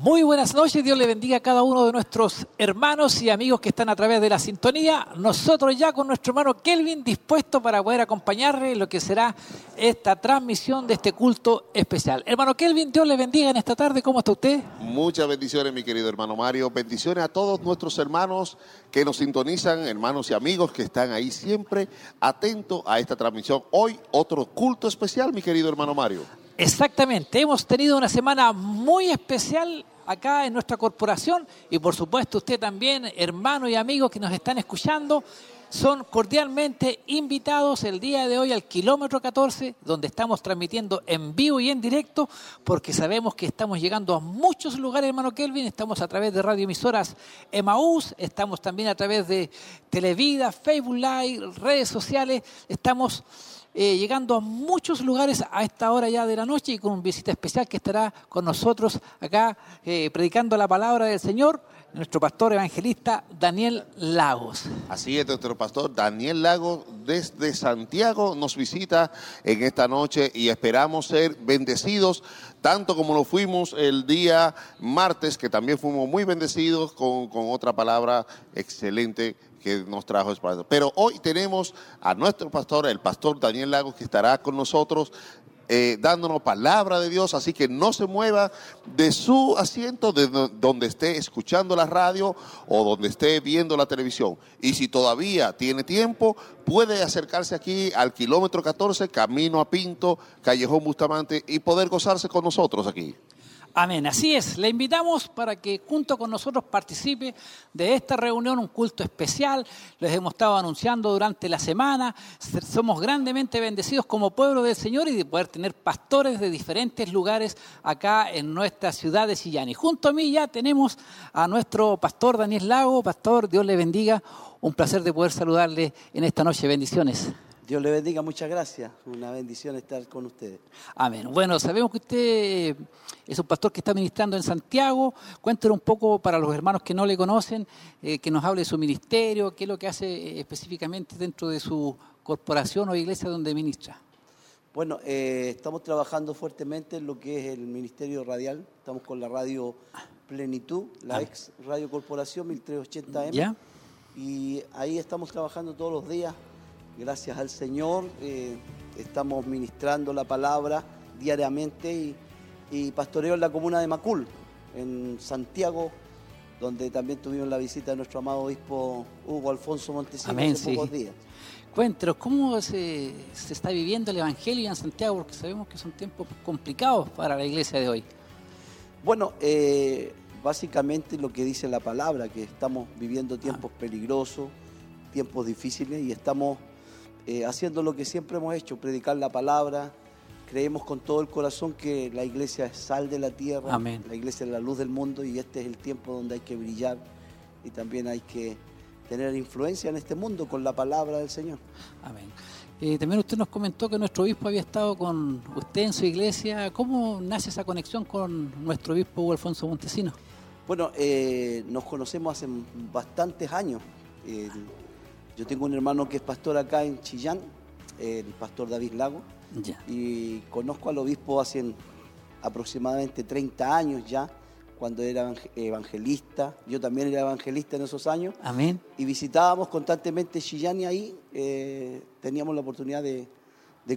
Muy buenas noches, Dios le bendiga a cada uno de nuestros hermanos y amigos que están a través de la sintonía. Nosotros ya con nuestro hermano Kelvin dispuesto para poder acompañarle en lo que será esta transmisión de este culto especial. Hermano Kelvin, Dios le bendiga en esta tarde. ¿Cómo está usted? Muchas bendiciones, mi querido hermano Mario. Bendiciones a todos nuestros hermanos que nos sintonizan, hermanos y amigos que están ahí siempre atentos a esta transmisión. Hoy otro culto especial, mi querido hermano Mario. Exactamente, hemos tenido una semana muy especial acá en nuestra corporación y por supuesto usted también, hermanos y amigos que nos están escuchando, son cordialmente invitados el día de hoy al kilómetro 14, donde estamos transmitiendo en vivo y en directo, porque sabemos que estamos llegando a muchos lugares, hermano Kelvin. Estamos a través de radioemisoras Emaús, estamos también a través de Televida, Facebook Live, redes sociales, estamos eh, llegando a muchos lugares a esta hora ya de la noche y con un visita especial que estará con nosotros acá eh, predicando la palabra del Señor, nuestro pastor evangelista Daniel Lagos. Así es, nuestro pastor Daniel Lagos desde Santiago nos visita en esta noche y esperamos ser bendecidos tanto como lo fuimos el día martes, que también fuimos muy bendecidos con, con otra palabra excelente que nos trajo esperanza. Pero hoy tenemos a nuestro pastor, el pastor Daniel Lagos, que estará con nosotros eh, dándonos palabra de Dios, así que no se mueva de su asiento, de donde esté escuchando la radio o donde esté viendo la televisión. Y si todavía tiene tiempo, puede acercarse aquí al kilómetro 14, camino a Pinto, Callejón Bustamante, y poder gozarse con nosotros aquí. Amén. Así es. Le invitamos para que junto con nosotros participe de esta reunión, un culto especial. Les hemos estado anunciando durante la semana. Somos grandemente bendecidos como pueblo del Señor y de poder tener pastores de diferentes lugares acá en nuestra ciudad de Sillán. Y junto a mí ya tenemos a nuestro pastor Daniel Lago. Pastor, Dios le bendiga. Un placer de poder saludarle en esta noche. Bendiciones. Dios le bendiga, muchas gracias. Una bendición estar con ustedes. Amén. Bueno, sabemos que usted es un pastor que está ministrando en Santiago. Cuéntenos un poco para los hermanos que no le conocen, eh, que nos hable de su ministerio, qué es lo que hace eh, específicamente dentro de su corporación o iglesia donde ministra. Bueno, eh, estamos trabajando fuertemente en lo que es el ministerio radial. Estamos con la radio Plenitud, la ah. ex Radio Corporación 1380M. ¿Ya? Y ahí estamos trabajando todos los días gracias al Señor, eh, estamos ministrando la palabra diariamente y, pastoreo en la comuna de Macul, en Santiago, donde también tuvimos la visita de nuestro amado obispo Hugo Alfonso Montesino hace pocos días. Cuéntenos, ¿cómo se, está viviendo el Evangelio en Santiago? Porque sabemos que son tiempos complicados para la iglesia de hoy. Bueno, eh, básicamente lo que dice la palabra, que estamos viviendo tiempos ah. peligrosos, tiempos difíciles y estamos eh, haciendo lo que siempre hemos hecho, predicar la palabra. Creemos con todo el corazón que la iglesia es sal de la tierra, la iglesia es la luz del mundo y este es el tiempo donde hay que brillar y también hay que tener influencia en este mundo con la palabra del Señor. Amén. Eh, también usted nos comentó que nuestro obispo había estado con usted en su iglesia. ¿Cómo nace esa conexión con nuestro obispo Alfonso Montesino? Bueno, eh, nos conocemos hace bastantes años. Yo tengo un hermano que es pastor acá en Chillán, el pastor David Lago, y conozco al obispo hace aproximadamente 30 años ya, cuando era evangelista. Yo también era evangelista en esos años. Amén. Y visitábamos constantemente Chillán y ahí eh, teníamos la oportunidad de,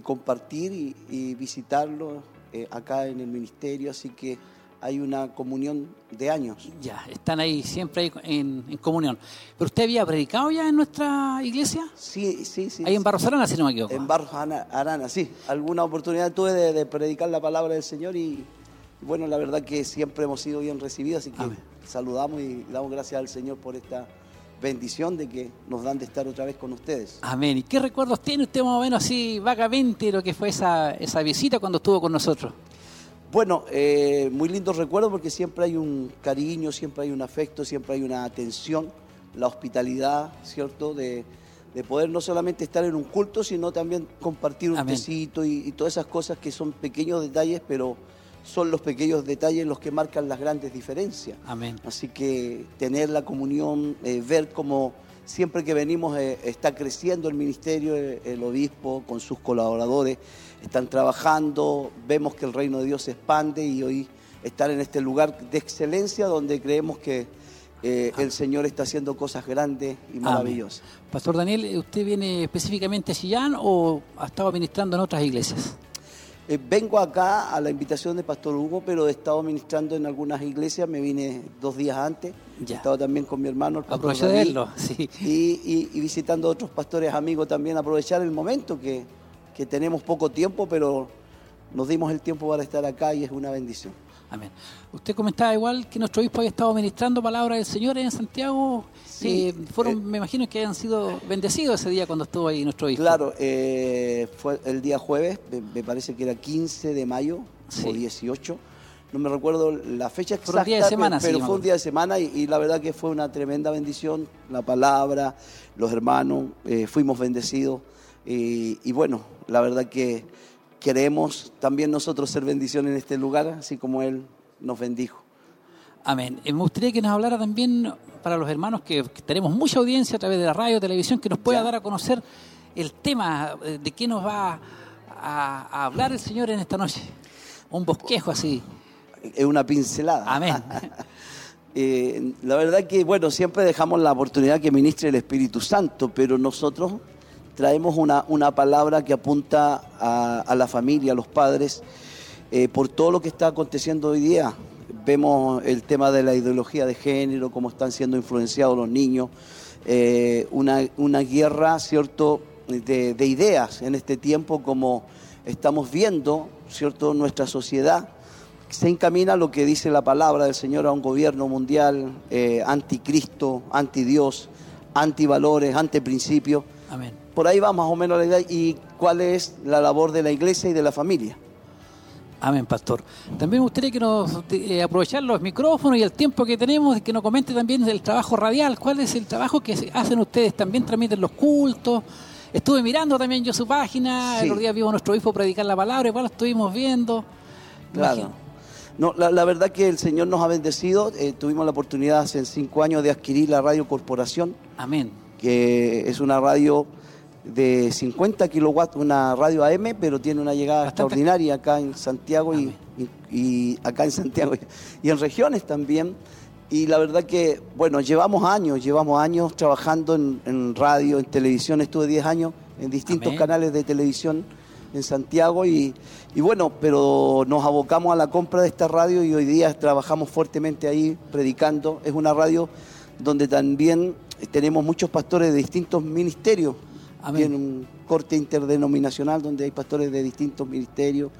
compartir y, visitarlo eh, acá en el ministerio, así que hay una comunión de años. Ya, están ahí, siempre en, comunión. ¿Pero usted había predicado ya en nuestra iglesia? Sí, sí, sí. Ahí en Barros Arana, si no me equivoco. En Barros Arana, sí. Alguna oportunidad tuve de, predicar la palabra del Señor y, bueno, la verdad que siempre hemos sido bien recibidos, así que saludamos y damos gracias al Señor por esta bendición de que nos dan de estar otra vez con ustedes. Amén. ¿Y qué recuerdos tiene usted más o menos así vagamente lo que fue esa, esa visita cuando estuvo con nosotros? Bueno, eh, muy lindos recuerdos porque siempre hay un cariño, siempre hay un afecto, siempre hay una atención, la hospitalidad, ¿cierto? De, poder no solamente estar en un culto, sino también compartir un besito y, todas esas cosas que son pequeños detalles, pero son los pequeños detalles los que marcan las grandes diferencias. Amén. Así que tener la comunión, eh, ver cómo siempre que venimos eh, está creciendo el ministerio, el obispo con sus colaboradores están trabajando, vemos que el reino de Dios se expande y hoy estar en este lugar de excelencia donde creemos que eh, el Señor está haciendo cosas grandes y maravillosas. Pastor Daniel, ¿usted viene específicamente a Chillán o ha estado ministrando en otras iglesias? Eh, vengo acá a la invitación de Pastor Hugo, pero he estado ministrando en algunas iglesias, me vine dos días antes, he estado también con mi hermano, el pastor sí. Y, y, visitando a otros pastores amigos también, aprovechar el momento que, que tenemos poco tiempo, pero nos dimos el tiempo para estar acá y es una bendición. Amén. Usted comentaba igual que nuestro obispo había estado ministrando palabras del Señor en Santiago. Sí, eh, fueron, eh, me imagino que hayan sido bendecidos ese día cuando estuvo ahí nuestro obispo. Claro, eh, fue el día jueves, me, parece que era 15 de mayo o 18. No me recuerdo la fecha exacta, fue un día de semana, pero, fue un día de semana y, la verdad que fue una tremenda bendición. La palabra, los hermanos, fuimos bendecidos. Y bueno, la verdad que queremos también nosotros ser bendición en este lugar, así como Él nos bendijo. Amén. Me gustaría que nos hablara también para los hermanos que, tenemos mucha audiencia a través de la radio, televisión, que nos pueda dar a conocer el tema eh, de qué nos va a, hablar el Señor en esta noche. Un bosquejo así. Es una pincelada. Amén. Eh, la verdad que, bueno, siempre dejamos la oportunidad que ministre el Espíritu Santo, pero nosotros traemos una, una palabra que apunta a, la familia, a los padres, eh, por todo lo que está aconteciendo hoy día. Vemos el tema de la ideología de género, cómo están siendo influenciados los niños, eh, una, una, guerra, ¿cierto?, de, de, ideas en este tiempo, como estamos viendo, ¿cierto?, nuestra sociedad se encamina lo que dice la palabra del Señor a un gobierno mundial eh, anticristo, anti-Dios, anti-valores, anti-principios. Amén por ahí va más o menos la idea y cuál es la labor de la iglesia y de la familia. Amén, pastor. También me gustaría que nos eh, aprovechar los micrófonos y el tiempo que tenemos, que nos comente también del trabajo radial. ¿Cuál es el trabajo que hacen ustedes? También transmiten los cultos. Estuve mirando también yo su página. El otro día vimos a nuestro hijo predicar la palabra, igual lo estuvimos viendo. Claro. No, la, verdad que el Señor nos ha bendecido. Eh, tuvimos la oportunidad hace cinco años de adquirir la Radio Corporación. Amén. Que es una radio de 50 kilowatts, una radio AM, pero tiene una llegada extraordinaria acá en Santiago y, acá en Santiago y en regiones también. Y la verdad que, bueno, llevamos años, llevamos años trabajando en, radio, en televisión, estuve 10 años en distintos canales de televisión en Santiago y, y, bueno, pero nos abocamos a la compra de esta radio y hoy día trabajamos fuertemente ahí predicando. Es una radio donde también tenemos muchos pastores de distintos ministerios Amén. un corte interdenominacional donde hay pastores de distintos ministerios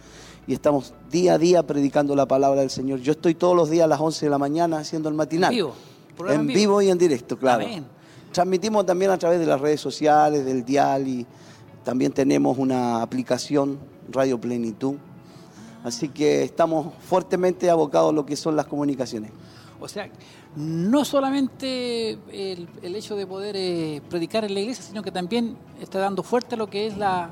y estamos día a día predicando la palabra del Señor. Yo estoy todos los días a las 11 de la mañana haciendo el matinal. En vivo. En vivo. y en directo, claro. Transmitimos también a través de las redes sociales, del dial y también tenemos una aplicación, Radio Plenitud. Así que estamos fuertemente abocados a lo que son las comunicaciones. O sea, no solamente el, hecho de poder eh, predicar en la iglesia, sino que también está dando fuerte a lo que es la,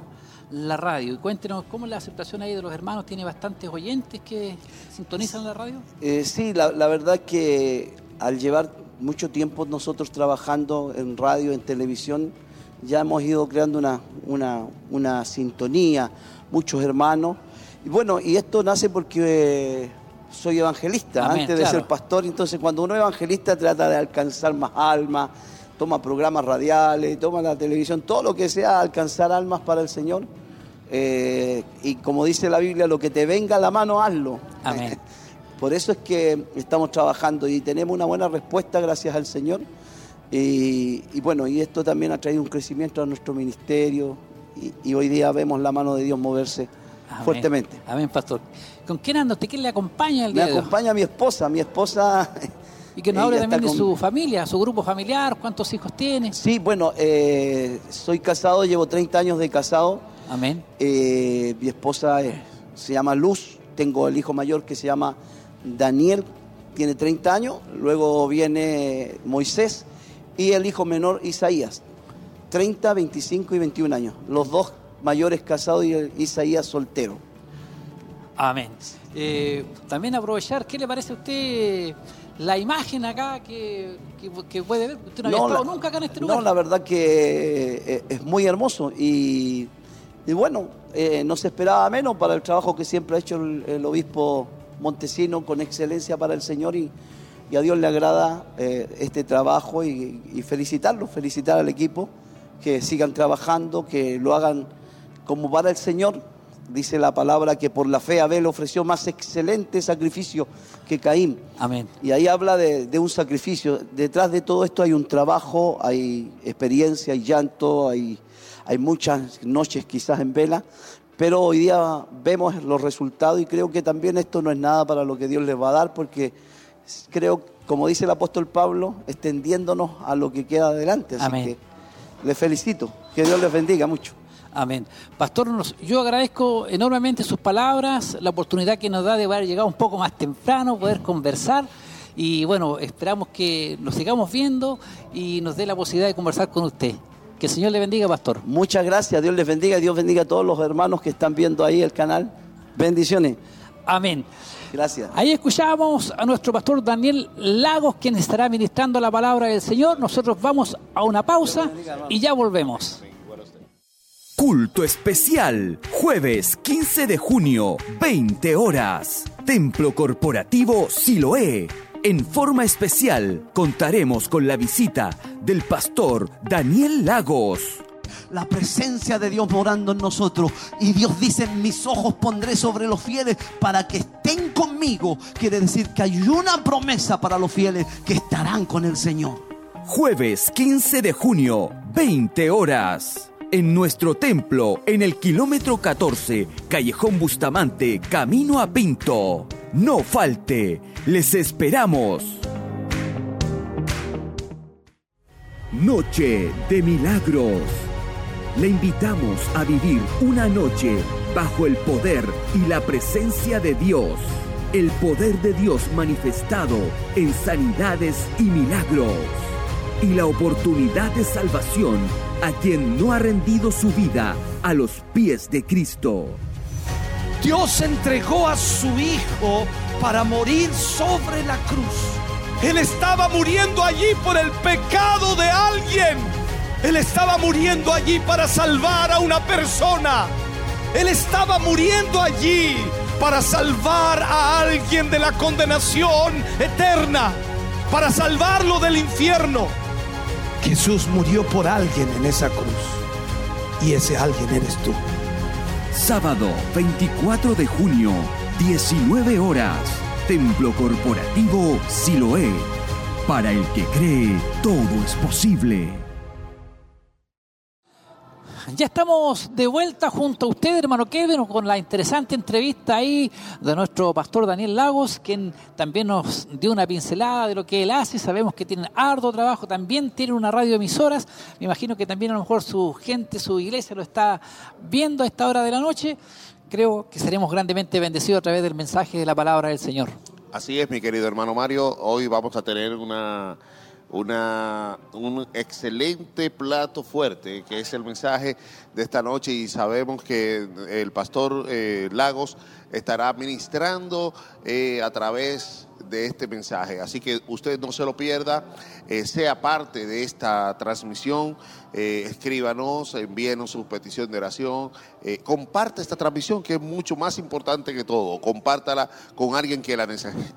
radio. Y cuéntenos cómo es la aceptación ahí de los hermanos. ¿Tiene bastantes oyentes que sintonizan la radio? Eh, sí, la, verdad que al llevar mucho tiempo nosotros trabajando en radio, en televisión, ya hemos ido creando una, una, una sintonía, muchos hermanos. Y bueno, y esto nace porque soy evangelista antes de ser pastor, entonces cuando uno es evangelista trata de alcanzar más almas, toma programas radiales, toma la televisión, todo lo que sea alcanzar almas para el Señor. Eh, y como dice la Biblia, lo que te venga a la mano, hazlo. Amén. Por eso es que estamos trabajando y tenemos una buena respuesta gracias al Señor. Y, bueno, y esto también ha traído un crecimiento a nuestro ministerio y hoy día vemos la mano de Dios moverse fuertemente. Amén, pastor. ¿Con quién anda usted? ¿Quién le acompaña el día Me acompaña mi esposa, mi esposa... Y que nos hable también de su familia, su grupo familiar, cuántos hijos tiene. Sí, bueno, eh, soy casado, llevo 30 años de casado. Amén. Eh, mi esposa se llama Luz, tengo el hijo mayor que se llama Daniel, tiene 30 años, luego viene Moisés y el hijo menor Isaías, 30, 25 y 21 años. Los dos mayores casados y Isaías soltero. Amén. Eh, también aprovechar, ¿qué le parece a usted la imagen acá que, puede ver? ¿Usted no, había estado nunca acá en este lugar? No, la verdad que eh, es muy hermoso y, bueno, eh, no se esperaba menos para el trabajo que siempre ha hecho el, obispo Montesino con excelencia para el Señor y, a Dios le agrada eh, este trabajo y, y felicitarlo, felicitar al equipo, que sigan trabajando, que lo hagan como para el Señor. Dice la palabra que por la fe Abel ofreció más excelente sacrificio que Caín. Amén. Y ahí habla de, de, un sacrificio. Detrás de todo esto hay un trabajo, hay experiencia, hay llanto, hay, hay muchas noches quizás en vela, pero hoy día vemos los resultados y creo que también esto no es nada para lo que Dios les va a dar, porque creo, como dice el apóstol Pablo, extendiéndonos a lo que queda adelante. Así que les felicito, que Dios les bendiga mucho. Amén. Pastor, yo agradezco enormemente sus palabras, la oportunidad que nos da de haber llegado un poco más temprano, poder conversar. Y bueno, esperamos que nos sigamos viendo y nos dé la posibilidad de conversar con usted. Que el Señor le bendiga, pastor. Muchas gracias, Dios les bendiga Dios bendiga a todos los hermanos que están viendo ahí el canal. Bendiciones. Amén. Gracias. Ahí escuchábamos a nuestro pastor Daniel Lagos, quien estará ministrando la palabra del Señor. Nosotros vamos a una pausa y ya volvemos. Culto especial, jueves 15 de junio, 20 horas. Templo Corporativo Siloé en forma especial contaremos con la visita del pastor Daniel Lagos. La presencia de Dios morando en nosotros. Y Dios dice, mis ojos pondré sobre los fieles para que estén conmigo. Quiere decir que hay una promesa para los fieles que estarán con el Señor. Jueves 15 de junio, 20 horas en nuestro templo en el kilómetro 14, Callejón Bustamante, Camino a Pinto. No falte, les esperamos. Noche de Milagros. Le invitamos a vivir una noche bajo el poder y la presencia de Dios. El poder de Dios manifestado en sanidades y milagros. Y la oportunidad de salvación a quien no ha rendido su vida a los pies de Cristo. Dios entregó a su Hijo para morir sobre la cruz. Él estaba muriendo allí por el pecado de alguien. Él estaba muriendo allí para salvar a una persona. Él estaba muriendo allí para salvar a alguien de la condenación eterna, para salvarlo del infierno. Jesús murió por alguien en esa cruz. Y ese alguien eres tú. Sábado 24 de junio, 19 horas. Templo Corporativo Siloé. Para el que cree, todo es posible. Ya estamos de vuelta junto a usted, hermano Kevin, con la interesante entrevista ahí de nuestro pastor Daniel Lagos, quien también nos dio una pincelada de lo que él hace. Sabemos que tiene arduo trabajo, también tiene una radio. Me imagino que también a lo mejor su gente, su iglesia lo está viendo a esta hora de la noche. Creo que seremos grandemente bendecidos a través del mensaje de la palabra del Señor. Así es, mi querido hermano Mario. Hoy vamos a tener una una, un excelente plato fuerte, que es el mensaje de esta noche y sabemos que el pastor eh, Lagos estará ministrando eh, a través de este mensaje. Así que usted no se lo pierda, eh, sea parte de esta transmisión, eh, escríbanos, envíenos su petición de oración, eh, comparte esta transmisión que es mucho más importante que todo, compártala con alguien que la,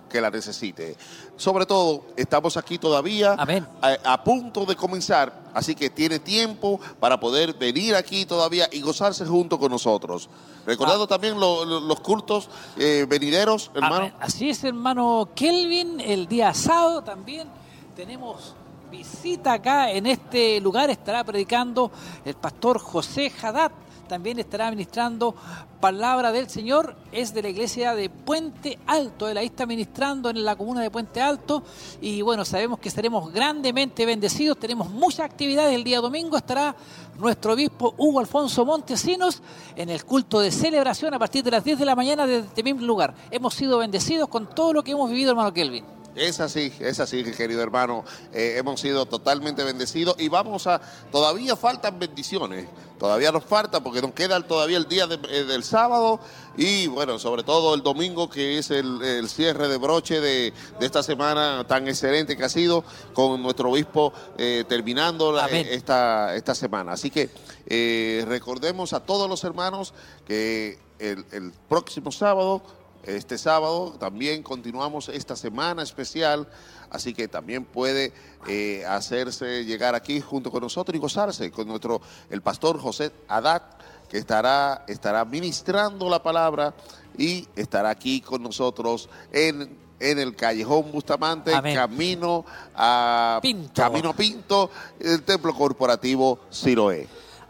que la necesite. Sobre todo, estamos aquí todavía a, punto de comenzar, así que tiene tiempo para poder venir aquí todavía y gozarse junto con nosotros. Recordando ah. también los cultos venideros, hermano. Así es, hermano Kelvin, el día sábado también tenemos visita acá en este lugar. Estará predicando el pastor José Haddad. También estará ministrando palabra del Señor. Es de la iglesia de Puente Alto. Él ahí está ministrando en la comuna de Puente Alto. Y bueno, sabemos que estaremos grandemente bendecidos. Tenemos muchas actividades. El día domingo estará nuestro obispo Hugo Alfonso Montesinos en el culto de celebración a partir de las 10 de la mañana desde este mismo lugar. Hemos sido bendecidos con todo lo que hemos vivido, hermano Kelvin. Es así, es así, querido hermano. Eh, hemos sido totalmente bendecidos y vamos a. Todavía faltan bendiciones. Todavía nos falta porque nos queda todavía el día eh, del sábado y, bueno, sobre todo el domingo, que es el, cierre de broche de, esta semana tan excelente que ha sido con nuestro obispo eh, terminando esta, esta semana. Así que recordemos a todos los hermanos que el próximo sábado este sábado. También continuamos esta semana especial, así que también puede eh, hacerse llegar aquí junto con nosotros y gozarse con nuestro el pastor José Haddad, que estará, estará ministrando la palabra y estará aquí con nosotros en en el callejón Bustamante, camino a Pinto. Camino Pinto, el templo corporativo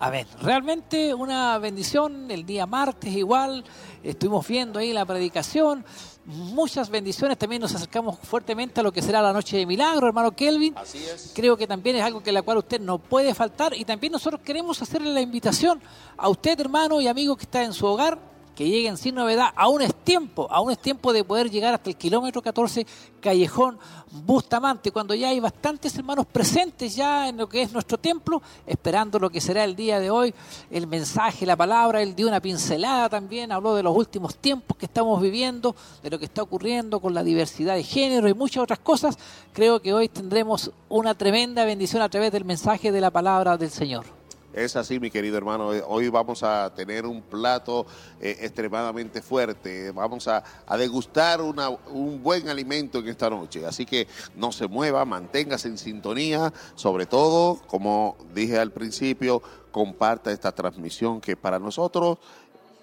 Siloé. ver, Realmente una bendición el día martes igual. Estuvimos viendo ahí la predicación. Muchas bendiciones. También nos acercamos fuertemente a lo que será la noche de milagro, hermano Kelvin. Así es. Creo que también es algo que la cual usted no puede faltar. Y también nosotros queremos hacerle la invitación a usted, hermano y amigo que está en su hogar que lleguen sin novedad, aún es tiempo, aún es tiempo de poder llegar hasta el kilómetro 14 Callejón Bustamante, cuando ya hay bastantes hermanos presentes ya en lo que es nuestro templo, esperando lo que será el día de hoy, el mensaje, la palabra, él dio una pincelada también, habló de los últimos tiempos que estamos viviendo, de lo que está ocurriendo con la diversidad de género y muchas otras cosas, creo que hoy tendremos una tremenda bendición a través del mensaje de la palabra del Señor. Es así, mi querido hermano. Hoy vamos a tener un plato eh, extremadamente fuerte. Vamos a, degustar un buen alimento en esta noche. Así que no se mueva, manténgase en sintonía. Sobre todo, como dije al principio, comparta esta transmisión que para nosotros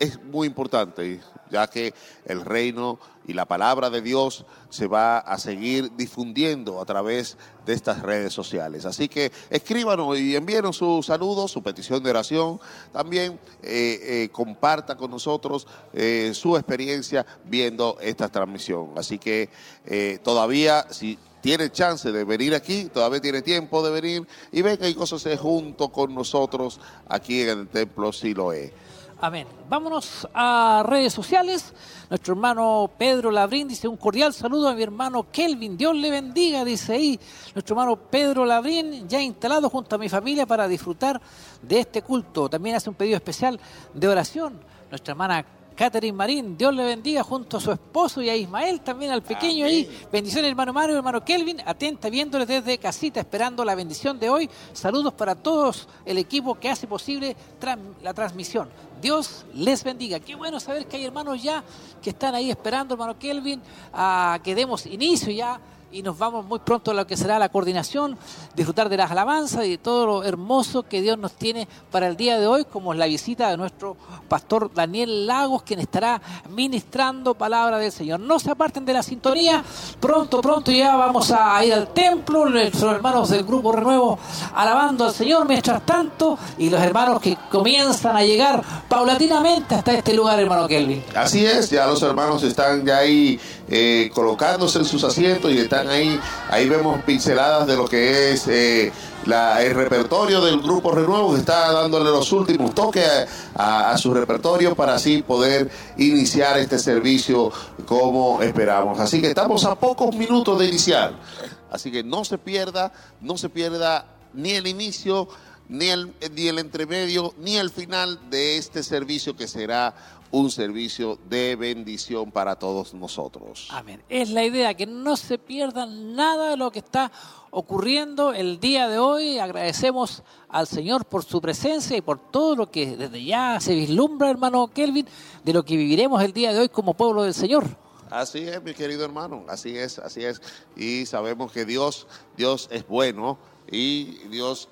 es muy importante, ya que el reino y la palabra de Dios se va a seguir difundiendo a través de estas redes sociales. Así que escríbanos y envíenos sus saludos, su petición de oración. También eh, eh, comparta con nosotros eh, su experiencia viendo esta transmisión. Así que todavía, si tiene chance de venir aquí, todavía tiene tiempo de venir y venga y cosas junto con nosotros aquí en el templo Siloé. Amén. Vámonos a redes sociales. Nuestro hermano Pedro Labrín dice un cordial saludo a mi hermano Kelvin. Dios le bendiga, dice ahí. Nuestro hermano Pedro Labrín ya instalado junto a mi familia para disfrutar de este culto. También hace un pedido especial de oración. Nuestra hermana Catherine Marín, Dios le bendiga junto a su esposo y a Ismael, también al pequeño ahí. Bendiciones, hermano Mario, hermano Kelvin, atenta, viéndole desde casita, esperando la bendición de hoy. Saludos para todos el equipo que hace posible la transmisión. Dios les bendiga. Qué bueno saber que hay hermanos ya que están ahí esperando, hermano Kelvin, a que demos inicio ya y nos vamos muy pronto a lo que será la coordinación, disfrutar de las alabanzas y de todo lo hermoso que Dios nos tiene para el día de hoy, como es la visita de nuestro pastor Daniel Lagos, quien estará ministrando palabra del Señor. No se aparten de la sintonía, pronto, pronto ya vamos a ir al templo, nuestros hermanos del grupo Renuevo alabando al Señor mientras tanto, y los hermanos que comienzan a llegar paulatinamente hasta este lugar, hermano Kelvin. Así es, ya los hermanos están ya ahí eh, colocándose en sus asientos y están ahí. Ahí vemos pinceladas de lo que es eh, el repertorio del grupo Renuevo, que está dándole los últimos toques a, su repertorio para así poder iniciar este servicio como esperamos. Así que estamos a pocos minutos de iniciar. Así que no se pierda, no se pierda ni el inicio, ni el, ni el entremedio, ni el final de este servicio que será un servicio de bendición para todos nosotros. Amén. Es la idea, que no se pierda nada de lo que está ocurriendo el día de hoy. Agradecemos al Señor por su presencia y por todo lo que desde ya se vislumbra, hermano Kelvin, de lo que viviremos el día de hoy como pueblo del Señor. Así es, mi querido hermano, así es, así es. Y sabemos que Dios, Dios es bueno y Dios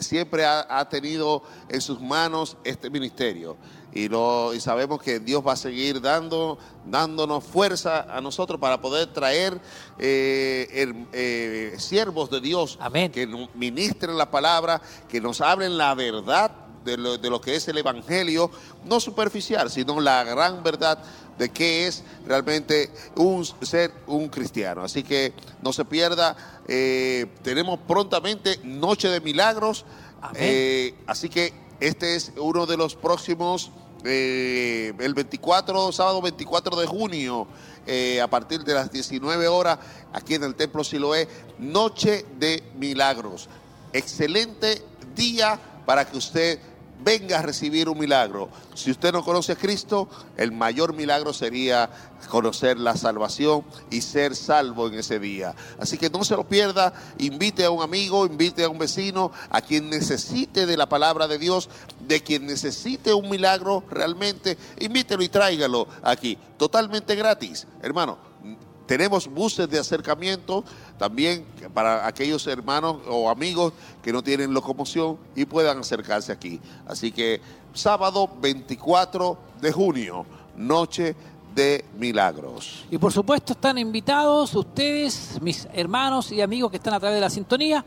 siempre ha, tenido en sus manos este ministerio. Y, lo, y sabemos que Dios va a seguir dando, dándonos fuerza a nosotros para poder traer eh, eh, siervos de Dios que ministren la palabra, que nos hablen la verdad de lo, de lo, que es el Evangelio, no superficial, sino la gran verdad de qué es realmente un ser un cristiano. Así que no se pierda, eh, tenemos prontamente Noche de Milagros, así que este es uno de los próximos eh, el 24, sábado 24 de junio, eh, a partir de las 19 horas, aquí en el Templo Siloé, Noche de Milagros. Excelente día para que usted venga a recibir un milagro. Si usted no conoce a Cristo, el mayor milagro sería conocer la salvación y ser salvo en ese día. Así que no se lo pierda, invite a un amigo, invite a un vecino, a quien necesite de la palabra de Dios, de quien necesite un milagro realmente, invítelo y tráigalo aquí, totalmente gratis. Hermano, tenemos buses de acercamiento también para aquellos hermanos o amigos que no tienen locomoción y puedan acercarse aquí. Así que sábado 24 de junio, noche de milagros. Y por supuesto están invitados ustedes, mis hermanos y amigos que están a través de la sintonía,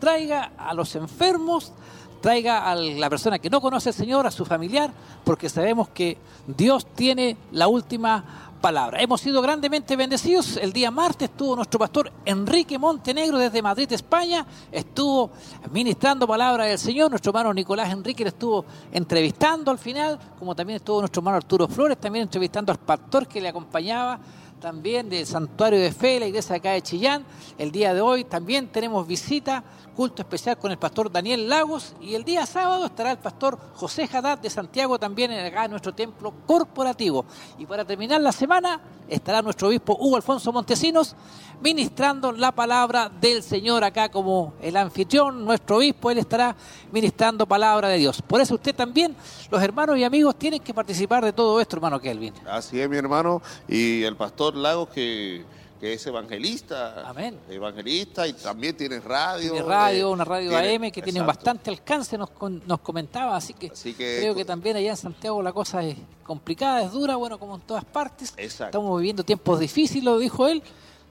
traiga a los enfermos, traiga a la persona que no conoce al Señor, a su familiar, porque sabemos que Dios tiene la última palabra. Hemos sido grandemente bendecidos. El día martes estuvo nuestro pastor Enrique Montenegro desde Madrid, España. Estuvo ministrando palabra del Señor. Nuestro hermano Nicolás Enrique le estuvo entrevistando al final, como también estuvo nuestro hermano Arturo Flores, también entrevistando al pastor que le acompañaba también del Santuario de Fe, la iglesia acá de Chillán. El día de hoy también tenemos visita culto especial con el pastor Daniel Lagos y el día sábado estará el pastor José Haddad de Santiago también acá en nuestro templo corporativo. Y para terminar la semana estará nuestro obispo Hugo Alfonso Montesinos ministrando la palabra del Señor acá como el anfitrión, nuestro obispo, él estará ministrando palabra de Dios. Por eso usted también, los hermanos y amigos, tienen que participar de todo esto, hermano Kelvin. Así es, mi hermano, y el pastor Lagos que que es evangelista. Amén. Evangelista y también tiene radio. Tiene radio, eh, una radio AM que tiene bastante alcance, nos, nos comentaba, así que, creo que también allá en Santiago la cosa es complicada, es dura, bueno, como en todas partes. Estamos viviendo tiempos difíciles, lo dijo él,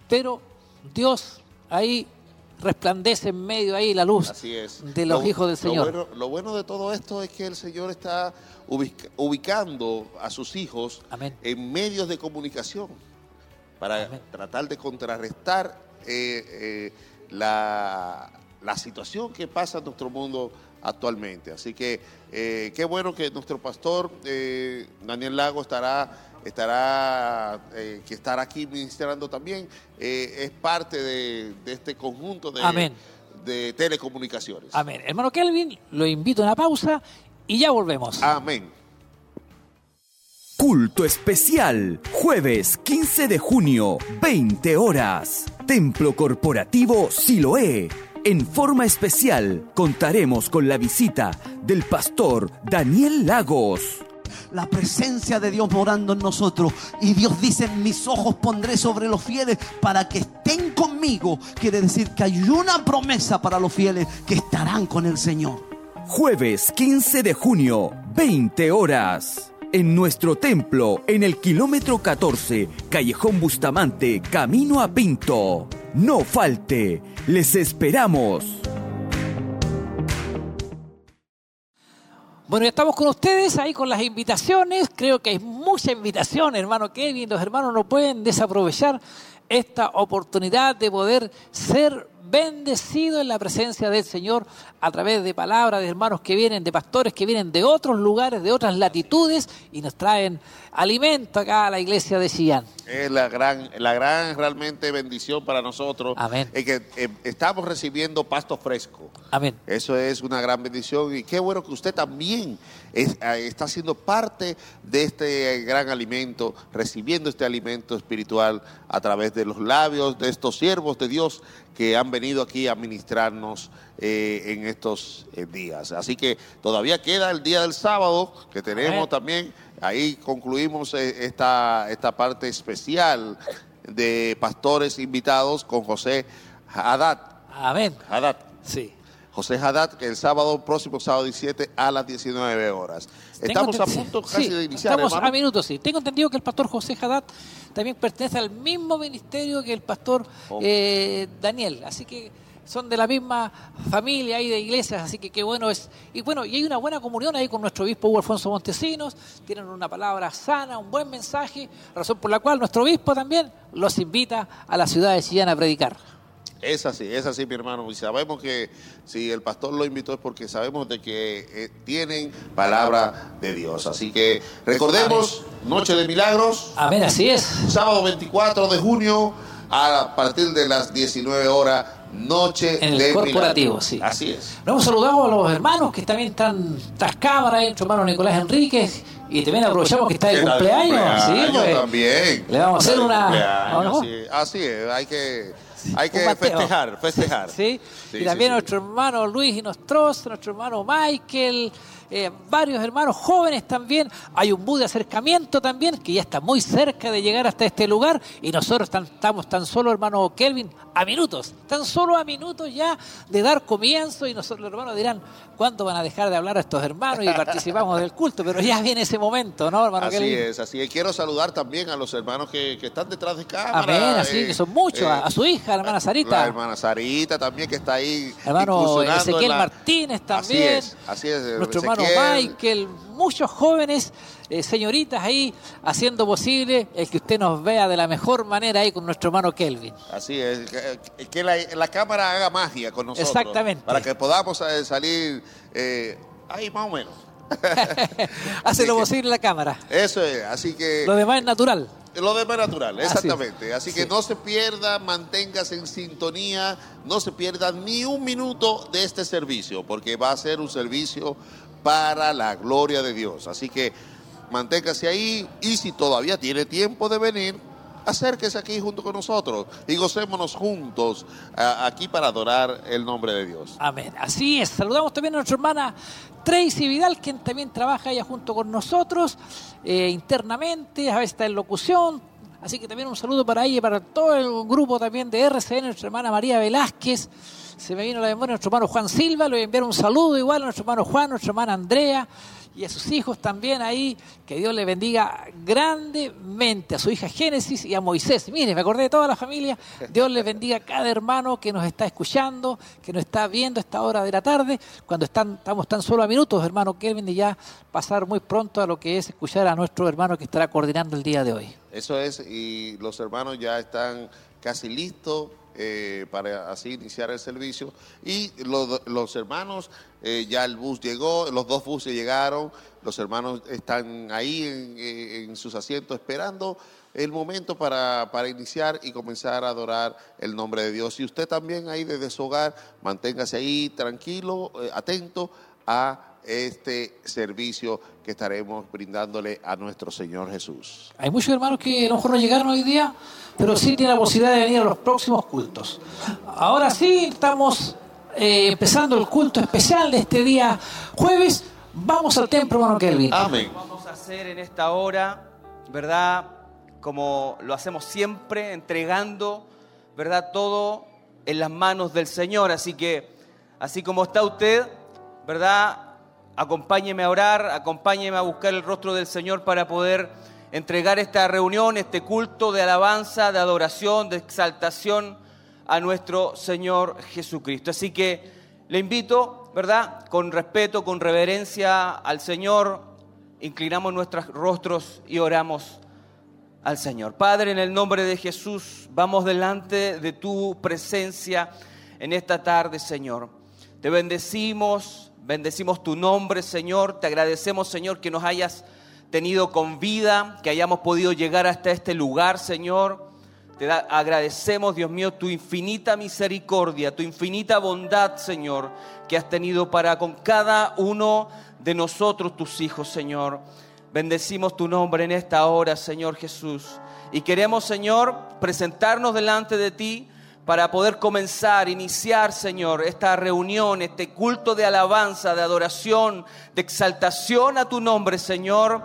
pero Dios ahí resplandece en medio ahí la luz de los hijos del Señor. Lo bueno, de todo esto es que el Señor está ubicando a sus hijos en medios de comunicación para tratar de contrarrestar eh, eh, la, situación que pasa en nuestro mundo actualmente. Así que eh, qué bueno que nuestro pastor Daniel Lago estará, estará que estará aquí ministrando también. es parte de, este conjunto de, de telecomunicaciones. Amén. Hermano Kelvin, lo invito a una pausa y ya volvemos. Amén. Culto especial, jueves 15 de junio, 20 horas. Templo Corporativo Siloé. En forma especial contaremos con la visita del pastor Daniel Lagos. La presencia de Dios morando en nosotros. Y Dios dice, mis ojos pondré sobre los fieles para que estén conmigo. Quiere decir que hay una promesa para los fieles que estarán con el Señor. Jueves 15 de junio, 20 horas en nuestro templo en el kilómetro 14, Callejón Bustamante, Camino a Pinto. No falte, les esperamos. Bueno, ya estamos con ustedes ahí con las invitaciones. Creo que hay mucha invitación, hermano Kevin. Los hermanos no pueden desaprovechar esta oportunidad de poder ser bendecido en la presencia del Señor a través de palabras de hermanos que vienen, de pastores que vienen de otros lugares, de otras latitudes y nos traen alimento acá a la iglesia de Chillán. Es la gran, la gran realmente bendición para nosotros. Amén. Es que eh, estamos recibiendo pasto fresco. Amén. Eso es una gran bendición y qué bueno que usted también eh, está siendo parte de este gran alimento, recibiendo este alimento espiritual a través de los labios de estos siervos de Dios que han venido aquí a ministrarnos eh, en estos días. Así que todavía queda el día del sábado que tenemos también Ahí concluimos eh, esta, esta parte especial de pastores invitados con José Haddad. Amén. Haddad. Sí. José Haddad, que el sábado, próximo sábado 17 a las 19 horas. estamos a punto casi de iniciar. Estamos a minutos, sí. Tengo entendido que el pastor José Haddad también pertenece al mismo ministerio que el pastor oh. eh, Daniel. Así que son de la misma familia ahí de iglesias, así que qué bueno es. Y bueno, y hay una buena comunión ahí con nuestro obispo Hugo Alfonso Montesinos, tienen una palabra sana, un buen mensaje, razón por la cual nuestro obispo también los invita a la ciudad de Chillán a predicar. Es así, es así, mi hermano. Y sabemos que si el pastor lo invitó es porque sabemos de que eh, tienen palabra de Dios. Así que recordemos, Noche de Milagros. Amén, así es. Sábado 24 de junio a partir de las 19 horas noche en el corporativo, sí. Así es. Nos saludado a los hermanos que también están tras cámara, nuestro hermano Nicolás Enríquez, y también aprovechamos que está de cumpleaños. sí, pues, también. Le vamos a hacer una. Así es, hay que. Hay que festejar, festejar. ¿Sí? y también nuestro hermano Luis y nuestro hermano Michael, eh, varios hermanos jóvenes también. Hay un bus de acercamiento también que ya está muy cerca de llegar hasta este lugar y nosotros estamos tan solo, hermano Kelvin, a minutos, tan solo a minutos ya de dar comienzo y nosotros los hermanos dirán, ¿cuándo van a dejar de hablar a estos hermanos y participamos del culto? Pero ya viene ese momento, ¿no, hermano Kelvin? Así es, así es. Quiero saludar también a los hermanos que, están detrás de cámara. Amén, así que son muchos. a, eh, su hija, la hermana Sarita. La hermana Sarita también que está ahí. Hermano Ezequiel Martínez también. Así es, así es. Nuestro hermano Michael, muchos jóvenes, eh, señoritas ahí, haciendo posible el que usted nos vea de la mejor manera ahí con nuestro hermano Kelvin. Así es, que, la, cámara haga magia con nosotros. Exactamente. Para que podamos eh, salir eh, ahí más o menos. Hace lo posible la cámara. Eso es, así que... Lo demás es natural. Lo demás es natural, exactamente. Así, que no se pierda, manténgase en sintonía, no se pierda ni un minuto de este servicio, porque va a ser un servicio para la gloria de Dios. Así que manténgase ahí y si todavía tiene tiempo de venir, acérquese aquí junto con nosotros y gocémonos juntos aquí para adorar el nombre de Dios. Amén. Así es. Saludamos también a nuestra hermana Tracy Vidal, quien también trabaja allá junto con nosotros eh, internamente, a veces está en locución. Así que también un saludo para ella y para todo el grupo también de RCN, nuestra hermana María Velázquez se me vino a la memoria nuestro hermano Juan Silva, le voy a enviar un saludo igual a nuestro hermano Juan, a nuestra hermana Andrea y a sus hijos también ahí, que Dios le bendiga grandemente, a su hija Génesis y a Moisés. Mire, me acordé de toda la familia, Dios le bendiga a cada hermano que nos está escuchando, que nos está viendo a esta hora de la tarde, cuando están, estamos tan solo a minutos, hermano Kelvin, y ya pasar muy pronto a lo que es escuchar a nuestro hermano que estará coordinando el día de hoy. Eso es, y los hermanos ya están casi listos eh, para así iniciar el servicio. Y los, hermanos, eh, ya el bus llegó, los dos buses llegaron, los hermanos están ahí en, sus asientos esperando el momento para, para, iniciar y comenzar a adorar el nombre de Dios. Y usted también ahí desde su hogar, manténgase ahí tranquilo, eh, atento a este servicio que estaremos brindándole a nuestro Señor Jesús. Hay muchos hermanos que a lo mejor no llegaron hoy día, pero sí tienen la posibilidad de venir a los próximos cultos. Ahora sí, estamos eh, empezando el culto especial de este día jueves. Vamos al templo, hermano Kelvin. Amén. Vamos a hacer en esta hora, ¿verdad? Como lo hacemos siempre, entregando, ¿verdad? Todo en las manos del Señor. Así que, así como está usted, ¿verdad? Acompáñeme a orar, acompáñeme a buscar el rostro del Señor para poder entregar esta reunión, este culto de alabanza, de adoración, de exaltación a nuestro Señor Jesucristo. Así que le invito, ¿verdad? Con respeto, con reverencia al Señor, inclinamos nuestros rostros y oramos al Señor. Padre, en el nombre de Jesús, vamos delante de tu presencia en esta tarde, Señor. Te bendecimos Bendecimos tu nombre, Señor. Te agradecemos, Señor, que nos hayas tenido con vida, que hayamos podido llegar hasta este lugar, Señor. Te agradecemos, Dios mío, tu infinita misericordia, tu infinita bondad, Señor, que has tenido para con cada uno de nosotros, tus hijos, Señor. Bendecimos tu nombre en esta hora, Señor Jesús. Y queremos, Señor, presentarnos delante de ti para poder comenzar, iniciar, Señor, esta reunión, este culto de alabanza, de adoración, de exaltación a tu nombre, Señor,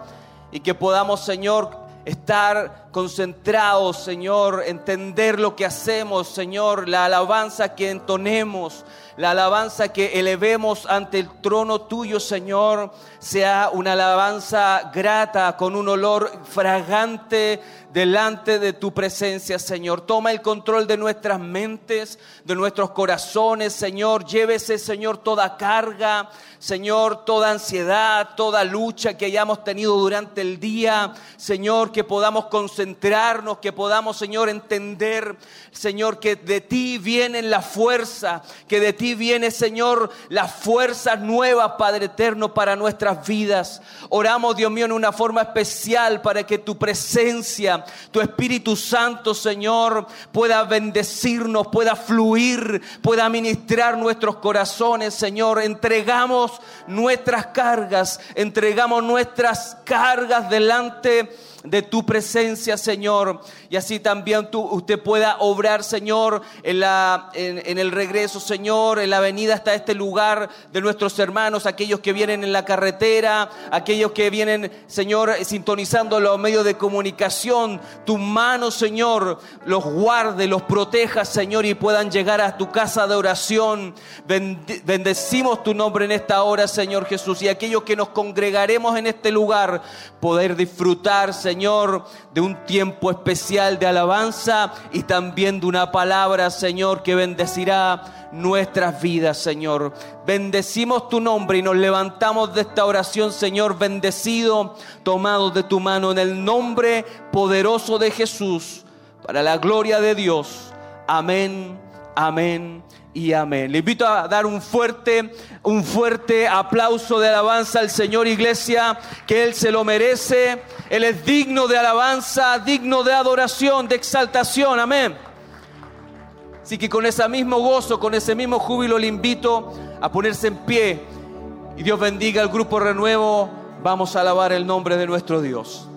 y que podamos, Señor, estar concentrados, Señor, entender lo que hacemos, Señor, la alabanza que entonemos, la alabanza que elevemos ante el trono tuyo, Señor, sea una alabanza grata, con un olor fragante delante de tu presencia, Señor. Toma el control de nuestras mentes, de nuestros corazones, Señor. Llévese, Señor, toda carga, Señor, toda ansiedad, toda lucha que hayamos tenido durante el día, Señor, que podamos concentrar centrarnos, que podamos, Señor, entender, Señor, que de ti viene la fuerza, que de ti viene, Señor, las fuerzas nuevas, Padre eterno, para nuestras vidas. Oramos, Dios mío, en una forma especial para que tu presencia, tu Espíritu Santo, Señor, pueda bendecirnos, pueda fluir, pueda ministrar nuestros corazones, Señor. Entregamos nuestras cargas, entregamos nuestras cargas delante de tu presencia, Señor. Y así también tú, usted pueda obrar, Señor, en, la, en, el regreso, Señor, en la venida hasta este lugar de nuestros hermanos, aquellos que vienen en la carretera, aquellos que vienen, Señor, sintonizando los medios de comunicación. Tu mano, Señor, los guarde, los proteja, Señor, y puedan llegar a tu casa de oración. Bendecimos tu nombre en esta hora, Señor Jesús. Y aquellos que nos congregaremos en este lugar, poder disfrutar, Señor Señor, de un tiempo especial de alabanza y también de una palabra, Señor, que bendecirá nuestras vidas, Señor. Bendecimos tu nombre y nos levantamos de esta oración, Señor, bendecido, tomados de tu mano en el nombre poderoso de Jesús, para la gloria de Dios. Amén, amén y amén. Le invito a dar un fuerte, un fuerte aplauso de alabanza al Señor Iglesia, que Él se lo merece. Él es digno de alabanza, digno de adoración, de exaltación. Amén. Así que con ese mismo gozo, con ese mismo júbilo le invito a ponerse en pie. Y Dios bendiga al grupo Renuevo. Vamos a alabar el nombre de nuestro Dios.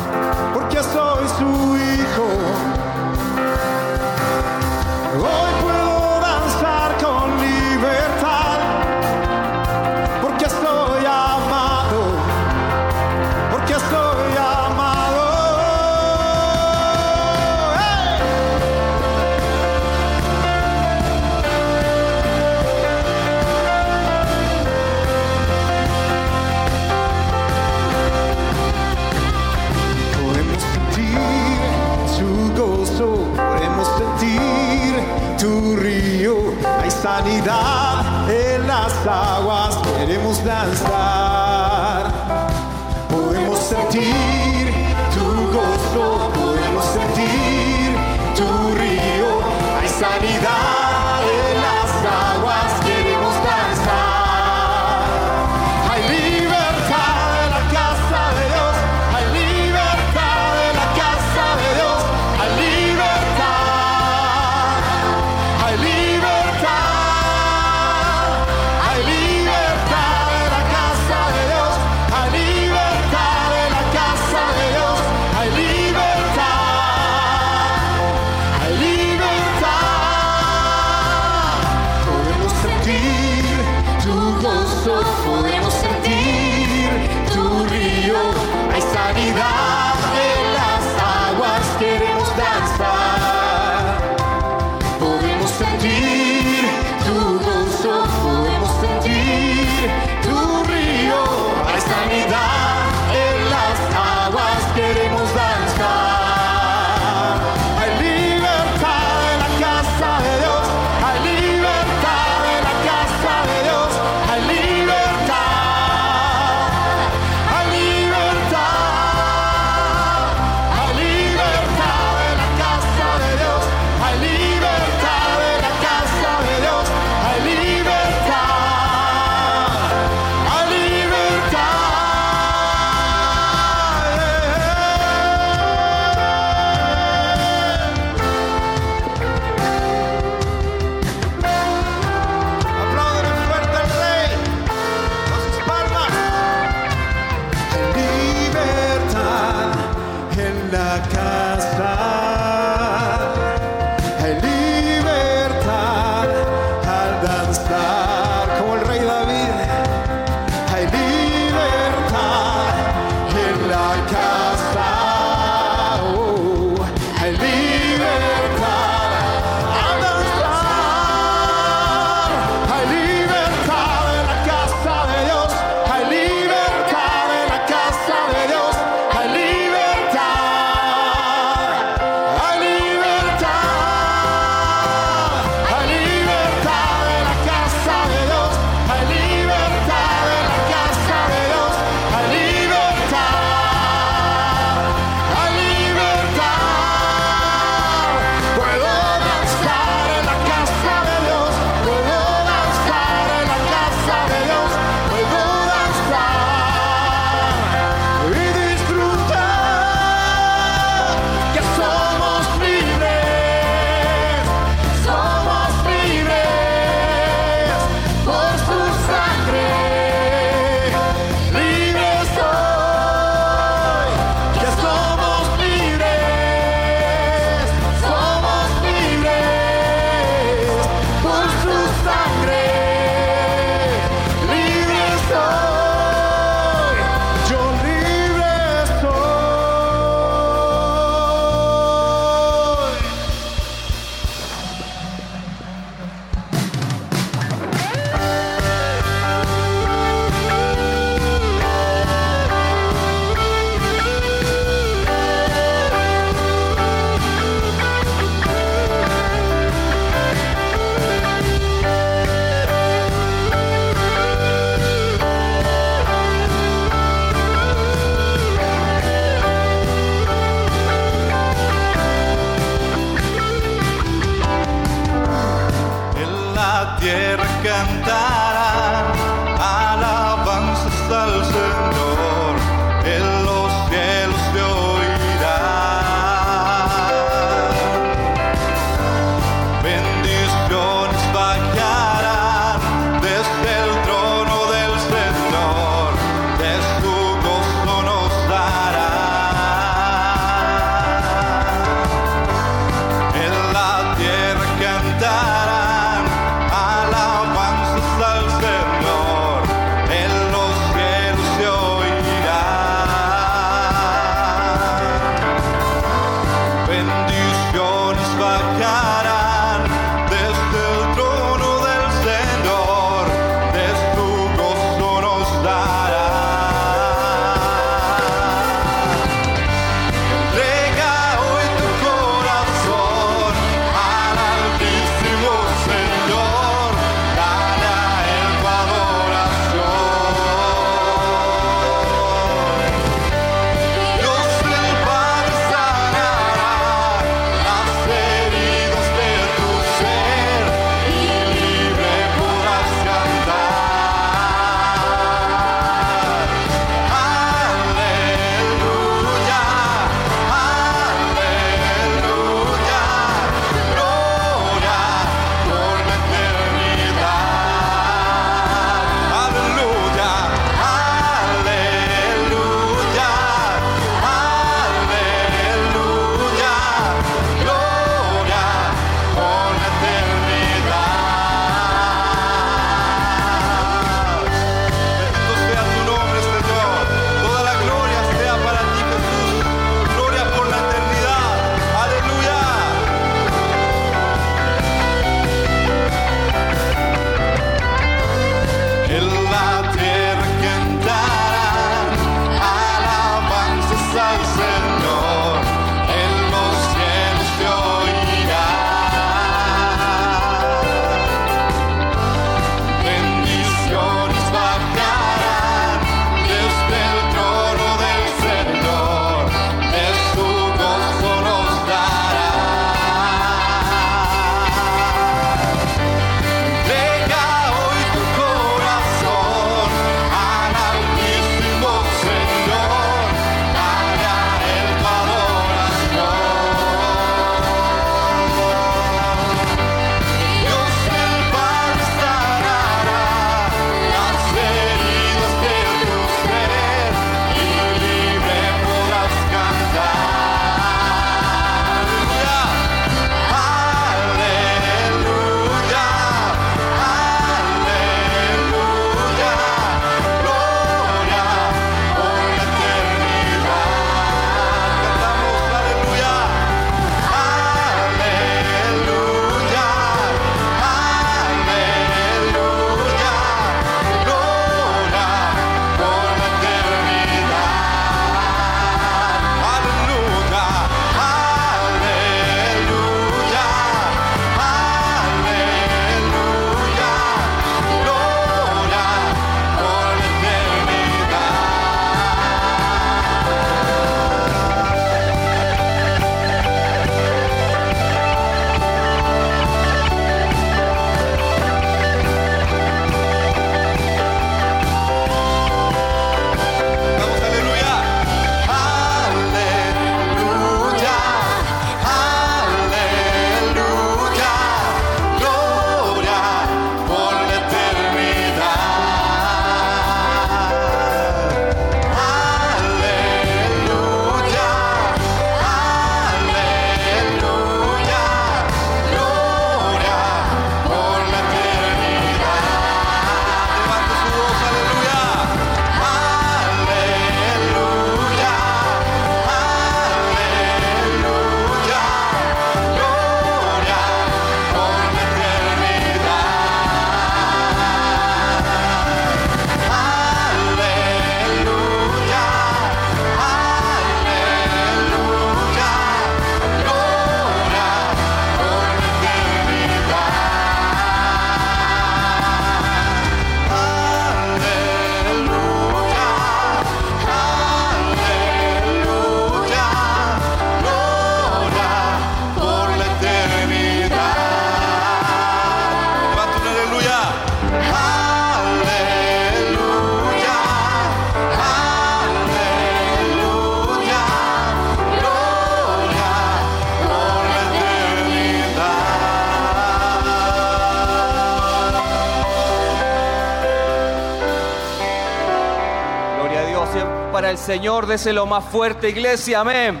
Señor, déselo más fuerte, iglesia, amén.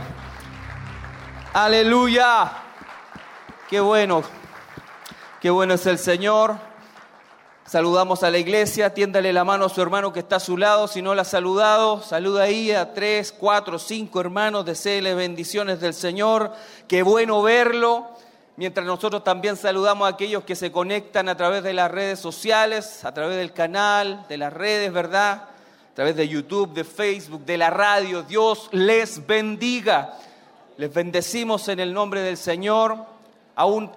Aleluya. Qué bueno, qué bueno es el Señor. Saludamos a la iglesia, tiéndale la mano a su hermano que está a su lado, si no la ha saludado, saluda ahí a tres, cuatro, cinco hermanos, deseele bendiciones del Señor, qué bueno verlo. Mientras nosotros también saludamos a aquellos que se conectan a través de las redes sociales, a través del canal, de las redes, ¿verdad? Través de YouTube, de Facebook, de la radio. Dios les bendiga. Les bendecimos en el nombre del Señor. Aún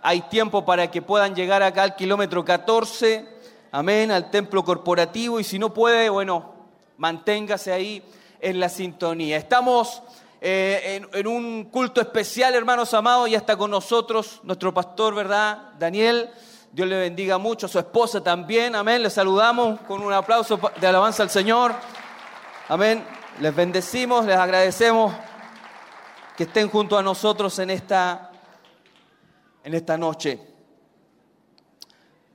hay tiempo para que puedan llegar acá al kilómetro 14, amén, al templo corporativo. Y si no puede, bueno, manténgase ahí en la sintonía. Estamos eh, en, en, un culto especial, hermanos amados, y está con nosotros nuestro pastor, ¿verdad? Daniel. Dios le bendiga mucho, su esposa también, amén. Les saludamos con un aplauso de alabanza al Señor. Amén. Les bendecimos, les agradecemos que estén junto a nosotros en esta, en esta noche.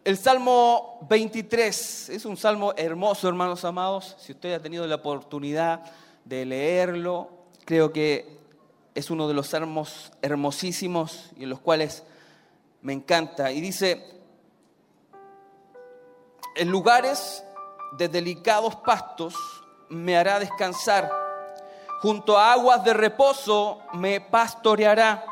El Salmo 23 es un salmo hermoso, hermanos amados. Si usted ha tenido la oportunidad de leerlo, creo que es uno de los salmos hermosísimos y en los cuales me encanta. Y dice, en lugares de delicados pastos me hará descansar, junto a aguas de reposo me pastoreará.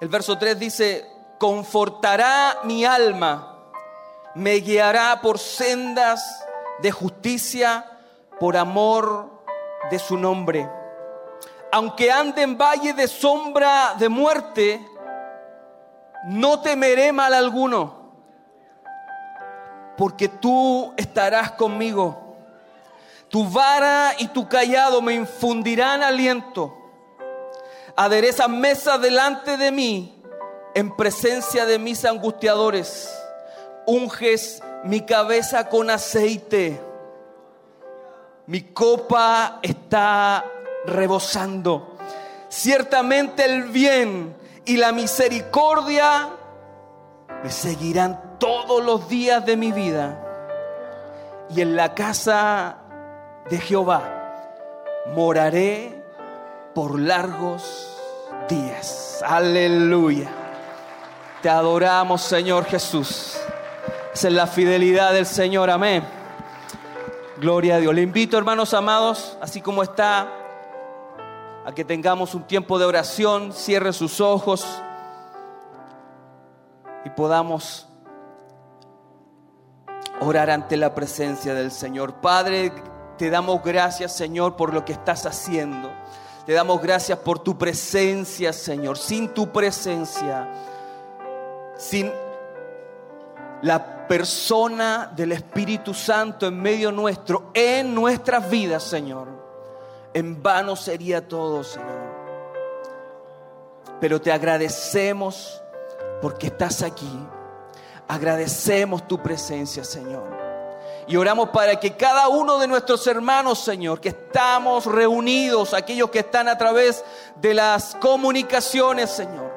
El verso 3 dice, confortará mi alma, me guiará por sendas de justicia, por amor de su nombre. Aunque ande en valle de sombra de muerte, no temeré mal alguno, porque tú estarás conmigo. Tu vara y tu callado me infundirán aliento. Aderezas mesa delante de mí en presencia de mis angustiadores. Unges mi cabeza con aceite mi copa está rebosando. Ciertamente el bien y la misericordia me seguirán todos los días de mi vida. Y en la casa de Jehová moraré por largos días. Aleluya. Te adoramos, Señor Jesús. Esa es la fidelidad del Señor. Amén. Gloria a Dios. Le invito, hermanos amados, así como está, a que tengamos un tiempo de oración, cierre sus ojos y podamos orar ante la presencia del Señor. Padre, te damos gracias, Señor, por lo que estás haciendo. Te damos gracias por tu presencia, Señor. Sin tu presencia, sin la persona del Espíritu Santo en medio nuestro, en nuestras vidas, Señor. En vano sería todo, Señor. Pero te agradecemos porque estás aquí. Agradecemos tu presencia, Señor. Y oramos para que cada uno de nuestros hermanos, Señor, que estamos reunidos, aquellos que están a través de las comunicaciones, Señor,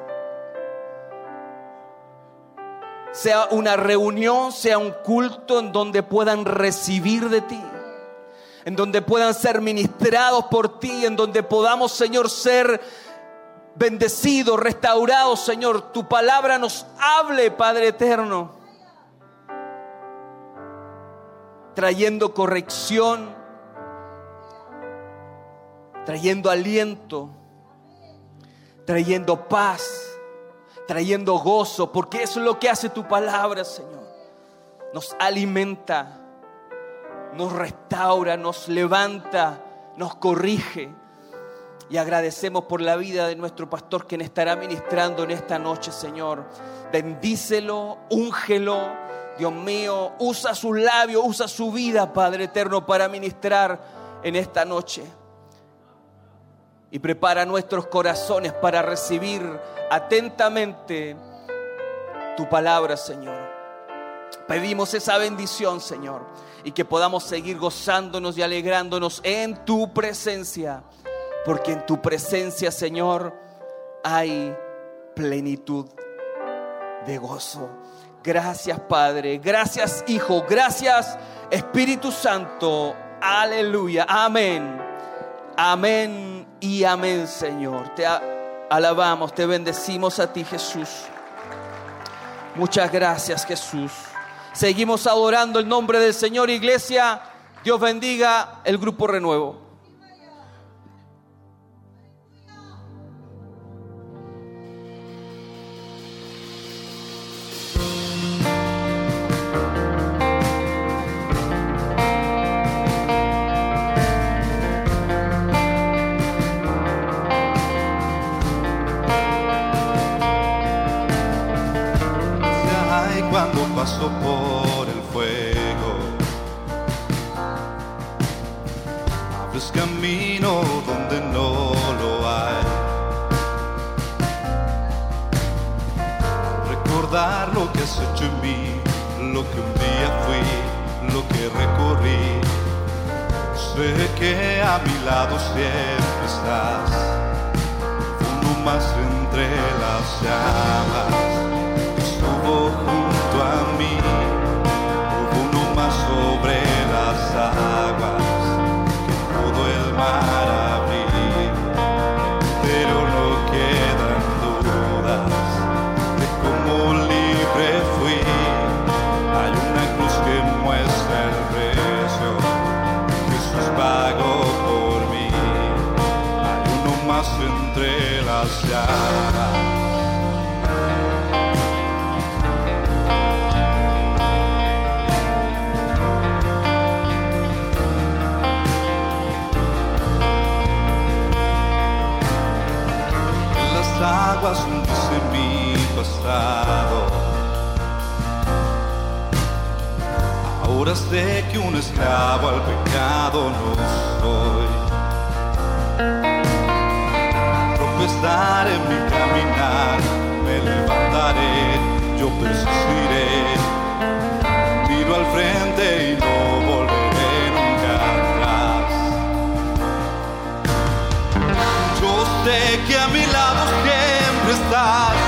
sea una reunión, sea un culto en donde puedan recibir de ti, en donde puedan ser ministrados por ti, en donde podamos, Señor, ser bendecidos, restaurados, Señor. Tu palabra nos hable, Padre eterno, trayendo corrección, trayendo aliento, trayendo paz trayendo gozo, porque eso es lo que hace tu palabra, Señor. Nos alimenta, nos restaura, nos levanta, nos corrige. Y agradecemos por la vida de nuestro pastor quien estará ministrando en esta noche, Señor. Bendícelo, úngelo, Dios mío, usa sus labios, usa su vida, Padre eterno, para ministrar en esta noche. Y prepara nuestros corazones para recibir atentamente tu palabra, Señor. Pedimos esa bendición, Señor, y que podamos seguir gozándonos y alegrándonos en tu presencia, porque en tu presencia, Señor, hay plenitud de gozo. Gracias, Padre. Gracias, Hijo. Gracias, Espíritu Santo. Aleluya. Amén. Amén y amén, Señor. Te alabamos, te bendecimos a ti, Jesús. Muchas gracias, Jesús. Seguimos adorando el nombre del Señor, Iglesia. Dios bendiga el grupo renuevo. Sé que a mi lado siempre estás, uno más entre las llamas. Ahora sé que un esclavo al pecado no soy. Tropezaré en mi caminar, me levantaré, yo persistiré. Miro al frente y no volveré nunca atrás. Yo sé que a mi lado siempre estás.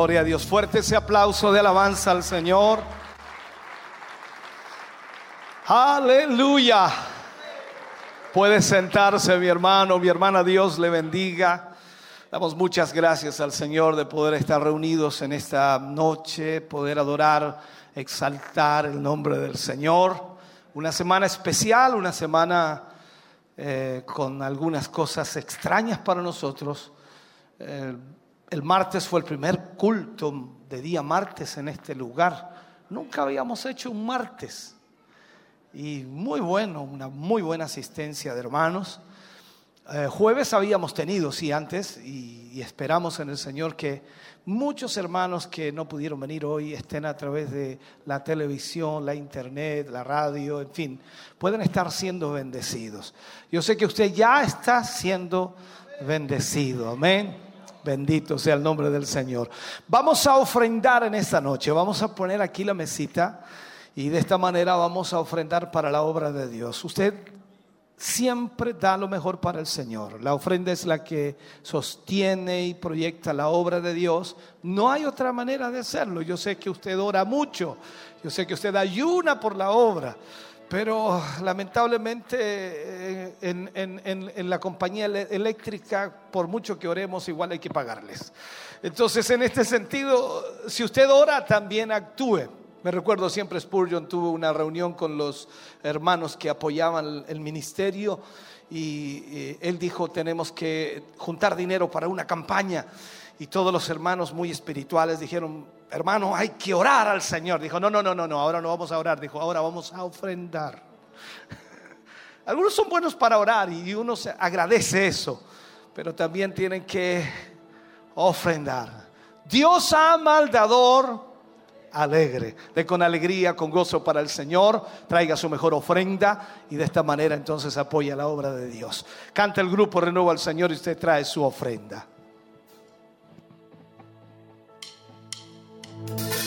Gloria a Dios. Fuerte ese aplauso de alabanza al Señor. Aleluya. Puede sentarse mi hermano, mi hermana, Dios le bendiga. Damos muchas gracias al Señor de poder estar reunidos en esta noche, poder adorar, exaltar el nombre del Señor. Una semana especial, una semana eh, con algunas cosas extrañas para nosotros. Eh, el martes fue el primer culto de día martes en este lugar. Nunca habíamos hecho un martes. Y muy bueno, una muy buena asistencia de hermanos. Eh, jueves habíamos tenido, sí, antes, y, y, esperamos en el Señor que muchos hermanos que no pudieron venir hoy estén a través de la televisión, la internet, la radio, en fin, pueden estar siendo bendecidos. Yo sé que usted ya está siendo bendecido, amén. Bendito sea el nombre del Señor. Vamos a ofrendar en esta noche. Vamos a poner aquí la mesita y de esta manera vamos a ofrendar para la obra de Dios. Usted siempre da lo mejor para el Señor. La ofrenda es la que sostiene y proyecta la obra de Dios. No hay otra manera de hacerlo. Yo sé que usted ora mucho. Yo sé que usted ayuna por la obra. Pero lamentablemente eh, en, la compañía eléctrica, por mucho que oremos, igual hay que pagarles. Entonces, en este sentido, si usted ora, también actúe. Me recuerdo siempre Spurgeon tuvo una reunión con los hermanos que apoyaban el ministerio y él dijo, tenemos que juntar dinero para una campaña. Y todos los hermanos muy espirituales dijeron, hermano, hay que orar al Señor. Dijo, no, no, no, no, no, ahora no vamos a orar. Dijo, ahora vamos a ofrendar. Algunos son buenos para orar y uno se agradece eso, pero también tienen que ofrendar. Dios ama al dador alegre. De con alegría, con gozo para el Señor, traiga su mejor ofrenda y de esta manera entonces apoya la obra de Dios. Canta el grupo Renueva al Señor y usted trae su ofrenda. Pensando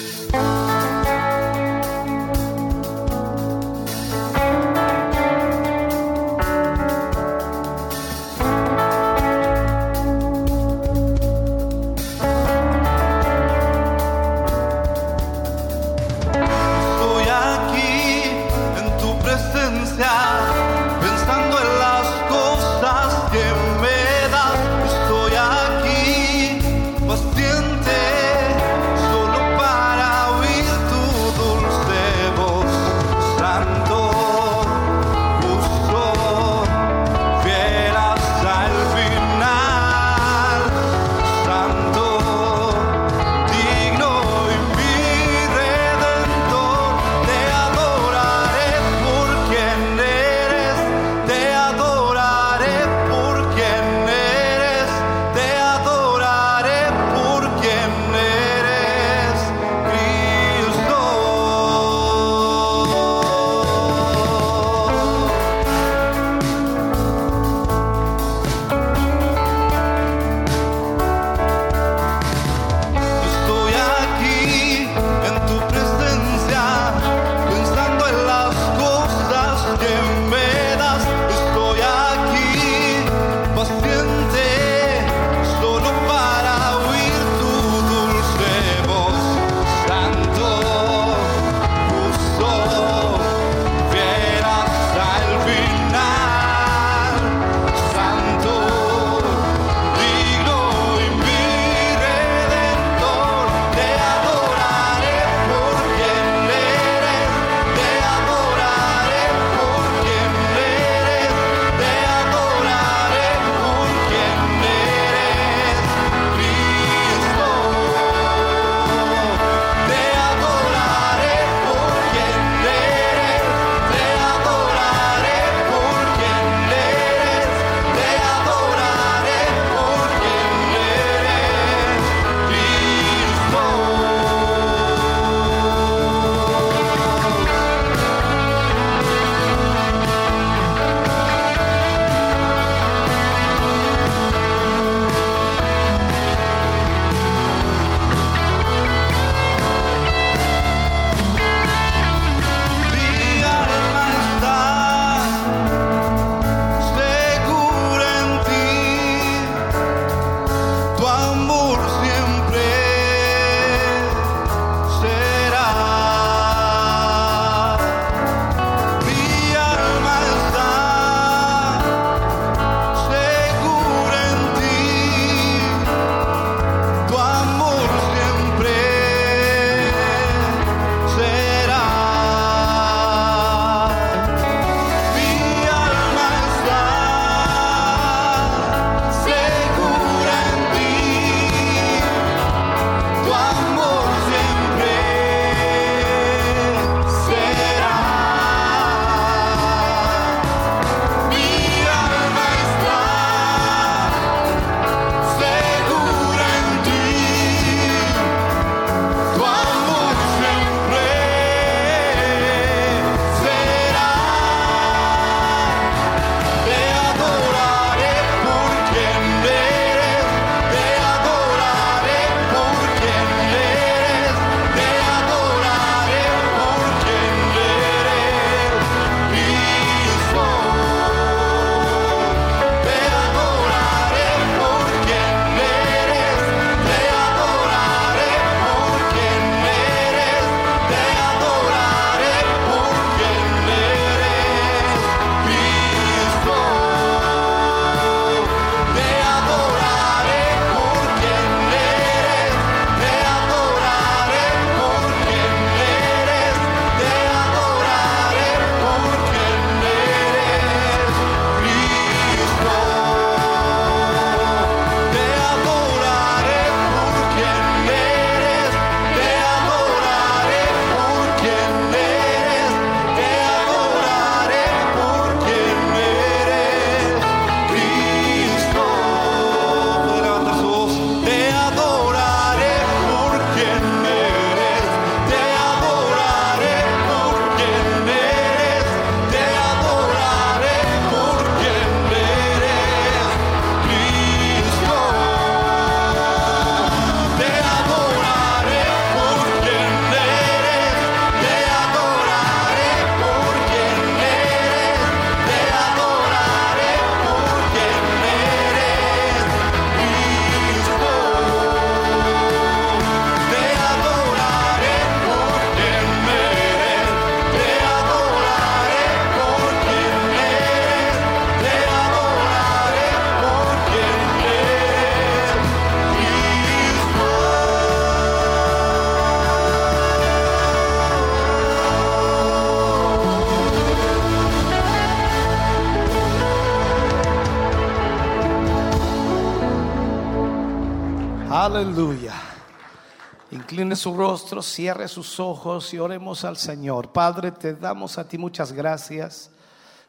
rostro, cierre sus ojos y oremos al Señor. Padre, te damos a ti muchas gracias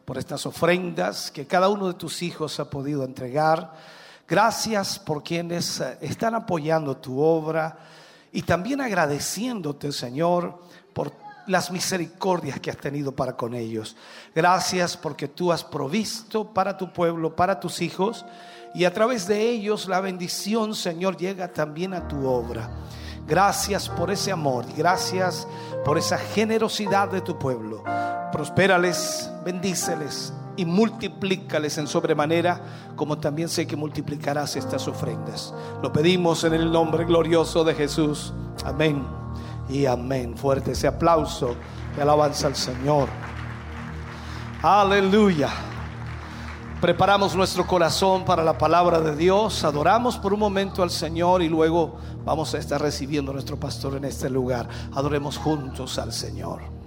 por estas ofrendas que cada uno de tus hijos ha podido entregar. Gracias por quienes eh, están apoyando tu obra y también agradeciéndote, Señor, por las misericordias que has tenido para con ellos. Gracias porque tú has provisto para tu pueblo, para tus hijos, y a través de ellos la bendición, Señor, llega también a tu obra. Gracias por ese amor, gracias por esa generosidad de tu pueblo. Prospérales, bendíceles y multiplícales en sobremanera, como también sé que multiplicarás estas ofrendas. Lo pedimos en el nombre glorioso de Jesús. Amén y amén. Fuerte ese aplauso y alabanza al Señor. Aleluya. Preparamos nuestro corazón para la palabra de Dios, adoramos por un momento al Señor y luego vamos a estar recibiendo a nuestro pastor en este lugar. Adoremos juntos al Señor.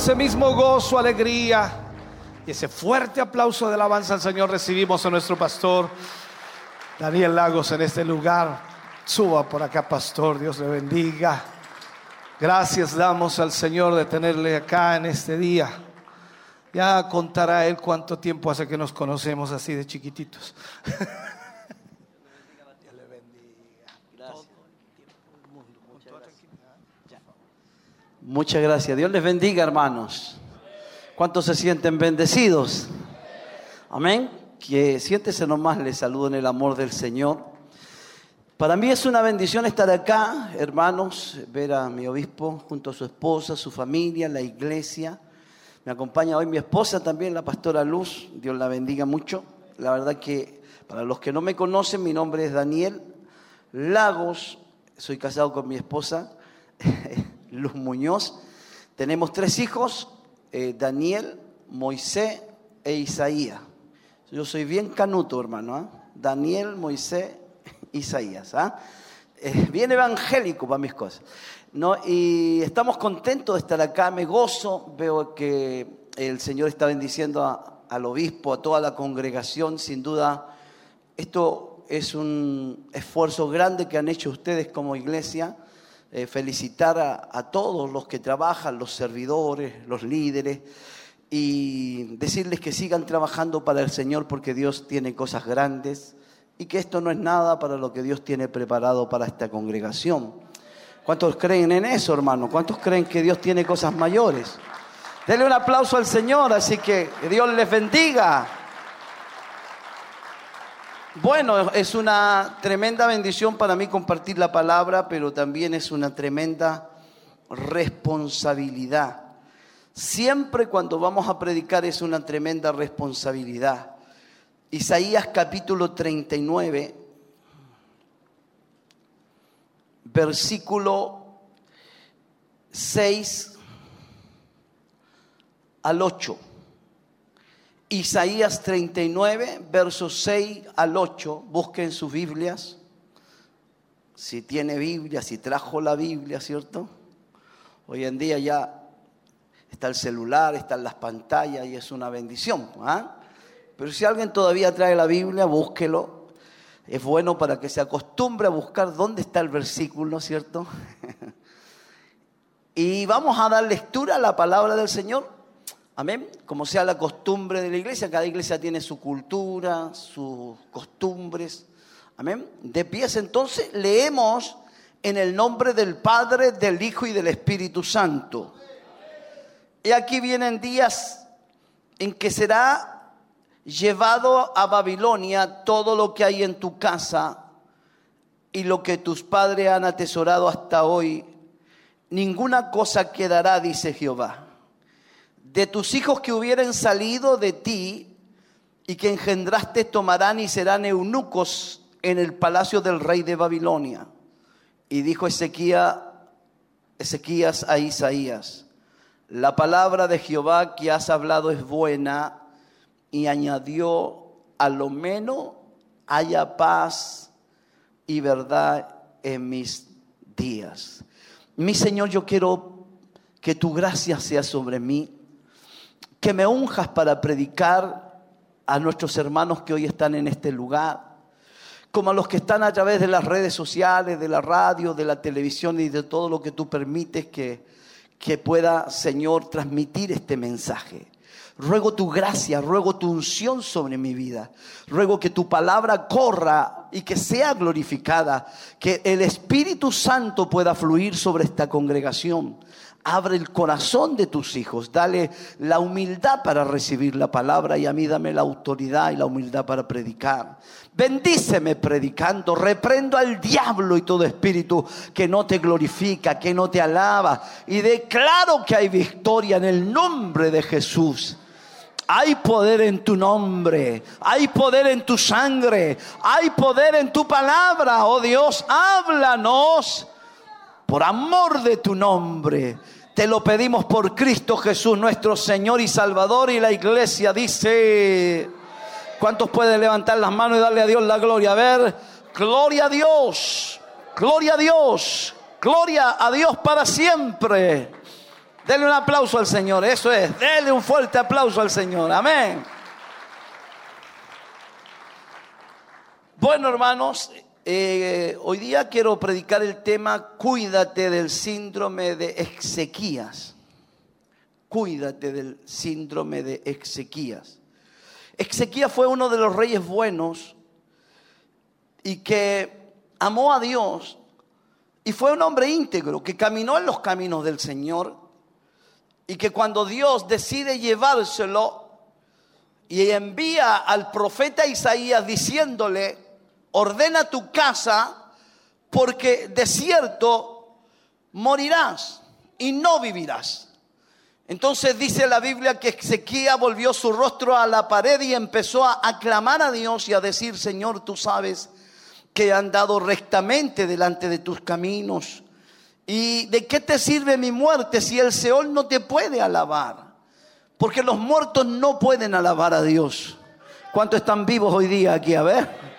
Ese mismo gozo, alegría y ese fuerte aplauso de alabanza al Señor recibimos a nuestro pastor Daniel Lagos en este lugar. Suba por acá, pastor, Dios le bendiga. Gracias damos al Señor de tenerle acá en este día. Ya contará Él cuánto tiempo hace que nos conocemos así de chiquititos. Muchas gracias. Dios les bendiga, hermanos. ¿Cuántos se sienten bendecidos? Amén. Que siéntese nomás, les saludo en el amor del Señor. Para mí es una bendición estar acá, hermanos, ver a mi obispo junto a su esposa, su familia, la iglesia. Me acompaña hoy mi esposa también, la pastora Luz. Dios la bendiga mucho. La verdad que para los que no me conocen, mi nombre es Daniel Lagos. Soy casado con mi esposa, Luz Muñoz. Tenemos tres hijos, eh, Daniel, Moisés e Isaías. Yo soy bien canuto, hermano. ¿ah? Daniel, Moisés, Isaías. ¿ah? Bien evangélico para mis cosas. ¿no? Y estamos contentos de estar acá, me gozo, veo que el Señor está bendiciendo al obispo, a toda la congregación, sin duda. Esto es un esfuerzo grande que han hecho ustedes como iglesia. Eh, felicitar a, todos los que trabajan, los servidores, los líderes, y decirles que sigan trabajando para el Señor porque Dios tiene cosas grandes y que esto no es nada para lo que Dios tiene preparado para esta congregación. ¿Cuántos creen en eso, hermano? ¿Cuántos creen que Dios tiene cosas mayores? Denle un aplauso al Señor, así que Dios les bendiga. Bueno, es una tremenda bendición para mí compartir la palabra, pero también es una tremenda responsabilidad. Siempre cuando vamos a predicar es una tremenda responsabilidad. Isaías capítulo 39, versículo 6 al 8. Isaías 39, versos 6 al 8. Busquen sus Biblias. Si tiene Biblia, si trajo la Biblia, ¿cierto? Hoy en día ya está el celular, están las pantallas y es una bendición. ¿ah? Pero si alguien todavía trae la Biblia, búsquelo. Es bueno para que se acostumbre a buscar dónde está el versículo, ¿cierto? y vamos a dar lectura a la palabra del Señor. Amén. Como sea la costumbre de la iglesia, cada iglesia tiene su cultura, sus costumbres. Amén. De pies entonces leemos en el nombre del Padre, del Hijo y del Espíritu Santo. Y aquí vienen días en que será llevado a Babilonia todo lo que hay en tu casa y lo que tus padres han atesorado hasta hoy. Ninguna cosa quedará, dice Jehová. De tus hijos que hubieran salido de ti y que engendraste tomarán y serán eunucos en el palacio del rey de Babilonia. Y dijo Ezequías, Ezequías a Isaías, la palabra de Jehová que has hablado es buena y añadió, a lo menos haya paz y verdad en mis días. Mi Señor, yo quiero que tu gracia sea sobre mí, que me unjas para predicar a nuestros hermanos que hoy están en este lugar, como a los que están a través de las redes sociales, de la radio, de la televisión y de todo lo que tú permites que que pueda, Señor, transmitir este mensaje. Ruego tu gracia, ruego tu unción sobre mi vida. Ruego que tu palabra corra y que sea glorificada. Que el Espíritu Santo pueda fluir sobre esta congregación. Abre el corazón de tus hijos. Dale la humildad para recibir la palabra y a mí dame la autoridad y la humildad para predicar. Bendíceme predicando, reprendo al diablo y todo espíritu que no te glorifica, que no te alaba. Y declaro que hay victoria en el nombre de Jesús. Hay poder en tu nombre, hay poder en tu sangre, hay poder en tu palabra. Oh Dios, háblanos por amor de tu nombre. Te lo pedimos por Cristo Jesús, nuestro Señor y Salvador. Y la iglesia dice... ¿Cuántos pueden levantar las manos y darle a Dios la gloria? A ver, gloria a Dios, gloria a Dios, gloria a Dios para siempre. Denle un aplauso al Señor, eso es. Denle un fuerte aplauso al Señor. Amén. Bueno, hermanos, eh, hoy día quiero predicar el tema Cuídate del síndrome de Exequías. Cuídate del síndrome de Exequías. Exequías fue uno de los reyes buenos y que amó a Dios y fue un hombre íntegro que caminó en los caminos del Señor y que cuando Dios decide llevárselo y envía al profeta Isaías diciéndole, ordena tu casa porque de cierto morirás y no vivirás. Entonces dice la Biblia que Ezequiel volvió su rostro a la pared y empezó a aclamar a Dios y a decir, Señor, tú sabes que he andado rectamente delante de tus caminos. ¿Y de qué te sirve mi muerte si el Seol no te puede alabar? Porque los muertos no pueden alabar a Dios. ¿Cuántos están vivos hoy día aquí? A ver.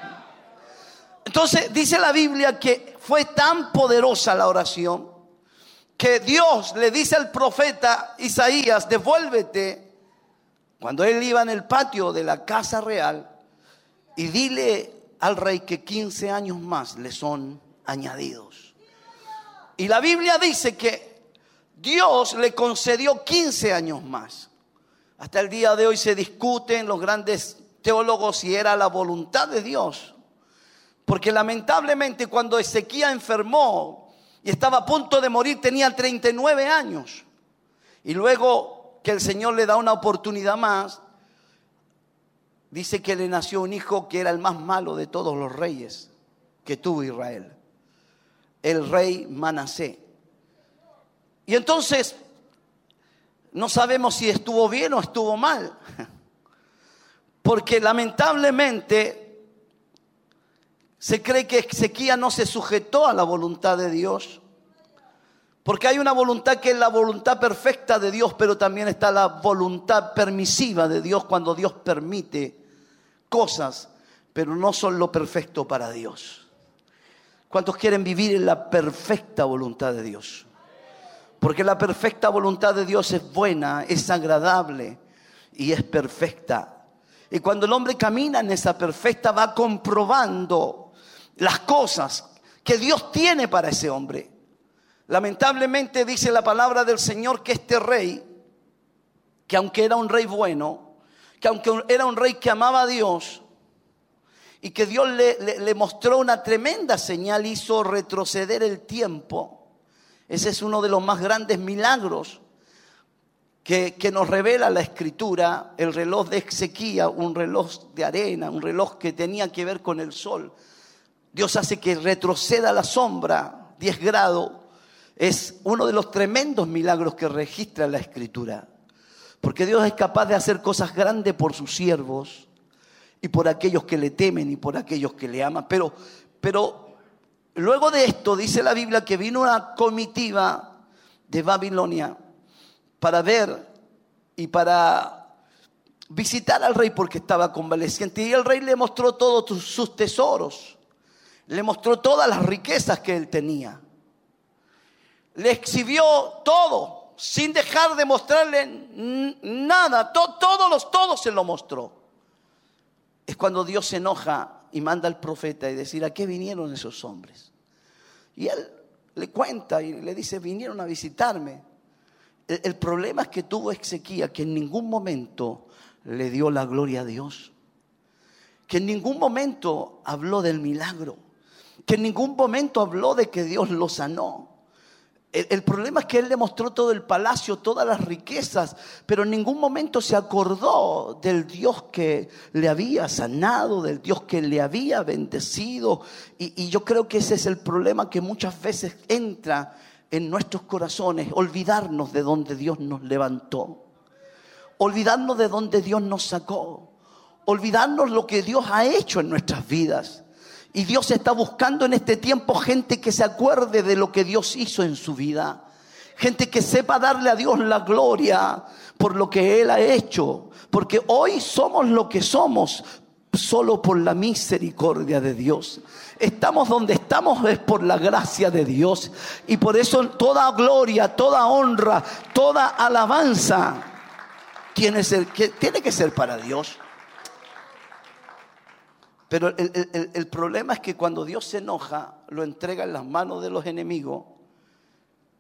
Entonces dice la Biblia que fue tan poderosa la oración que Dios le dice al profeta Isaías, devuélvete, cuando él iba en el patio de la casa real, y dile al rey que 15 años más le son añadidos. Y la Biblia dice que Dios le concedió 15 años más. Hasta el día de hoy se discuten los grandes teólogos si era la voluntad de Dios. Porque lamentablemente cuando Ezequiel enfermó, y estaba a punto de morir, tenía 39 años. Y luego que el Señor le da una oportunidad más, dice que le nació un hijo que era el más malo de todos los reyes que tuvo Israel, el rey Manasé. Y entonces no sabemos si estuvo bien o estuvo mal, porque lamentablemente se cree que Ezequiel no se sujetó a la voluntad de Dios. Porque hay una voluntad que es la voluntad perfecta de Dios, pero también está la voluntad permisiva de Dios cuando Dios permite cosas, pero no son lo perfecto para Dios. ¿Cuántos quieren vivir en la perfecta voluntad de Dios? Porque la perfecta voluntad de Dios es buena, es agradable y es perfecta. Y cuando el hombre camina en esa perfecta va comprobando las cosas que Dios tiene para ese hombre. Lamentablemente dice la palabra del Señor que este rey, que aunque era un rey bueno, que aunque era un rey que amaba a Dios, y que Dios le, mostró una tremenda señal, hizo retroceder el tiempo. Ese es uno de los más grandes milagros que, que, nos revela la escritura, el reloj de Ezequiel, un reloj de arena, un reloj que tenía que ver con el sol. Dios hace que retroceda la sombra 10 grados. Es uno de los tremendos milagros que registra la escritura. Porque Dios es capaz de hacer cosas grandes por sus siervos y por aquellos que le temen y por aquellos que le aman. Pero, pero luego de esto dice la Biblia que vino una comitiva de Babilonia para ver y para visitar al rey porque estaba convaleciente. Y el rey le mostró todos sus tesoros le mostró todas las riquezas que él tenía. Le exhibió todo, sin dejar de mostrarle nada. todos los, todo se lo mostró. Es cuando Dios se enoja y manda al profeta y decir, ¿a qué vinieron esos hombres? Y él le cuenta y le dice, vinieron a visitarme. El, el problema es que tuvo Ezequiel que en ningún momento le dio la gloria a Dios. Que en ningún momento habló del milagro que en ningún momento habló de que Dios lo sanó. El, problema es que él le mostró todo el palacio, todas las riquezas, pero en ningún momento se acordó del Dios que le había sanado, del Dios que le había bendecido. Y, y yo creo que ese es el problema que muchas veces entra en nuestros corazones, olvidarnos de donde Dios nos levantó, olvidarnos de donde Dios nos sacó, olvidarnos lo que Dios ha hecho en nuestras vidas. Y Dios está buscando en este tiempo gente que se acuerde de lo que Dios hizo en su vida. Gente que sepa darle a Dios la gloria por lo que Él ha hecho. Porque hoy somos lo que somos solo por la misericordia de Dios. Estamos donde estamos es por la gracia de Dios. Y por eso toda gloria, toda honra, toda alabanza tiene, que, tiene que ser para Dios. Pero el, el, problema es que cuando Dios se enoja, lo entrega en las manos de los enemigos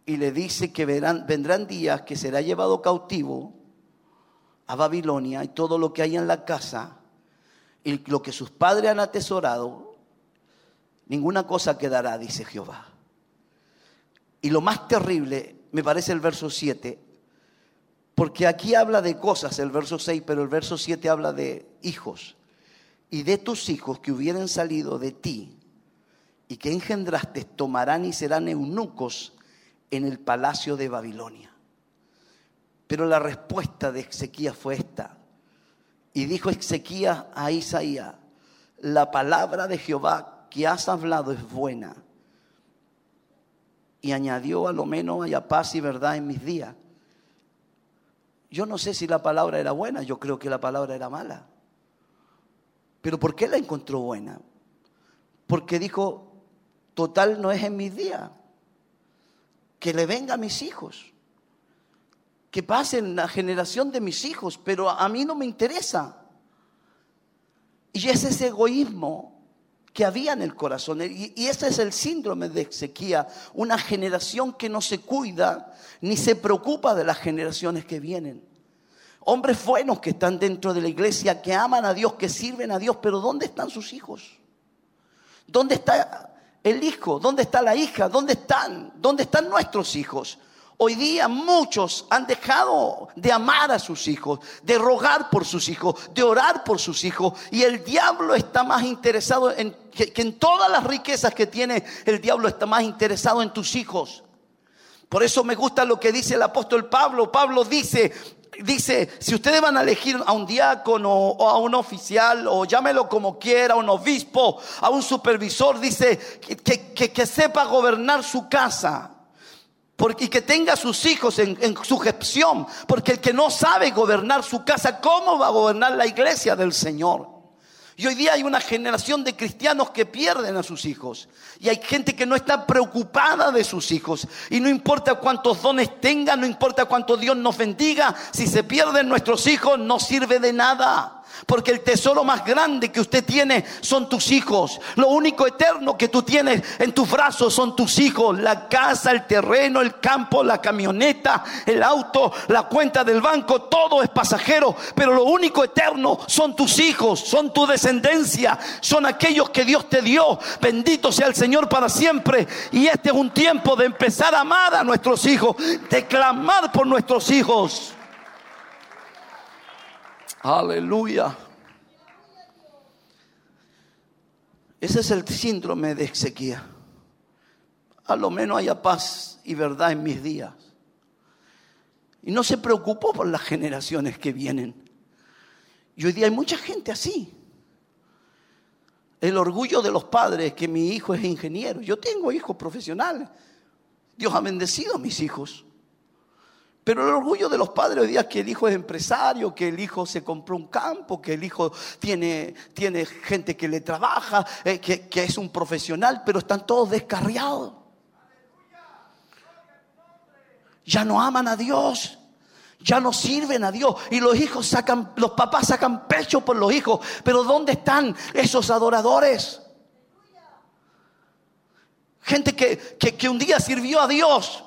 y le dice que verán, vendrán días que será llevado cautivo a Babilonia y todo lo que hay en la casa y lo que sus padres han atesorado, ninguna cosa quedará, dice Jehová. Y lo más terrible me parece el verso 7, porque aquí habla de cosas el verso 6, pero el verso 7 habla de hijos. Y de tus hijos que hubieran salido de ti y que engendraste tomarán y serán eunucos en el palacio de Babilonia. Pero la respuesta de Ezequías fue esta. Y dijo Ezequías a Isaías, la palabra de Jehová que has hablado es buena. Y añadió a lo menos haya paz y verdad en mis días. Yo no sé si la palabra era buena, yo creo que la palabra era mala. Pero ¿por qué la encontró buena? Porque dijo, total no es en mis días que le venga a mis hijos, que pasen la generación de mis hijos, pero a mí no me interesa. Y es ese egoísmo que había en el corazón. Y, ese es el síndrome de Ezequiel, una generación que no se cuida ni se preocupa de las generaciones que vienen. Hombres buenos que están dentro de la iglesia, que aman a Dios, que sirven a Dios, pero ¿dónde están sus hijos? ¿Dónde está el hijo? ¿Dónde está la hija? ¿Dónde están? ¿Dónde están nuestros hijos? Hoy día muchos han dejado de amar a sus hijos, de rogar por sus hijos, de orar por sus hijos. Y el diablo está más interesado en que, en todas las riquezas que tiene, el diablo está más interesado en tus hijos. Por eso me gusta lo que dice el apóstol Pablo. Pablo dice, dice, si ustedes van a elegir a un diácono o a un oficial, o llámelo como quiera, a un obispo, a un supervisor, dice que, sepa gobernar su casa. Porque, y que tenga sus hijos en, en sujeción. Porque el que no sabe gobernar su casa, ¿cómo va a gobernar la iglesia del Señor? Y hoy día hay una generación de cristianos que pierden a sus hijos. Y hay gente que no está preocupada de sus hijos. Y no importa cuántos dones tengan, no importa cuánto Dios nos bendiga, si se pierden nuestros hijos no sirve de nada. Porque el tesoro más grande que usted tiene son tus hijos. Lo único eterno que tú tienes en tus brazos son tus hijos. La casa, el terreno, el campo, la camioneta, el auto, la cuenta del banco, todo es pasajero. Pero lo único eterno son tus hijos, son tu descendencia, son aquellos que Dios te dio. Bendito sea el Señor para siempre. Y este es un tiempo de empezar a amar a nuestros hijos, de clamar por nuestros hijos. Aleluya. Ese es el síndrome de Ezequiel. A lo menos haya paz y verdad en mis días. Y no se preocupó por las generaciones que vienen. Y hoy día hay mucha gente así. El orgullo de los padres que mi hijo es ingeniero. Yo tengo hijos profesionales. Dios ha bendecido a mis hijos. Pero el orgullo de los padres hoy día es que el hijo es empresario, que el hijo se compró un campo, que el hijo tiene, tiene gente que le trabaja, eh, que, que es un profesional, pero están todos descarriados. Ya no aman a Dios ya no sirven a Dios y los hijos sacan, los papás sacan pecho por los hijos, pero ¿dónde están esos adoradores? Gente que, que, que un día sirvió a Dios,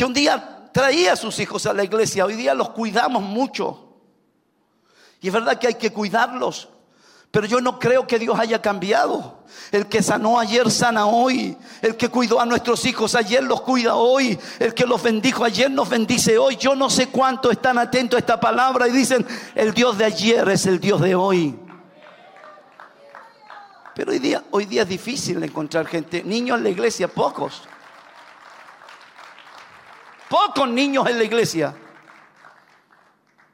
que un día traía a sus hijos a la iglesia, hoy día los cuidamos mucho. Y es verdad que hay que cuidarlos, pero yo no creo que Dios haya cambiado. El que sanó ayer sana hoy. El que cuidó a nuestros hijos ayer los cuida hoy. El que los bendijo ayer nos bendice hoy. Yo no sé cuánto están atentos a esta palabra y dicen, el Dios de ayer es el Dios de hoy. Pero hoy día, hoy día es difícil encontrar gente. Niños en la iglesia, pocos. Pocos niños en la iglesia.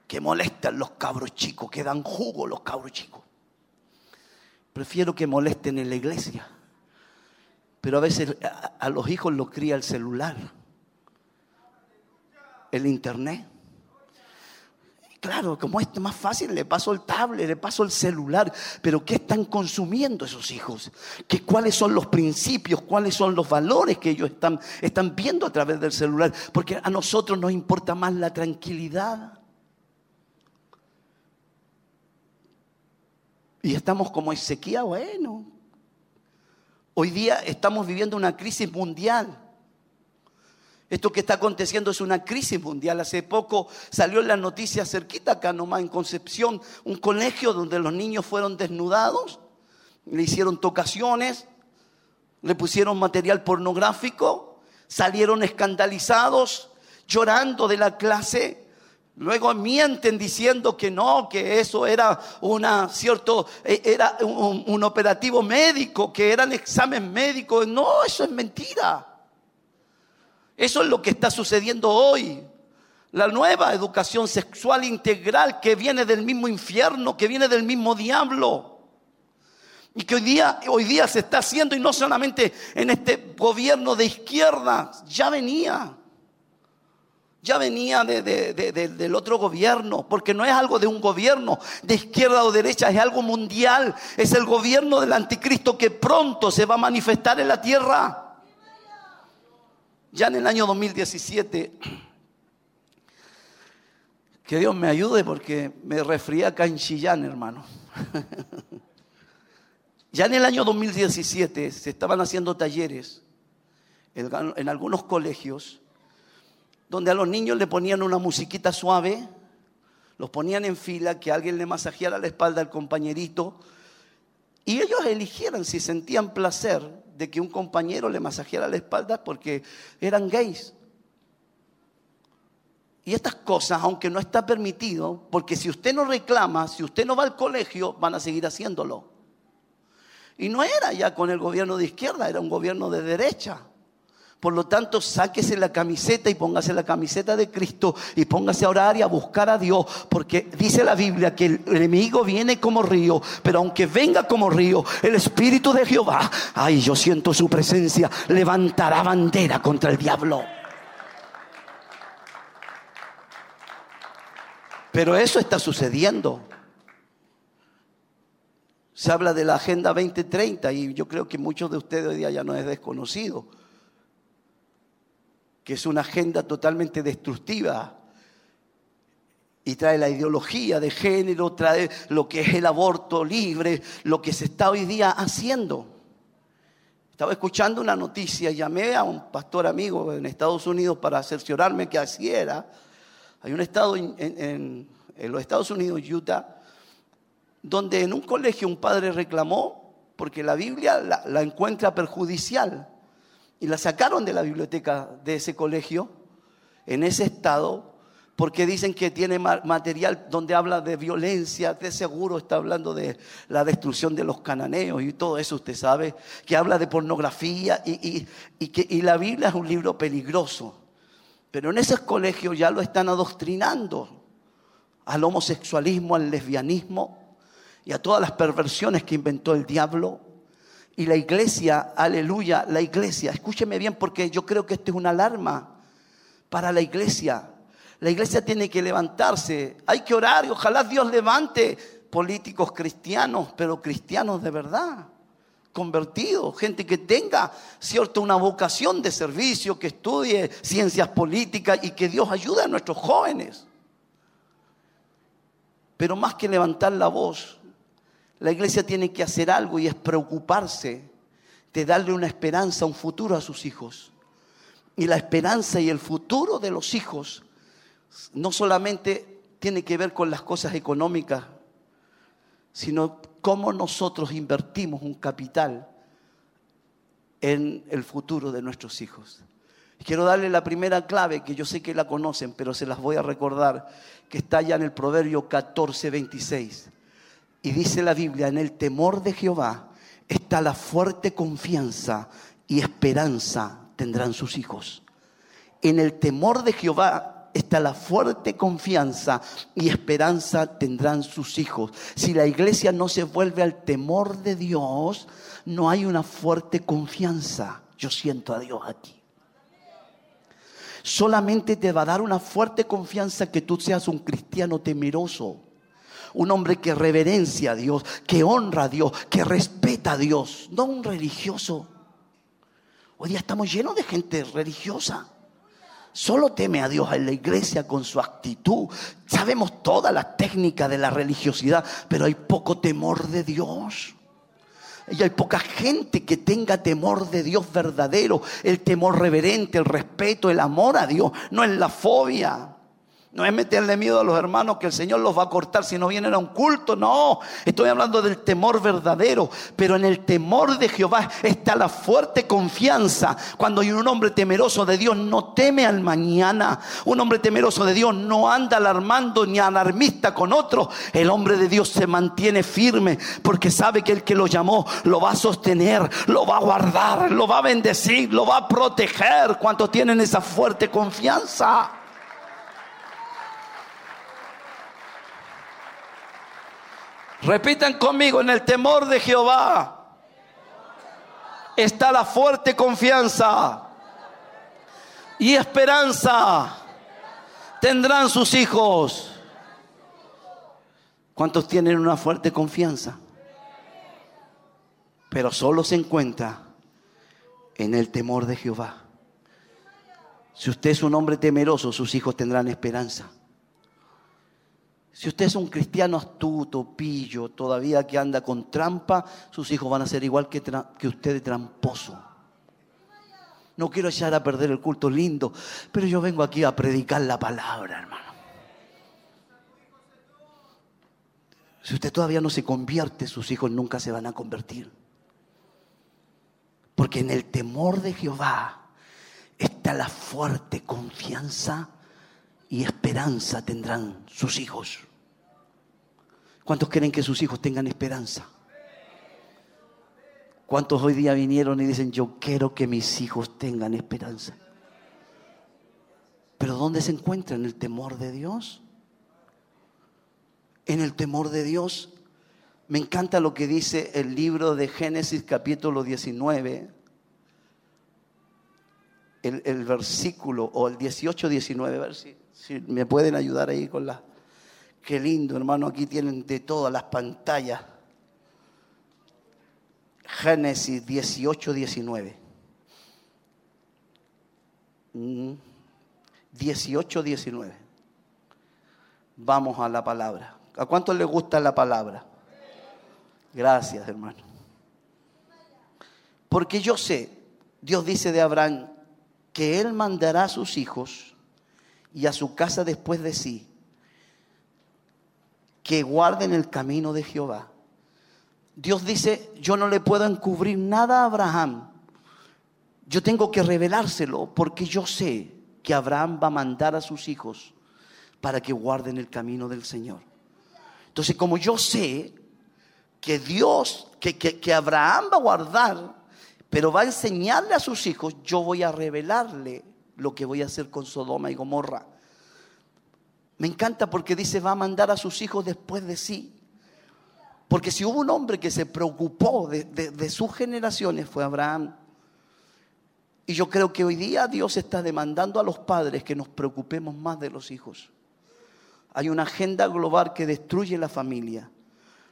Que molestan los cabros chicos, que dan jugo los cabros chicos. Prefiero que molesten en la iglesia. Pero a veces a, los hijos los cría el celular, el internet. Claro, como es más fácil, le paso el tablet, le paso el celular, pero ¿qué están consumiendo esos hijos? ¿Qué, ¿Cuáles son los principios? ¿Cuáles son los valores que ellos están, están viendo a través del celular? Porque a nosotros nos importa más la tranquilidad. Y estamos como Ezequiel, bueno. Hoy día estamos viviendo una crisis mundial. Esto que está aconteciendo es una crisis mundial. Hace poco salió en las noticias cerquita acá nomás en Concepción, un colegio donde los niños fueron desnudados, le hicieron tocaciones, le pusieron material pornográfico, salieron escandalizados, llorando de la clase. Luego mienten diciendo que no, que eso era una cierto, eh, era un, un operativo médico, que eran examen médico. No, eso es mentira. Eso es lo que está sucediendo hoy. La nueva educación sexual integral que viene del mismo infierno, que viene del mismo diablo. Y que hoy día, hoy día se está haciendo y no solamente en este gobierno de izquierda, ya venía. Ya venía del otro gobierno, porque no es algo de un gobierno de izquierda o derecha, es algo mundial. Es el gobierno del anticristo que pronto se va a manifestar en la tierra. Ya en el año 2017, que Dios me ayude porque me resfrié acá en Chillán, hermano. Ya en el año 2017 se estaban haciendo talleres en algunos colegios donde a los niños le ponían una musiquita suave, los ponían en fila, que alguien le masajeara la espalda al compañerito, y ellos eligieran si sentían placer de que un compañero le masajeara la espalda porque eran gays. Y estas cosas, aunque no está permitido, porque si usted no reclama, si usted no va al colegio, van a seguir haciéndolo. Y no era ya con el gobierno de izquierda, era un gobierno de derecha. Por lo tanto, sáquese la camiseta y póngase la camiseta de Cristo y póngase a orar y a buscar a Dios, porque dice la Biblia que el enemigo viene como río, pero aunque venga como río, el Espíritu de Jehová, ay, yo siento su presencia, levantará bandera contra el diablo. Pero eso está sucediendo. Se habla de la Agenda 2030 y yo creo que muchos de ustedes hoy día ya no es desconocido, que es una agenda totalmente destructiva y trae la ideología de género, trae lo que es el aborto libre, lo que se está hoy día haciendo. Estaba escuchando una noticia, llamé a un pastor amigo en Estados Unidos para cerciorarme que así era. Hay un estado en, en los Estados Unidos, Utah, donde en un colegio un padre reclamó porque la Biblia la, encuentra perjudicial y la sacaron de la biblioteca de ese colegio en ese estado porque dicen que tiene material donde habla de violencia, de seguro está hablando de la destrucción de los cananeos y todo eso usted sabe, que habla de pornografía y, que, y la Biblia es un libro peligroso. Pero en esos colegios ya lo están adoctrinando al homosexualismo, al lesbianismo, y a todas las perversiones que inventó el diablo. Y la iglesia, aleluya, la iglesia, escúcheme bien porque yo creo que esto es una alarma para la iglesia. La iglesia tiene que levantarse, hay que orar y ojalá Dios levante políticos cristianos, pero cristianos de verdad, convertidos, gente que tenga, cierto, una vocación de servicio, que estudie ciencias políticas y que Dios ayude a nuestros jóvenes. Pero más que levantar la voz, la iglesia tiene que hacer algo y es preocuparse de darle una esperanza, un futuro a sus hijos. Y la esperanza y el futuro de los hijos no solamente tiene que ver con las cosas económicas, sino cómo nosotros invertimos un capital en el futuro de nuestros hijos. Quiero darle la primera clave que yo sé que la conocen, pero se las voy a recordar, que está ya en el Proverbio 14, 26. Y dice la Biblia, en el temor de Jehová está la fuerte confianza y esperanza tendrán sus hijos. En el temor de Jehová está la fuerte confianza y esperanza tendrán sus hijos. Si la iglesia no se vuelve al temor de Dios, no hay una fuerte confianza. Yo siento a Dios aquí. solamente te va a dar una fuerte confianza que tú seas un cristiano temeroso. Un hombre que reverencia a Dios, que honra a Dios, que respeta a Dios, no un religioso. Hoy día estamos llenos de gente religiosa. Solo teme a Dios en la iglesia con su actitud. Sabemos toda la técnica de la religiosidad, pero hay poco temor de Dios. Y hay poca gente que tenga temor de Dios verdadero, el temor reverente, el respeto, el amor a Dios, no es la fobia. No es meterle miedo a los hermanos que el Señor los va a cortar si no vienen a un culto. No, estoy hablando del temor verdadero. Pero en el temor de Jehová está la fuerte confianza. Cuando hay un hombre temeroso de Dios no teme al mañana. Un hombre temeroso de Dios no anda alarmando ni alarmista con otros. El hombre de Dios se mantiene firme porque sabe que el que lo llamó lo va a sostener, lo va a guardar, lo va a bendecir, lo va a proteger. ¿Cuántos tienen esa fuerte confianza? Repitan conmigo, en el temor de Jehová está la fuerte confianza y esperanza tendrán sus hijos. ¿Cuántos tienen una fuerte confianza? Pero solo se encuentra en el temor de Jehová. Si usted es un hombre temeroso, sus hijos tendrán esperanza. Si usted es un cristiano astuto, pillo, todavía que anda con trampa, sus hijos van a ser igual que, usted de tramposo. No quiero echar a perder el culto lindo, pero yo vengo aquí a predicar la palabra, hermano. Si usted todavía no se convierte, sus hijos nunca se van a convertir. Porque en el temor de Jehová está la fuerte confianza y esperanza tendrán sus hijos. ¿Cuántos quieren que sus hijos tengan esperanza? ¿Cuántos hoy día vinieron y dicen, yo quiero que mis hijos tengan esperanza? Pero ¿dónde se encuentra? ¿En el temor de Dios? En el temor de Dios. Me encanta lo que dice el libro de Génesis capítulo 19, el, el versículo, o el 18-19, si, si me pueden ayudar ahí con la... Qué lindo, hermano, aquí tienen de todas las pantallas. Génesis 18, 19. 18, 19. Vamos a la palabra. ¿A cuántos les gusta la palabra? Gracias, hermano. Porque yo sé, Dios dice de Abraham, que él mandará a sus hijos y a su casa después de sí que guarden el camino de Jehová. Dios dice, yo no le puedo encubrir nada a Abraham. Yo tengo que revelárselo porque yo sé que Abraham va a mandar a sus hijos para que guarden el camino del Señor. Entonces, como yo sé que Dios, que, que, que Abraham va a guardar, pero va a enseñarle a sus hijos, yo voy a revelarle lo que voy a hacer con Sodoma y Gomorra. Me encanta porque dice va a mandar a sus hijos después de sí. Porque si hubo un hombre que se preocupó de, sus generaciones fue Abraham. Y yo creo que hoy día Dios está demandando a los padres que nos preocupemos más de los hijos. Hay una agenda global que destruye la familia.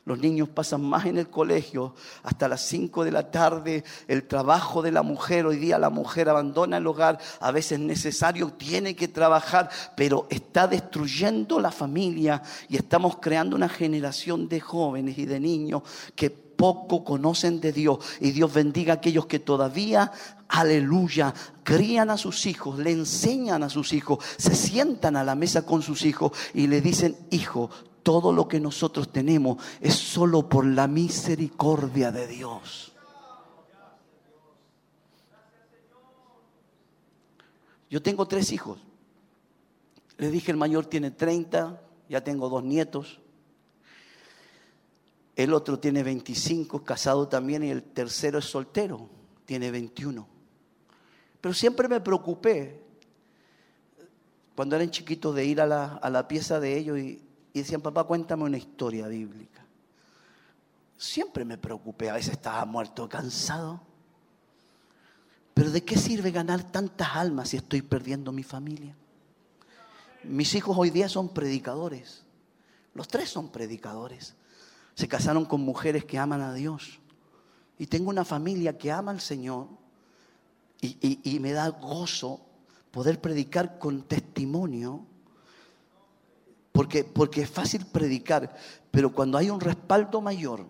Los niños pasan más en el colegio hasta las 5 de la tarde. El trabajo de la mujer, hoy día la mujer abandona el hogar, a veces necesario, tiene que trabajar, pero está destruyendo la familia y estamos creando una generación de jóvenes y de niños que poco conocen de Dios. Y Dios bendiga a aquellos que todavía, aleluya, crían a sus hijos, le enseñan a sus hijos, se sientan a la mesa con sus hijos y le dicen, hijo, todo lo que nosotros tenemos es solo por la misericordia de Dios. Yo tengo tres hijos. Le dije, el mayor tiene 30, ya tengo dos nietos. El otro tiene 25, casado también, y el tercero es soltero, tiene 21. Pero siempre me preocupé cuando eran chiquitos de ir a la, a la pieza de ellos y, y decían, papá, cuéntame una historia bíblica. Siempre me preocupé, a veces estaba muerto, cansado. Pero ¿de qué sirve ganar tantas almas si estoy perdiendo mi familia? Mis hijos hoy día son predicadores. Los tres son predicadores. Se casaron con mujeres que aman a Dios. Y tengo una familia que ama al Señor. Y, y me da gozo poder predicar con testimonio. Porque, porque es fácil predicar, pero cuando hay un respaldo mayor,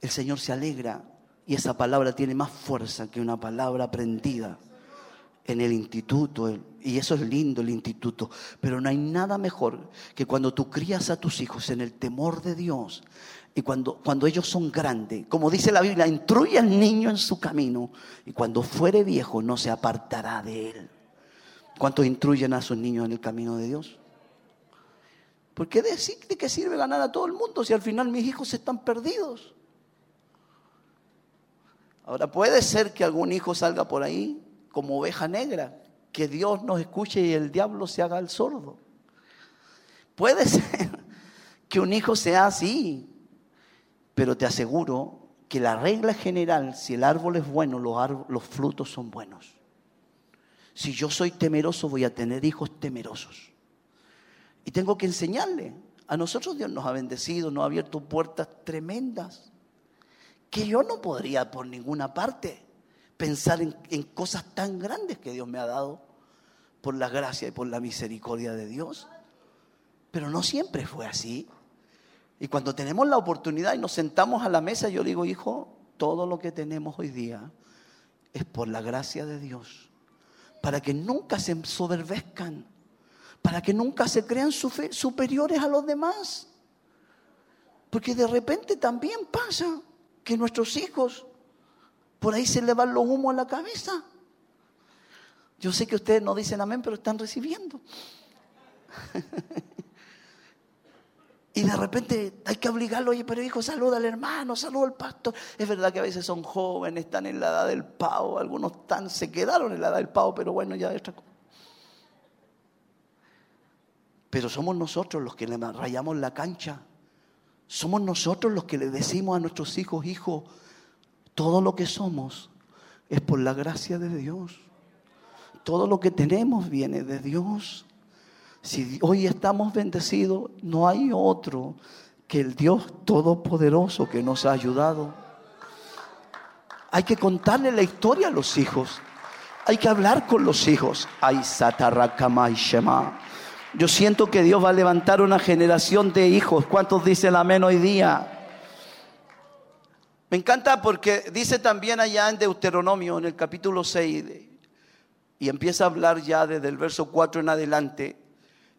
el Señor se alegra y esa palabra tiene más fuerza que una palabra aprendida en el instituto. Y eso es lindo el instituto. Pero no hay nada mejor que cuando tú crías a tus hijos en el temor de Dios. Y cuando, cuando ellos son grandes, como dice la Biblia, instruye al niño en su camino. Y cuando fuere viejo no se apartará de él. ¿Cuántos instruyen a sus niños en el camino de Dios? ¿Por qué decir de qué sirve ganar a todo el mundo si al final mis hijos están perdidos? Ahora puede ser que algún hijo salga por ahí como oveja negra, que Dios nos escuche y el diablo se haga el sordo. Puede ser que un hijo sea así, pero te aseguro que la regla general, si el árbol es bueno, los, los frutos son buenos. Si yo soy temeroso, voy a tener hijos temerosos. Y tengo que enseñarle. A nosotros Dios nos ha bendecido, nos ha abierto puertas tremendas que yo no podría por ninguna parte pensar en, cosas tan grandes que Dios me ha dado por la gracia y por la misericordia de Dios. Pero no siempre fue así. Y cuando tenemos la oportunidad y nos sentamos a la mesa, yo digo, hijo, todo lo que tenemos hoy día es por la gracia de Dios. Para que nunca se soberbezcan. Para que nunca se crean superiores a los demás. Porque de repente también pasa que nuestros hijos por ahí se le van los humos a la cabeza. Yo sé que ustedes no dicen amén, pero están recibiendo. y de repente hay que obligarlo, oye, pero hijo, saluda al hermano, saluda al pastor. Es verdad que a veces son jóvenes, están en la edad del pavo, algunos se quedaron en la edad del pavo, pero bueno, ya es otra cosa. Pero somos nosotros los que le rayamos la cancha somos nosotros los que le decimos a nuestros hijos, hijo, todo lo que somos es por la gracia de Dios. Todo lo que tenemos viene de Dios. Si hoy estamos bendecidos, no hay otro que el Dios Todopoderoso que nos ha ayudado. Hay que contarle la historia a los hijos. Hay que hablar con los hijos. Ay, y Shema. Yo siento que Dios va a levantar una generación de hijos. ¿Cuántos dicen amén hoy día? Me encanta porque dice también allá en Deuteronomio, en el capítulo 6, y empieza a hablar ya desde el verso 4 en adelante,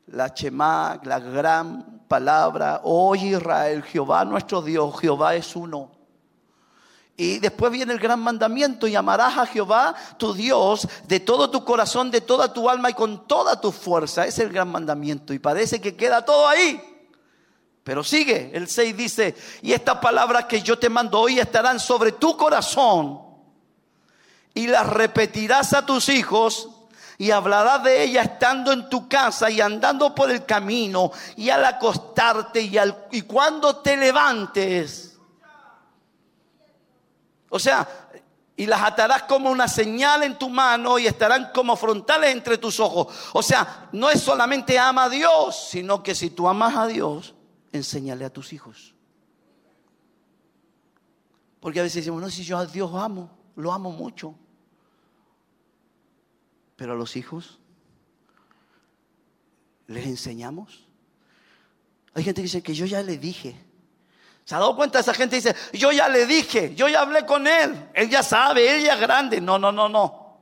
la Chema, la gran palabra, oye Israel, Jehová nuestro Dios, Jehová es uno. Y después viene el gran mandamiento y amarás a Jehová tu Dios de todo tu corazón, de toda tu alma y con toda tu fuerza. Es el gran mandamiento. Y parece que queda todo ahí. Pero sigue, el 6 dice, y estas palabras que yo te mando hoy estarán sobre tu corazón y las repetirás a tus hijos y hablarás de ellas estando en tu casa y andando por el camino y al acostarte y, al, y cuando te levantes o sea, y las atarás como una señal en tu mano y estarán como frontales entre tus ojos. O sea, no es solamente ama a Dios, sino que si tú amas a Dios, enséñale a tus hijos. Porque a veces decimos, no, si yo a Dios amo, lo amo mucho. Pero a los hijos, ¿les enseñamos? Hay gente que dice que yo ya le dije. ¿Se ha dado cuenta? Esa gente dice, yo ya le dije, yo ya hablé con él, él ya sabe, él ya es grande. No, no, no, no.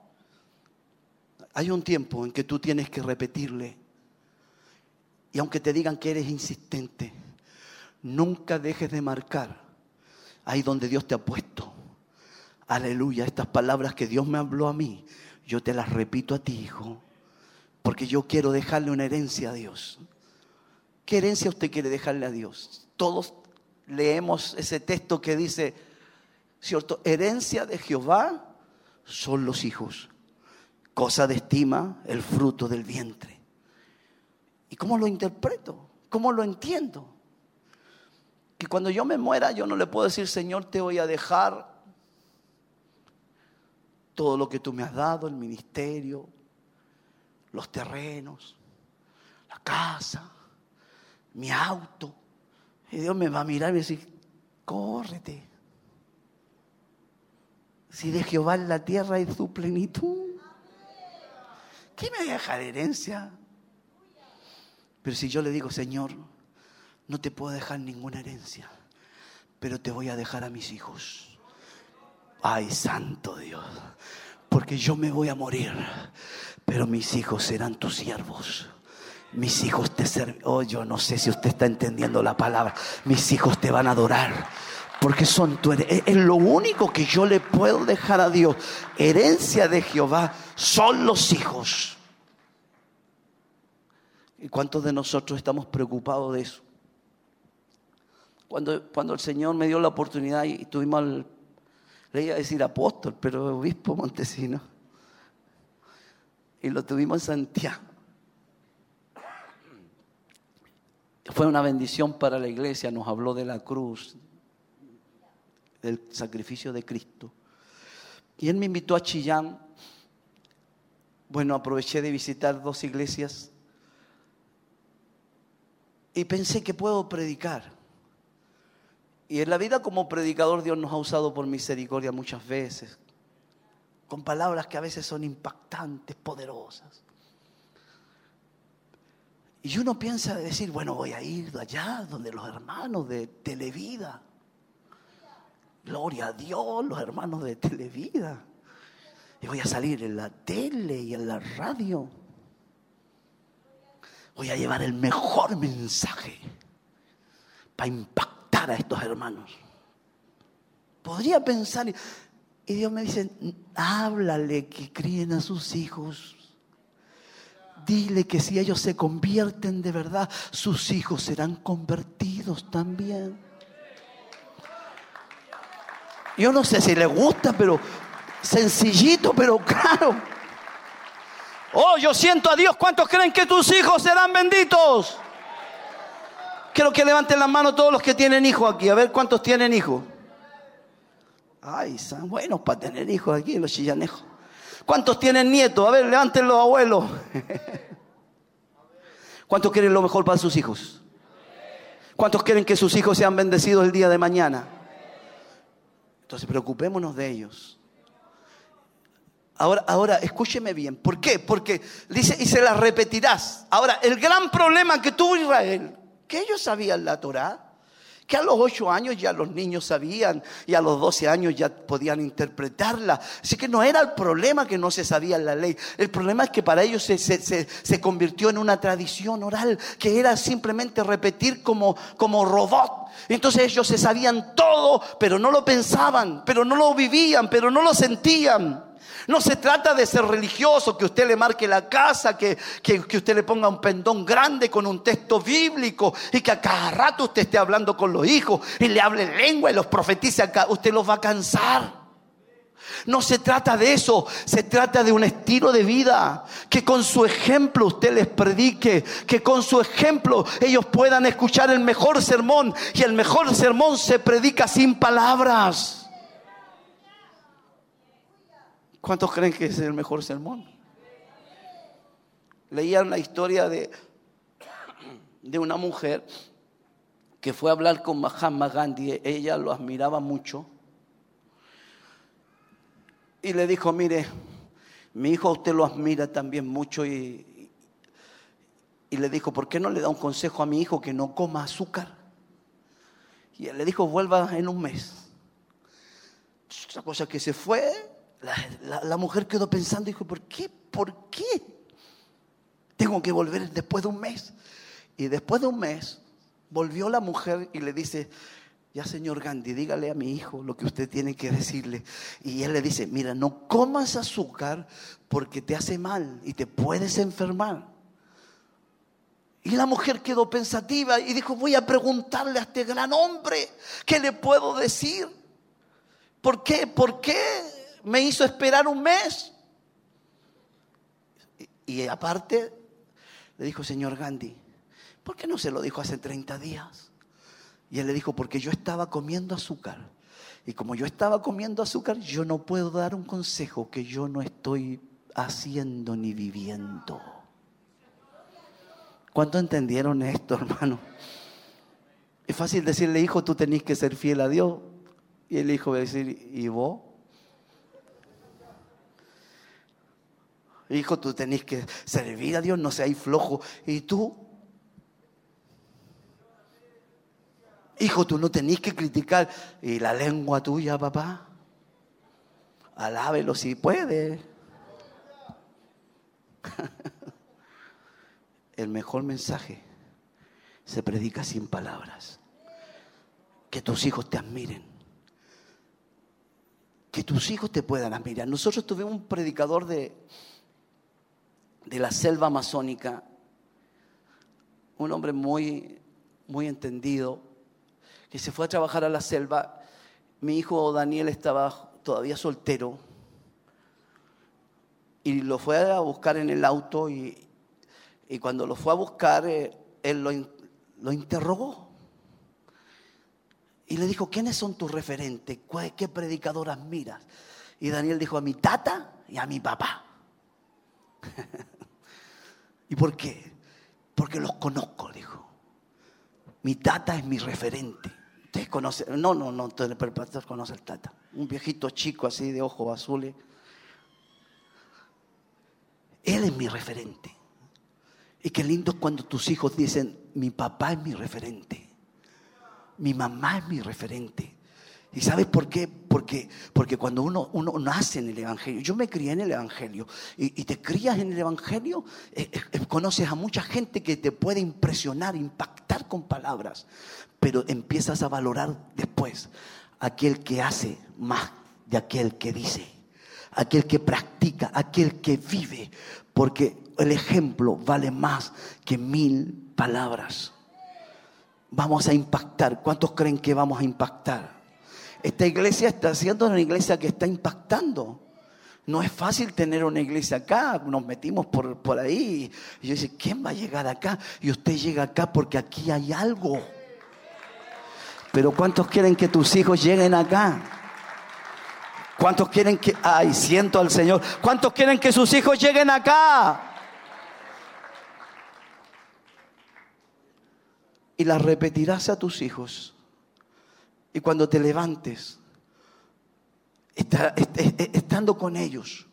Hay un tiempo en que tú tienes que repetirle. Y aunque te digan que eres insistente, nunca dejes de marcar ahí donde Dios te ha puesto. Aleluya, estas palabras que Dios me habló a mí, yo te las repito a ti, hijo, porque yo quiero dejarle una herencia a Dios. ¿Qué herencia usted quiere dejarle a Dios? Todos leemos ese texto que dice, ¿cierto? Herencia de Jehová son los hijos, cosa de estima el fruto del vientre. ¿Y cómo lo interpreto? ¿Cómo lo entiendo? Que cuando yo me muera yo no le puedo decir, Señor, te voy a dejar todo lo que tú me has dado, el ministerio, los terrenos, la casa, mi auto. Y Dios me va a mirar y me decir, córrete. Si de Jehová es la tierra y su plenitud, ¿qué me deja de herencia? Pero si yo le digo, Señor, no te puedo dejar ninguna herencia, pero te voy a dejar a mis hijos. Ay, santo Dios, porque yo me voy a morir, pero mis hijos serán tus siervos. Mis hijos te servirán. Oh, yo no sé si usted está entendiendo la palabra. Mis hijos te van a adorar. Porque son tu herencia. Es lo único que yo le puedo dejar a Dios. Herencia de Jehová son los hijos. ¿Y cuántos de nosotros estamos preocupados de eso? Cuando, cuando el Señor me dio la oportunidad y tuvimos al, le iba a decir apóstol, pero obispo montesino, y lo tuvimos en Santiago. Fue una bendición para la iglesia, nos habló de la cruz, del sacrificio de Cristo. Y él me invitó a Chillán. Bueno, aproveché de visitar dos iglesias y pensé que puedo predicar. Y en la vida como predicador Dios nos ha usado por misericordia muchas veces, con palabras que a veces son impactantes, poderosas. Y uno piensa de decir, bueno, voy a ir allá donde los hermanos de Televida. Gloria a Dios, los hermanos de Televida. Y voy a salir en la tele y en la radio. Voy a llevar el mejor mensaje para impactar a estos hermanos. Podría pensar, y Dios me dice, háblale que críen a sus hijos. Dile que si ellos se convierten de verdad, sus hijos serán convertidos también. Yo no sé si le gusta, pero sencillito, pero claro. Oh, yo siento a Dios. ¿Cuántos creen que tus hijos serán benditos? Quiero que levanten las manos todos los que tienen hijos aquí. A ver cuántos tienen hijos. Ay, son buenos para tener hijos aquí, los chillanejos. ¿Cuántos tienen nietos? A ver, levanten los abuelos. ¿Cuántos quieren lo mejor para sus hijos? ¿Cuántos quieren que sus hijos sean bendecidos el día de mañana? Entonces preocupémonos de ellos. Ahora, ahora, escúcheme bien. ¿Por qué? Porque dice, y se las repetirás. Ahora, el gran problema que tuvo Israel, que ellos sabían la Torah, que a los ocho años ya los niños sabían y a los doce años ya podían interpretarla. Así que no era el problema que no se sabía la ley. El problema es que para ellos se, se, se, convirtió en una tradición oral, que era simplemente repetir como, como robot. Entonces ellos se sabían todo, pero no lo pensaban, pero no lo vivían, pero no lo sentían. No se trata de ser religioso, que usted le marque la casa, que, que, usted le ponga un pendón grande con un texto bíblico y que a cada rato usted esté hablando con los hijos y le hable lengua y los profetice acá. Usted los va a cansar. No se trata de eso, se trata de un estilo de vida. Que con su ejemplo usted les predique, que con su ejemplo ellos puedan escuchar el mejor sermón y el mejor sermón se predica sin palabras. ¿Cuántos creen que es el mejor sermón? Leían la historia de, de una mujer que fue a hablar con Mahatma Gandhi. Ella lo admiraba mucho. Y le dijo, mire, mi hijo usted lo admira también mucho y, y le dijo, ¿por qué no le da un consejo a mi hijo que no coma azúcar? Y él le dijo, vuelva en un mes. Esa cosa que se fue, la, mujer quedó pensando y dijo, ¿por qué? ¿Por qué? Tengo que volver después de un mes. Y después de un mes volvió la mujer y le dice, ya señor Gandhi, dígale a mi hijo lo que usted tiene que decirle. Y él le dice, mira, no comas azúcar porque te hace mal y te puedes enfermar. Y la mujer quedó pensativa y dijo, voy a preguntarle a este gran hombre, ¿qué le puedo decir? ¿Por qué? ¿Por qué me hizo esperar un mes. Y, aparte, le dijo, señor Gandhi, ¿por qué no se lo dijo hace 30 días? Y él le dijo, porque yo estaba comiendo azúcar Y como yo estaba comiendo azúcar, yo no puedo dar un consejo que yo no estoy haciendo ni viviendo. ¿Cuánto entendieron esto, hermano? Es fácil decirle, hijo, tú tenés que ser fiel a Dios. Y el hijo va a decir, ¿y vos? Hijo, tú tenés que servir a Dios, no seas flojo. ¿Y tú? Hijo, tú no tenés que criticar. ¿Y la lengua tuya, papá? Alábelo si puede. El mejor mensaje se predica sin palabras. Que tus hijos te admiren. Que tus hijos te puedan admirar. Nosotros tuvimos un predicador de, de la selva amazónica, un hombre muy, muy entendido, que se fue a trabajar a la selva. Mi hijo Daniel estaba todavía soltero y lo fue a buscar en el auto y, cuando lo fue a buscar, eh, él lo, lo, interrogó. Y le dijo, ¿quiénes son tus referentes? ¿Qué predicador admiras? Y Daniel dijo, a mi tata y a mi papá. ¿Y por qué? Porque los conozco, dijo. Mi tata es mi referente. Ustedes conocen, no, no, no, el pastor conoce al tata. Un viejito chico así de ojos azules. Él es mi referente. Y qué lindo es cuando tus hijos dicen, mi papá es mi referente. Mi mamá es mi referente. ¿Y sabes por qué? Porque, porque cuando uno, uno nace en el Evangelio, yo me crié en el Evangelio, y, te crías en el Evangelio, eh, eh, eh, conoces a mucha gente que te puede impresionar, impactar con palabras, pero empiezas a valorar después aquel que hace más de aquel que dice, aquel que practica, aquel que vive, porque el ejemplo vale más que mil palabras. Vamos a impactar. ¿Cuántos creen que vamos a impactar? Esta iglesia está siendo una iglesia que está impactando. No es fácil tener una iglesia acá, nos metimos por, por ahí. Y yo dice, ¿quién va a llegar acá? Y usted llega acá porque aquí hay algo. Pero ¿cuántos quieren que tus hijos lleguen acá? ¿Cuántos quieren que, ay, siento al Señor, ¿cuántos quieren que sus hijos lleguen acá? Y las repetirás a tus hijos y cuando te levantes, estando con ellos.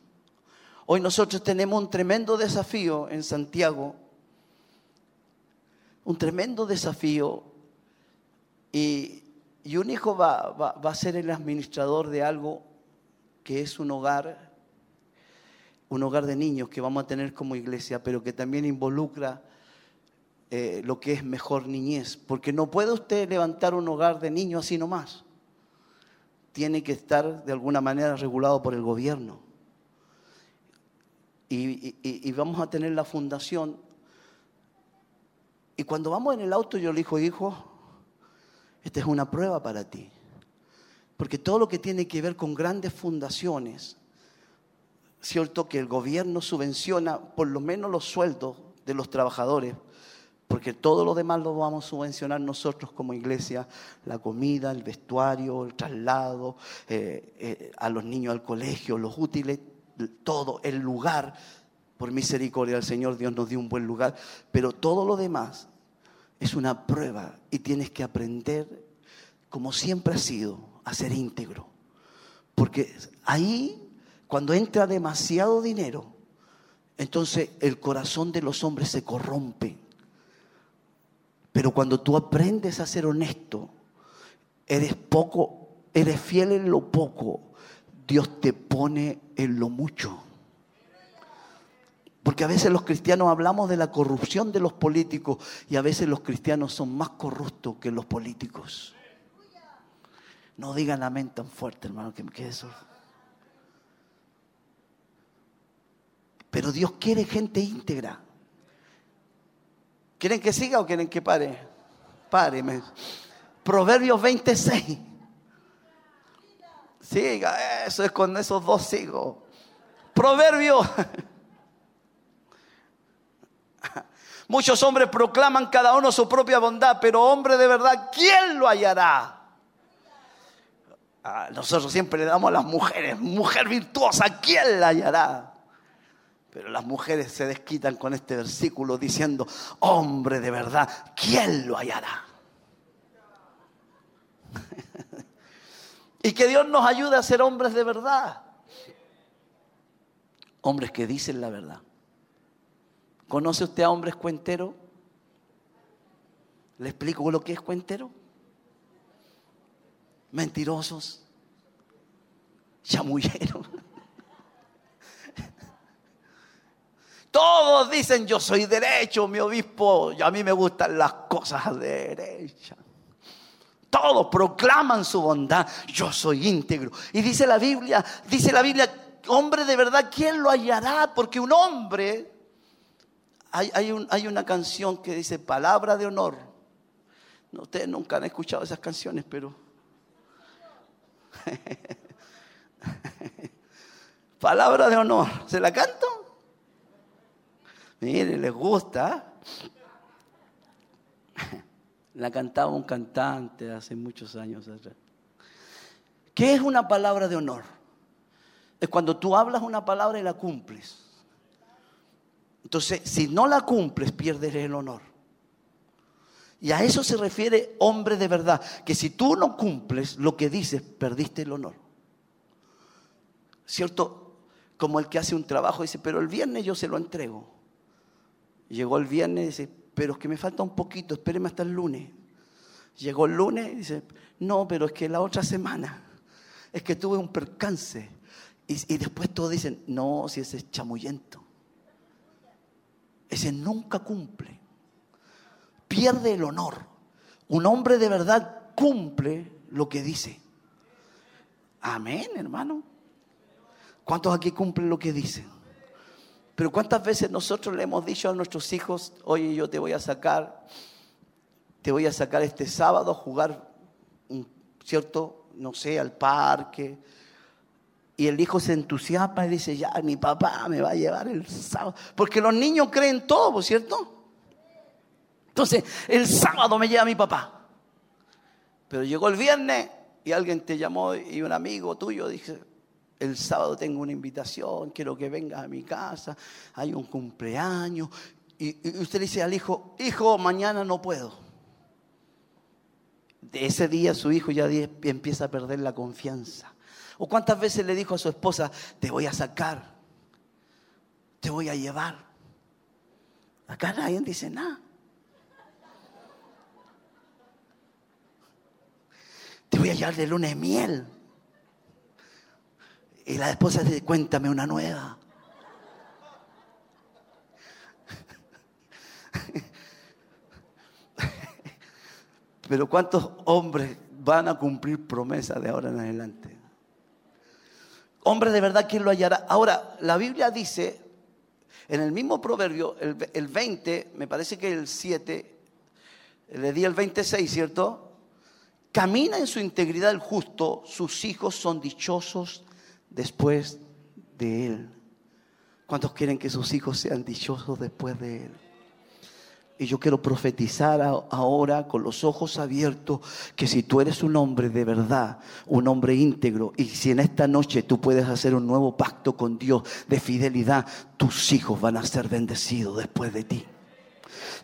Hoy nosotros tenemos un tremendo desafío en Santiago, un tremendo desafío, y, un hijo va, va a ser el administrador de algo que es un hogar, un hogar de niños que vamos a tener como iglesia, pero que también involucra eh, lo que es mejor niñez, porque no puede usted levantar un hogar de niños así nomás. Tiene que estar de alguna manera regulado por el gobierno. Y, vamos a tener la fundación. Y cuando vamos en el auto yo le digo, hijo, esta es una prueba para ti. Porque todo lo que tiene que ver con grandes fundaciones, cierto que el gobierno subvenciona por lo menos los sueldos de los trabajadores, porque todo lo demás lo vamos a subvencionar nosotros como iglesia, la comida, el vestuario, el traslado, eh, eh, a los niños al colegio, los útiles, todo, el lugar. Por misericordia del Señor Dios nos dio un buen lugar, pero todo lo demás es una prueba y tienes que aprender, como siempre ha sido, a ser íntegro. Porque ahí, cuando entra demasiado dinero, entonces el corazón de los hombres se corrompe pero cuando tú aprendes a ser honesto, eres poco, eres fiel en lo poco, Dios te pone en lo mucho. Porque a veces los cristianos hablamos de la corrupción de los políticos y a veces los cristianos son más corruptos que los políticos. No digan amén tan fuerte, hermano, que, que eso. Pero Dios quiere gente íntegra. ¿Quieren que siga o quieren que pare? Páreme. Proverbios 26. Siga, eso es con esos dos sigo. Proverbios. Muchos hombres proclaman cada uno su propia bondad, pero hombre de verdad, ¿quién lo hallará? Ah, nosotros siempre le damos a las mujeres, mujer virtuosa, ¿quién la hallará? Pero las mujeres se desquitan con este versículo diciendo, hombre de verdad, ¿quién lo hallará? y que Dios nos ayude a ser hombres de verdad. Hombres que dicen la verdad. ¿Conoce usted a hombres cuenteros? ¿Le explico lo que es cuentero? mentirosos, chamulleros. Todos dicen yo soy derecho, mi obispo, y a mí me gustan las cosas derechas. Todos proclaman su bondad, yo soy íntegro. Y dice la Biblia, dice la Biblia, hombre de verdad, ¿quién lo hallará? Porque un hombre, hay, hay una canción que dice palabra de honor. No, ustedes nunca han escuchado esas canciones, pero Palabra de honor. ¿Se la canto? Mire, les gusta. La cantaba un cantante hace muchos años atrás. ¿Qué es una palabra de honor? Es cuando tú hablas una palabra y la cumples. Entonces, si no la cumples, pierdes el honor. Y a eso se refiere hombre de verdad, que si tú no cumples lo que dices, perdiste el honor. ¿Cierto? Como el que hace un trabajo dice, pero el viernes yo se lo entrego. Llegó el viernes y dice, pero es que me falta un poquito, espéreme hasta el lunes. Llegó el lunes y dice, no, pero es que la otra semana, es que tuve un percance. Y, y después todos dicen, no, si ese es chamuyento. Ese nunca cumple pierde el honor. Un hombre de verdad cumple lo que dice. Amén, hermano. ¿Cuántos aquí cumplen lo que dicen? Pero ¿cuántas veces nosotros le hemos dicho a nuestros hijos, oye, yo te voy a sacar, te voy a sacar este sábado a jugar, ¿cierto? No sé, al parque. Y el hijo se entusiasma y dice, ya, mi papá me va a llevar el sábado. Porque los niños creen todo, ¿cierto? Entonces, el sábado me lleva mi papá. Pero llegó el viernes y alguien te llamó y un amigo tuyo dice, el sábado tengo una invitación, quiero que vengas a mi casa, hay un cumpleaños. Y, usted dice al hijo, hijo, mañana no puedo. De ese día su hijo ya empieza a perder la confianza. ¿O cuántas veces le dijo a su esposa, te voy a sacar, te voy a llevar? Acá nadie dice nada. te voy a llevar de luna de miel. Y la esposa dice, cuéntame una nueva. Pero ¿cuántos hombres van a cumplir promesas de ahora en adelante? Hombre de verdad, ¿quién lo hallará? Ahora, la Biblia dice, en el mismo proverbio, el, el 20, me parece que el 7, le di el 26, ¿cierto? camina en su integridad el justo, sus hijos son dichosos después de él. ¿Cuántos quieren que sus hijos sean dichosos después de él? Y yo quiero profetizar ahora con los ojos abiertos que si tú eres un hombre de verdad, un hombre íntegro, y si en esta noche tú puedes hacer un nuevo pacto con Dios de fidelidad, tus hijos van a ser bendecidos después de ti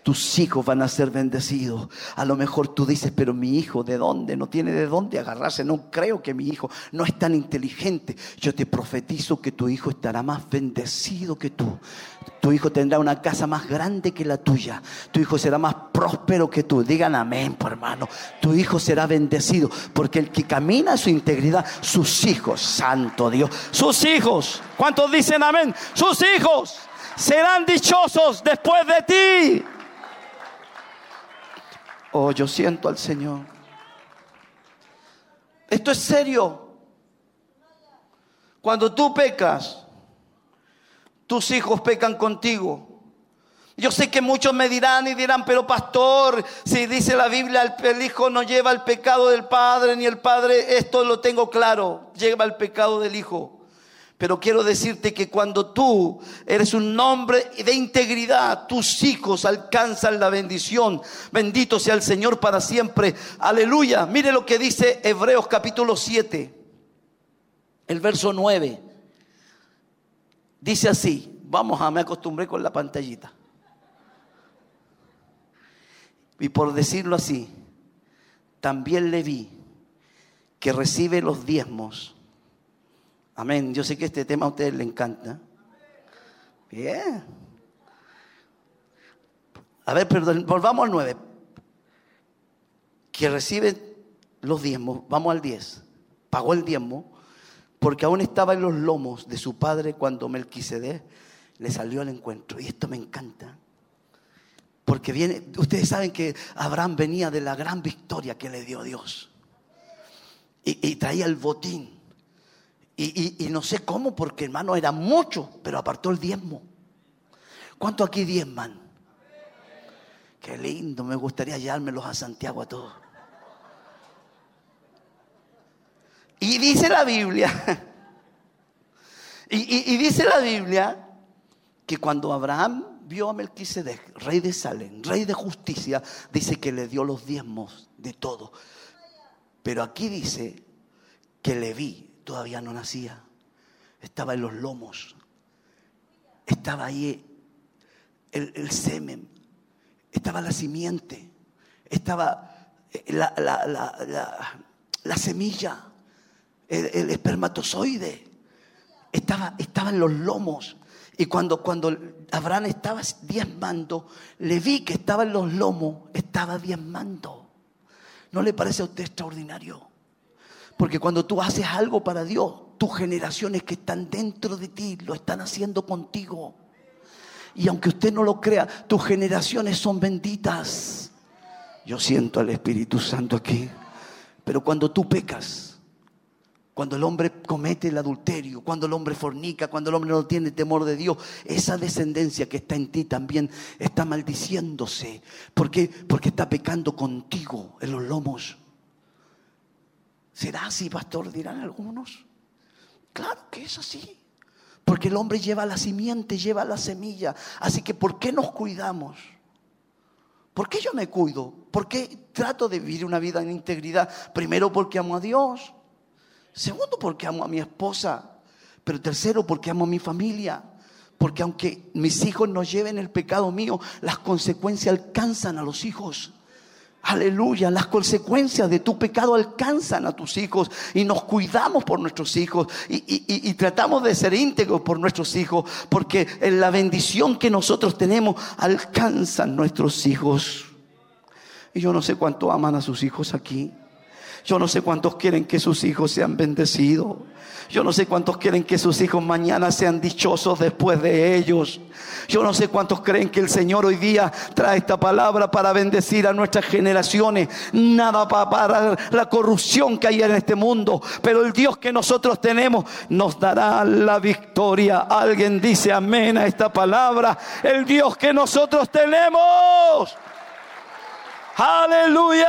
tus hijos van a ser bendecidos. A lo mejor tú dices, pero mi hijo, ¿de dónde? No tiene de dónde agarrarse. No creo que mi hijo no es tan inteligente. Yo te profetizo que tu hijo estará más bendecido que tú. Tu hijo tendrá una casa más grande que la tuya. Tu hijo será más próspero que tú. Digan amén, por hermano. Tu hijo será bendecido. Porque el que camina en su integridad, sus hijos, santo Dios, sus hijos. ¿Cuántos dicen amén? Sus hijos serán dichosos después de ti. Oh, yo siento al Señor. Esto es serio. Cuando tú pecas, tus hijos pecan contigo. Yo sé que muchos me dirán y dirán, pero pastor, si dice la Biblia, el hijo no lleva el pecado del padre, ni el padre, esto lo tengo claro, lleva el pecado del hijo. Pero quiero decirte que cuando tú eres un hombre de integridad, tus hijos alcanzan la bendición. Bendito sea el Señor para siempre. Aleluya. Mire lo que dice Hebreos capítulo 7, el verso 9. Dice así, vamos a, me acostumbré con la pantallita. Y por decirlo así, también le vi que recibe los diezmos Amén. Yo sé que este tema a ustedes les encanta. Bien. A ver, perdón, volvamos al 9. Que recibe los diezmos, vamos al 10. Pagó el diezmo porque aún estaba en los lomos de su padre cuando Melquisedec le salió al encuentro. Y esto me encanta. Porque viene, ustedes saben que Abraham venía de la gran victoria que le dio Dios. Y, y traía el botín. Y, no sé cómo, porque hermano era mucho, pero apartó el diezmo. ¿Cuánto aquí diezman? Qué lindo, me gustaría llevármelos a Santiago a todos. Y dice la Biblia, y, dice la Biblia que cuando Abraham vio a Melquisedec, rey de Salem, rey de justicia, dice que le dio los diezmos de todo. Pero aquí dice que le vi todavía no nacía. Estaba en los lomos. Estaba ahí el, semen. Estaba la simiente. Estaba eh, la, la, semilla. El, espermatozoide. Estaba, estaba en los lomos. Y cuando, cuando Abraham estaba diezmando, le vi que estaba en los lomos, estaba diezmando. ¿No le parece a usted extraordinario? Porque cuando tú haces algo para Dios, tus generaciones que están dentro de ti lo están haciendo contigo. Y aunque usted no lo crea, tus generaciones son benditas. Yo siento al Espíritu Santo aquí. Pero cuando tú pecas, cuando el hombre comete el adulterio, cuando el hombre fornica, cuando el hombre no tiene temor de Dios, esa descendencia que está en ti también está maldiciéndose. ¿Por qué? Porque está pecando contigo en los lomos. ¿Será así, pastor? Dirán algunos. Claro que es así. Porque el hombre lleva la simiente, lleva la semilla. Así que ¿por qué nos cuidamos? ¿Por qué yo me cuido? ¿Por qué trato de vivir una vida en integridad? Primero porque amo a Dios. Segundo porque amo a mi esposa. Pero tercero porque amo a mi familia. Porque aunque mis hijos no lleven el pecado mío, las consecuencias alcanzan a los hijos. Aleluya, las consecuencias de tu pecado alcanzan a tus hijos y nos cuidamos por nuestros hijos y, tratamos de ser íntegros por nuestros hijos porque la bendición que nosotros tenemos alcanzan nuestros hijos. Y yo no sé cuánto aman a sus hijos aquí. Yo no sé cuántos quieren que sus hijos sean bendecidos. Yo no sé cuántos quieren que sus hijos mañana sean dichosos después de ellos. Yo no sé cuántos creen que el Señor hoy día trae esta palabra para bendecir a nuestras generaciones. Nada para parar la corrupción que hay en este mundo. Pero el Dios que nosotros tenemos nos dará la victoria. Alguien dice amén a esta palabra. El Dios que nosotros tenemos. Aleluya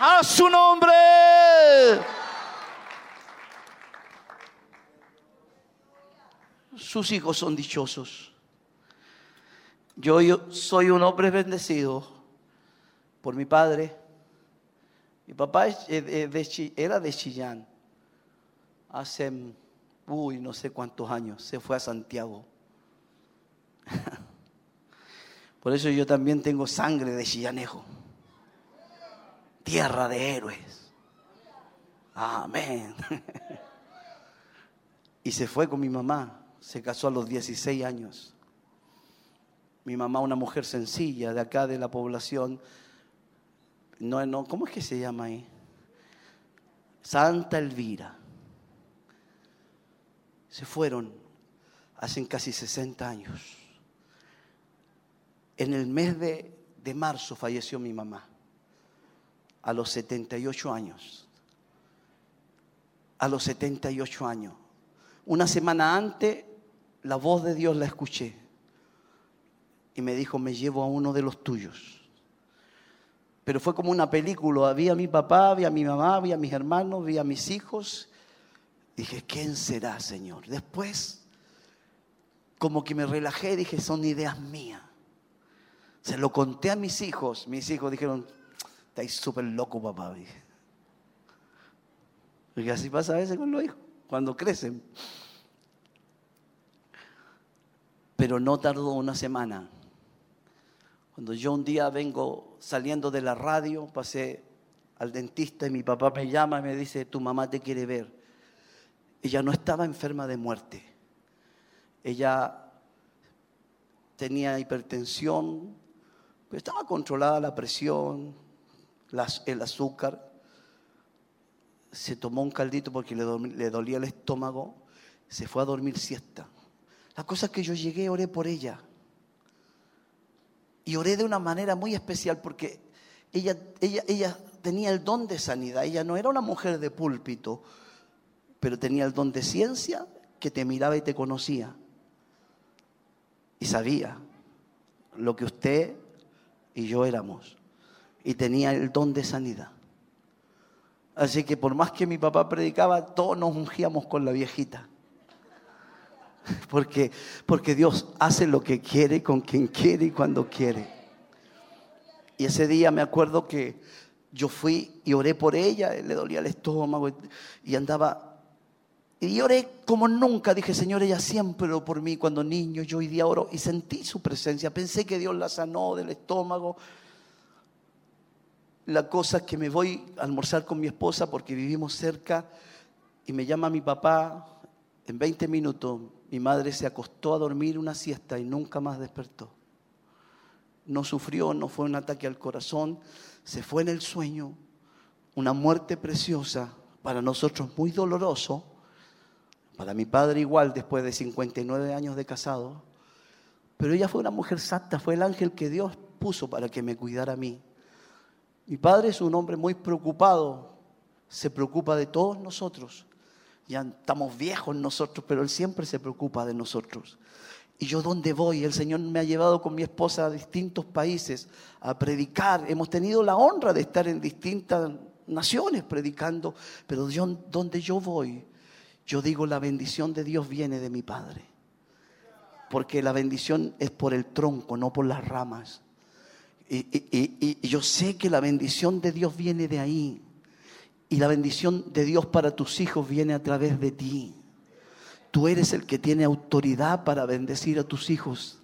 a su nombre. Sus hijos son dichosos. Yo, yo soy un hombre bendecido por mi padre. Mi papá era de Chillán. Hace, uy, no sé cuántos años. Se fue a Santiago. Por eso yo también tengo sangre de chillanejo tierra de héroes. Amén. Y se fue con mi mamá, se casó a los 16 años. Mi mamá, una mujer sencilla de acá de la población, no, no, ¿cómo es que se llama ahí? Santa Elvira. Se fueron hace casi 60 años. En el mes de, de marzo falleció mi mamá a los 78 años. A los 78 años. Una semana antes, la voz de Dios la escuché. Y me dijo, me llevo a uno de los tuyos. Pero fue como una película. Había mi papá, había mi mamá, había mis hermanos, había mis hijos. Dije, ¿quién será, Señor? Después, como que me relajé, dije, son ideas mías. Se lo conté a mis hijos. Mis hijos dijeron, estáis súper loco, papá. Porque así pasa a veces con los hijos, cuando crecen. Pero no tardó una semana. Cuando yo un día vengo saliendo de la radio, pasé al dentista y mi papá me llama y me dice, tu mamá te quiere ver. Ella no estaba enferma de muerte. Ella tenía hipertensión, pero estaba controlada la presión, el azúcar. Se tomó un caldito porque le, le dolía el estómago, se fue a dormir siesta. La cosa es que yo llegué, oré por ella. Y oré de una manera muy especial porque ella, ella, ella tenía el don de sanidad. Ella no era una mujer de púlpito, pero tenía el don de ciencia que te miraba y te conocía. Y sabía lo que usted y yo éramos. Y tenía el don de sanidad. Así que por más que mi papá predicaba, todos nos ungíamos con la viejita. Porque, porque Dios hace lo que quiere, con quien quiere y cuando quiere. Y ese día me acuerdo que yo fui y oré por ella, le dolía el estómago y andaba. Y oré como nunca, dije, Señor, ella siempre oró por mí cuando niño, yo hoy día oro y sentí su presencia. Pensé que Dios la sanó del estómago. La cosa es que me voy a almorzar con mi esposa porque vivimos cerca y me llama mi papá. En 20 minutos mi madre se acostó a dormir una siesta y nunca más despertó. No sufrió, no fue un ataque al corazón, se fue en el sueño. Una muerte preciosa, para nosotros muy doloroso, para mi padre igual después de 59 años de casado. Pero ella fue una mujer santa, fue el ángel que Dios puso para que me cuidara a mí. Mi padre es un hombre muy preocupado, se preocupa de todos nosotros ya estamos viejos nosotros, pero Él siempre se preocupa de nosotros. Y yo dónde voy, el Señor me ha llevado con mi esposa a distintos países a predicar. Hemos tenido la honra de estar en distintas naciones predicando, pero yo, donde yo voy, yo digo la bendición de Dios viene de mi Padre. Porque la bendición es por el tronco, no por las ramas. Y, yo sé que la bendición de Dios viene de ahí. Y la bendición de Dios para tus hijos viene a través de ti. Tú eres el que tiene autoridad para bendecir a tus hijos.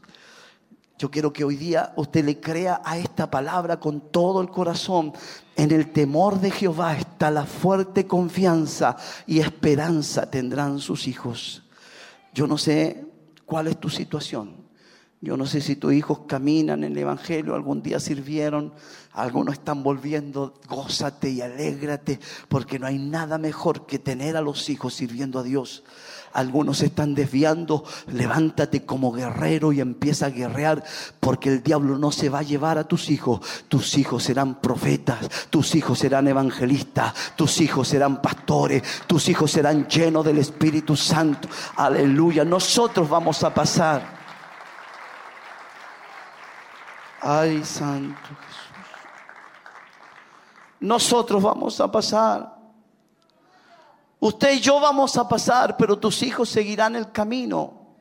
Yo quiero que hoy día usted le crea a esta palabra con todo el corazón. En el temor de Jehová está la fuerte confianza y esperanza tendrán sus hijos. Yo no sé cuál es tu situación. Yo no sé si tus hijos caminan en el Evangelio, algún día sirvieron, algunos están volviendo, gózate y alégrate, porque no hay nada mejor que tener a los hijos sirviendo a Dios. Algunos están desviando, levántate como guerrero y empieza a guerrear, porque el diablo no se va a llevar a tus hijos. Tus hijos serán profetas, tus hijos serán evangelistas, tus hijos serán pastores, tus hijos serán llenos del Espíritu Santo. Aleluya, nosotros vamos a pasar. Ay, Santo Jesús. Nosotros vamos a pasar. Usted y yo vamos a pasar, pero tus hijos seguirán el camino.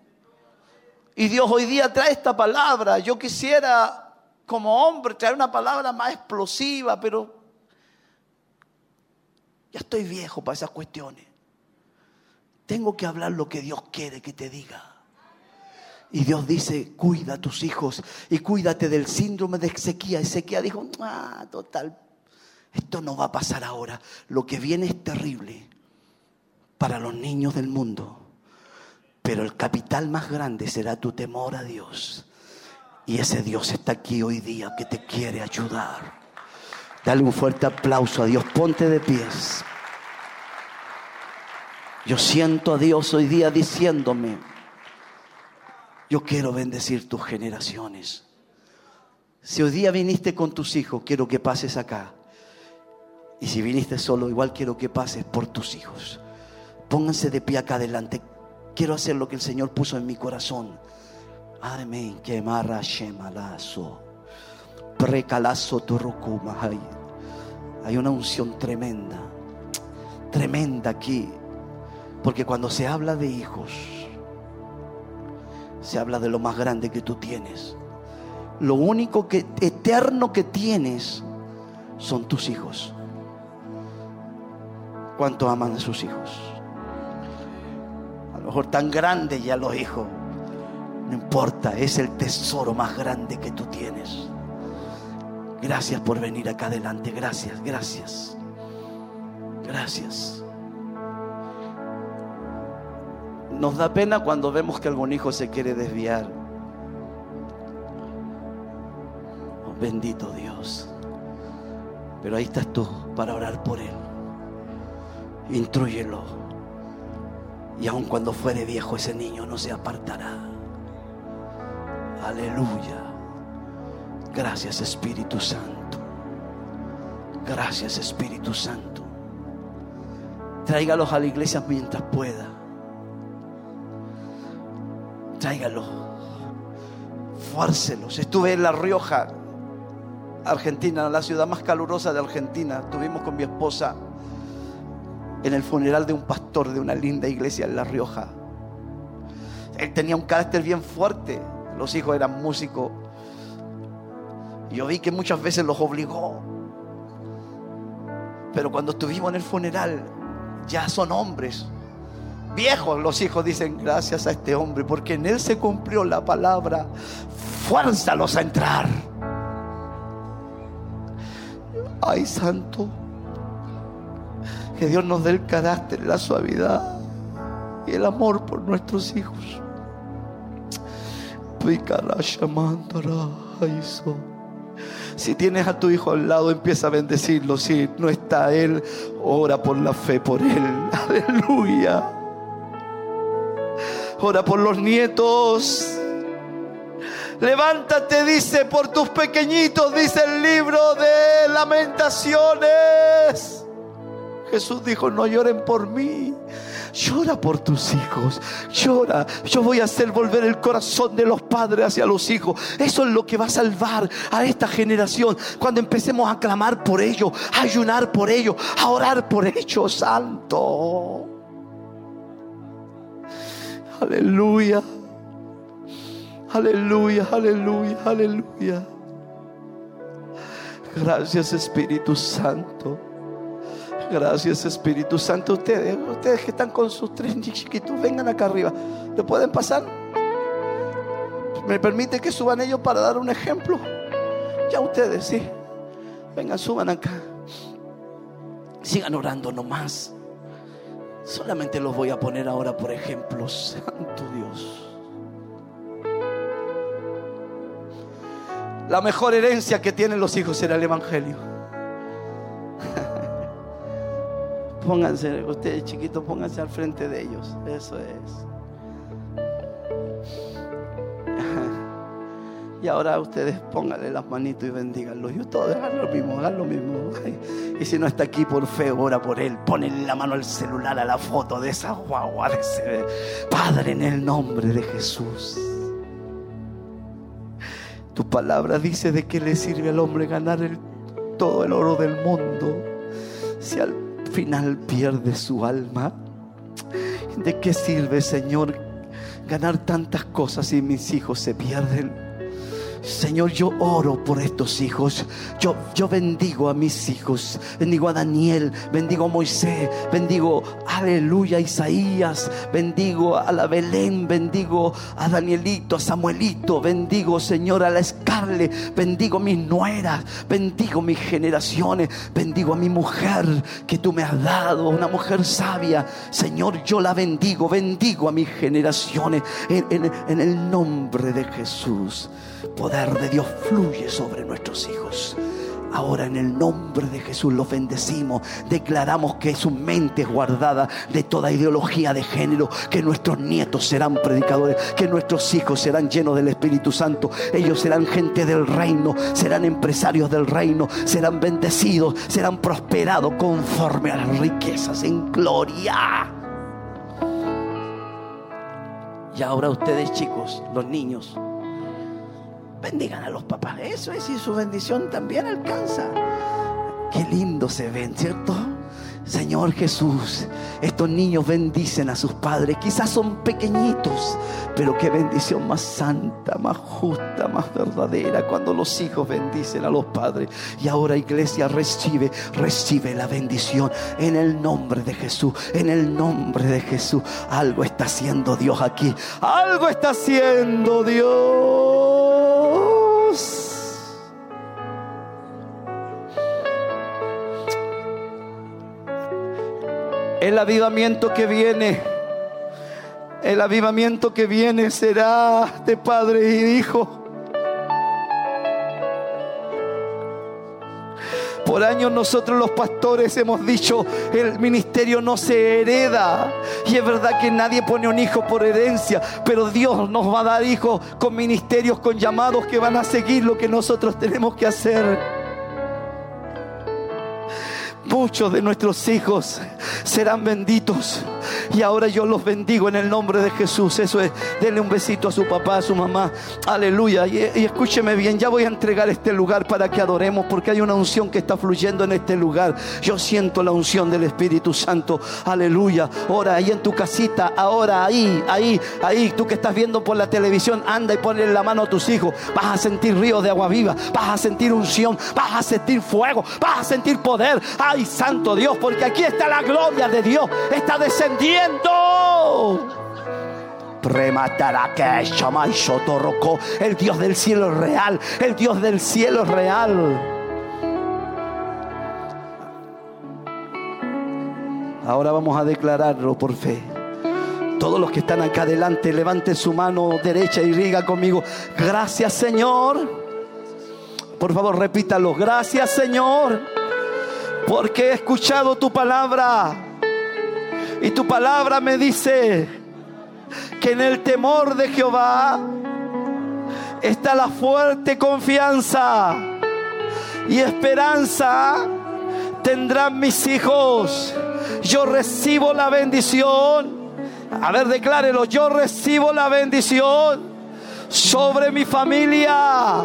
Y Dios hoy día trae esta palabra. Yo quisiera, como hombre, traer una palabra más explosiva, pero ya estoy viejo para esas cuestiones. Tengo que hablar lo que Dios quiere que te diga. Y Dios dice, cuida a tus hijos y cuídate del síndrome de Ezequiel. Ezequiel dijo, ah, total, esto no va a pasar ahora. Lo que viene es terrible para los niños del mundo. Pero el capital más grande será tu temor a Dios. Y ese Dios está aquí hoy día que te quiere ayudar. Dale un fuerte aplauso a Dios. Ponte de pies. Yo siento a Dios hoy día diciéndome, yo quiero bendecir tus generaciones. Si hoy día viniste con tus hijos, quiero que pases acá. Y si viniste solo, igual quiero que pases por tus hijos. Pónganse de pie acá adelante. Quiero hacer lo que el Señor puso en mi corazón. Amén. Hay una unción tremenda. Tremenda aquí. Porque cuando se habla de hijos, se habla de lo más grande que tú tienes. Lo único que eterno que tienes son tus hijos. ¿Cuánto aman a sus hijos? A lo mejor tan grandes ya los hijos. No importa, es el tesoro más grande que tú tienes. Gracias por venir acá adelante. Gracias, gracias. Gracias. Nos da pena cuando vemos que algún hijo se quiere desviar. Bendito Dios. Pero ahí estás tú para orar por él. Intrúyelo. Y aun cuando fuere viejo ese niño no se apartará. Aleluya. Gracias Espíritu Santo. Gracias Espíritu Santo. Tráigalos a la iglesia mientras pueda. Tráigalos. Fuárcelos. Estuve en La Rioja, Argentina, la ciudad más calurosa de Argentina. Estuvimos con mi esposa en el funeral de un pastor de una linda iglesia en La Rioja. Él tenía un carácter bien fuerte. Los hijos eran músicos. Yo vi que muchas veces los obligó. Pero cuando estuvimos en el funeral, ya son hombres. Viejos los hijos dicen gracias a este hombre, porque en él se cumplió la palabra. Fuérzalos a entrar. Ay, santo. Que Dios nos dé el carácter, la suavidad y el amor por nuestros hijos. Si tienes a tu hijo al lado, empieza a bendecirlo. Si no está él, ora por la fe por él. Aleluya. Ora por los nietos. Levántate, dice, por tus pequeñitos, dice el libro de lamentaciones. Jesús dijo, no lloren por mí. Llora por tus hijos. Llora. Yo voy a hacer volver el corazón de los padres hacia los hijos. Eso es lo que va a salvar a esta generación. Cuando empecemos a clamar por ellos, a ayunar por ellos, a orar por ellos, santo. Aleluya. Aleluya, aleluya, aleluya. Gracias Espíritu Santo. Gracias Espíritu Santo. Ustedes, ustedes que están con sus tres chiquitos, vengan acá arriba. ¿Le pueden pasar? ¿Me permite que suban ellos para dar un ejemplo? Ya ustedes, sí. Vengan, suban acá. Sigan orando nomás. Solamente los voy a poner ahora por ejemplo. Santo Dios. La mejor herencia que tienen los hijos será el Evangelio. Pónganse, ustedes chiquitos, pónganse al frente de ellos. Eso es. Y ahora ustedes pónganle las manitos y bendíganlo. Y todos hagan lo mismo, hagan lo mismo. Y si no está aquí por fe, ora por él. Ponle la mano al celular a la foto de esa guagua. Padre, en el nombre de Jesús. Tu palabra dice de qué le sirve al hombre ganar todo el oro del mundo si al final pierde su alma. ¿De qué sirve, Señor, ganar tantas cosas si mis hijos se pierden? Señor, yo oro por estos hijos. Yo, yo bendigo a mis hijos. Bendigo a Daniel. Bendigo a Moisés. Bendigo, aleluya, a Isaías. Bendigo a la Belén. Bendigo a Danielito, a Samuelito. Bendigo, Señor, a la Scarlett. Bendigo a mis nueras. Bendigo mis generaciones. Bendigo a mi mujer que tú me has dado. Una mujer sabia. Señor, yo la bendigo. Bendigo a mis generaciones. En, en- en el nombre de Jesús poder de Dios fluye sobre nuestros hijos. Ahora en el nombre de Jesús los bendecimos. Declaramos que su mente es guardada de toda ideología de género. Que nuestros nietos serán predicadores. Que nuestros hijos serán llenos del Espíritu Santo. Ellos serán gente del reino. Serán empresarios del reino. Serán bendecidos. Serán prosperados conforme a las riquezas en gloria. Y ahora ustedes chicos, los niños, bendigan a los papás. Eso es y su bendición también alcanza. Qué lindo se ven, ¿cierto? Señor Jesús, estos niños bendicen a sus padres. Quizás son pequeñitos, pero qué bendición más santa, más justa, más verdadera cuando los hijos bendicen a los padres. Y ahora iglesia recibe, recibe la bendición en el nombre de Jesús, en el nombre de Jesús. Algo está haciendo Dios aquí. Algo está haciendo Dios. El avivamiento que viene, el avivamiento que viene será de padre y hijo. Por años nosotros los pastores hemos dicho, el ministerio no se hereda. Y es verdad que nadie pone un hijo por herencia, pero Dios nos va a dar hijos con ministerios, con llamados que van a seguir lo que nosotros tenemos que hacer. Muchos de nuestros hijos serán benditos. Y ahora yo los bendigo en el nombre de Jesús. Eso es, denle un besito a su papá, a su mamá. Aleluya. Y, escúcheme bien, ya voy a entregar este lugar para que adoremos porque hay una unción que está fluyendo en este lugar. Yo siento la unción del Espíritu Santo. Aleluya. Ahora ahí en tu casita, ahora ahí, ahí, ahí, tú que estás viendo por la televisión, anda y ponle la mano a tus hijos. Vas a sentir ríos de agua viva, vas a sentir unción, vas a sentir fuego, vas a sentir poder. Ay, santo Dios, porque aquí está la gloria de Dios. Está descendiendo. Rematará que El Dios del cielo real. El Dios del cielo real. Ahora vamos a declararlo por fe. Todos los que están acá adelante, levanten su mano derecha y diga conmigo, gracias Señor. Por favor, repítalo, gracias Señor, porque he escuchado tu palabra. Y tu palabra me dice que en el temor de Jehová está la fuerte confianza y esperanza tendrán mis hijos. Yo recibo la bendición. A ver, declárelo. Yo recibo la bendición sobre mi familia.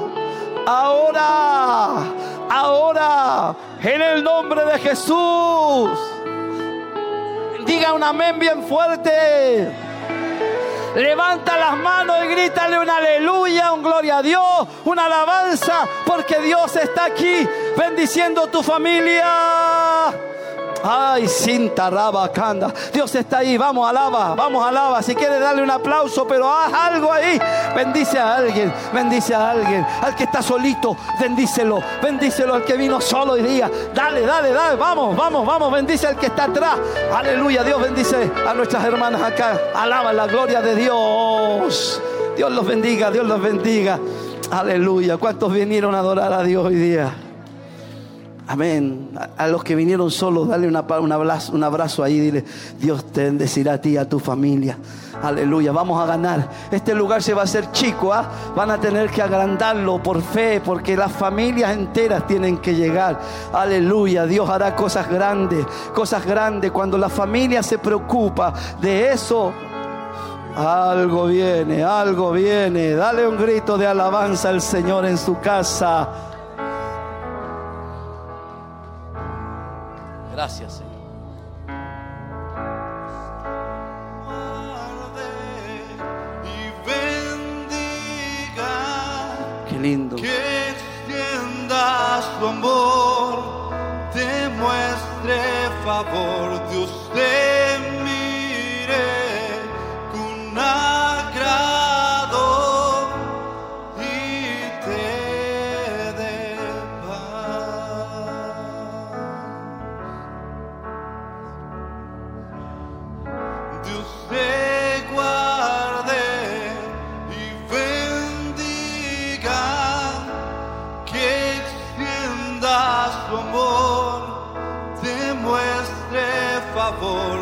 Ahora, ahora, en el nombre de Jesús. Diga un amén bien fuerte. Levanta las manos y grítale un aleluya, un gloria a Dios, una alabanza, porque Dios está aquí bendiciendo tu familia. Ay, cinta rabacanda. Dios está ahí. Vamos, alaba. Vamos, alaba. Si quieres darle un aplauso, pero haz algo ahí. Bendice a alguien. Bendice a alguien. Al que está solito, bendícelo. Bendícelo al que vino solo y día. Dale, dale, dale. Vamos, vamos, vamos. Bendice al que está atrás. Aleluya. Dios bendice a nuestras hermanas acá. Alaba la gloria de Dios. Dios los bendiga. Dios los bendiga. Aleluya. ¿Cuántos vinieron a adorar a Dios hoy día? Amén. A, los que vinieron solos, dale un abrazo, un abrazo ahí. Dile, Dios te bendecirá a ti y a tu familia. Aleluya. Vamos a ganar. Este lugar se va a hacer chico. ¿ah? Van a tener que agrandarlo por fe, porque las familias enteras tienen que llegar. Aleluya. Dios hará cosas grandes. Cosas grandes. Cuando la familia se preocupa de eso, algo viene, algo viene. Dale un grito de alabanza al Señor en su casa. Gracias, Señor. Qué lindo. Que extienda su amor, te muestre favor, Dios te mire con favor,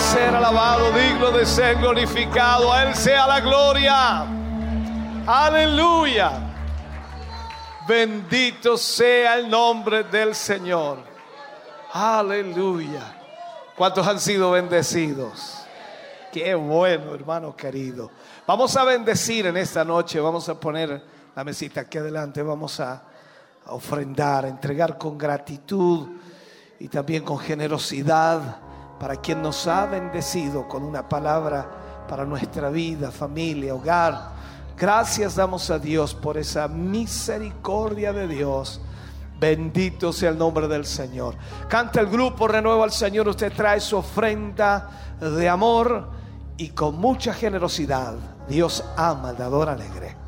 ser alabado, digno de ser glorificado. A Él sea la gloria. Aleluya. Bendito sea el nombre del Señor. Aleluya. ¿Cuántos han sido bendecidos? Qué bueno, hermano querido. Vamos a bendecir en esta noche. Vamos a poner la mesita aquí adelante. Vamos a, a ofrendar, a entregar con gratitud y también con generosidad para quien nos ha bendecido con una palabra para nuestra vida, familia, hogar. Gracias damos a Dios por esa misericordia de Dios. Bendito sea el nombre del Señor. Canta el grupo Renuevo al Señor. Usted trae su ofrenda de amor y con mucha generosidad. Dios ama al dador alegre.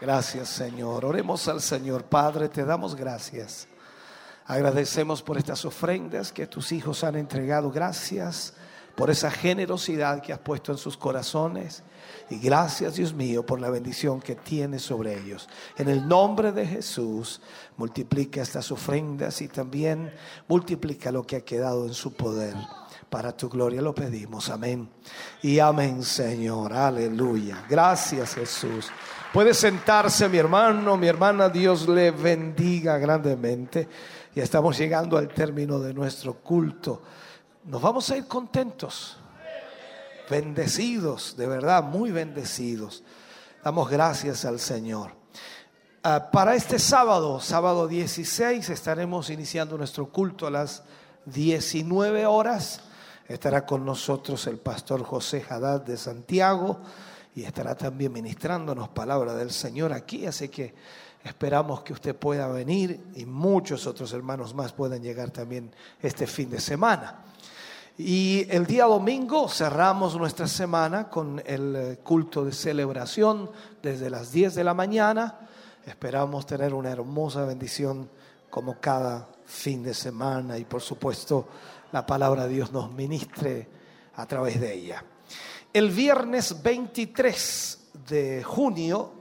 Gracias, Señor. Oremos al Señor. Padre, te damos gracias. Agradecemos por estas ofrendas que tus hijos han entregado. Gracias por esa generosidad que has puesto en sus corazones. Y gracias, Dios mío, por la bendición que tienes sobre ellos. En el nombre de Jesús, multiplica estas ofrendas y también multiplica lo que ha quedado en su poder. Para tu gloria lo pedimos. Amén. Y amén, Señor. Aleluya. Gracias, Jesús. Puede sentarse, mi hermano, mi hermana. Dios le bendiga grandemente. Ya estamos llegando al término de nuestro culto. Nos vamos a ir contentos bendecidos, de verdad, muy bendecidos. Damos gracias al Señor. Ah, para este sábado, sábado 16, estaremos iniciando nuestro culto a las 19 horas. Estará con nosotros el pastor José Haddad de Santiago y estará también ministrándonos palabra del Señor aquí. Así que esperamos que usted pueda venir y muchos otros hermanos más puedan llegar también este fin de semana. Y el día domingo cerramos nuestra semana con el eh, culto de celebración desde las 10 de la mañana. Esperamos tener una hermosa bendición como cada fin de semana y por supuesto la palabra de Dios nos ministre a través de ella. El viernes 23 de junio,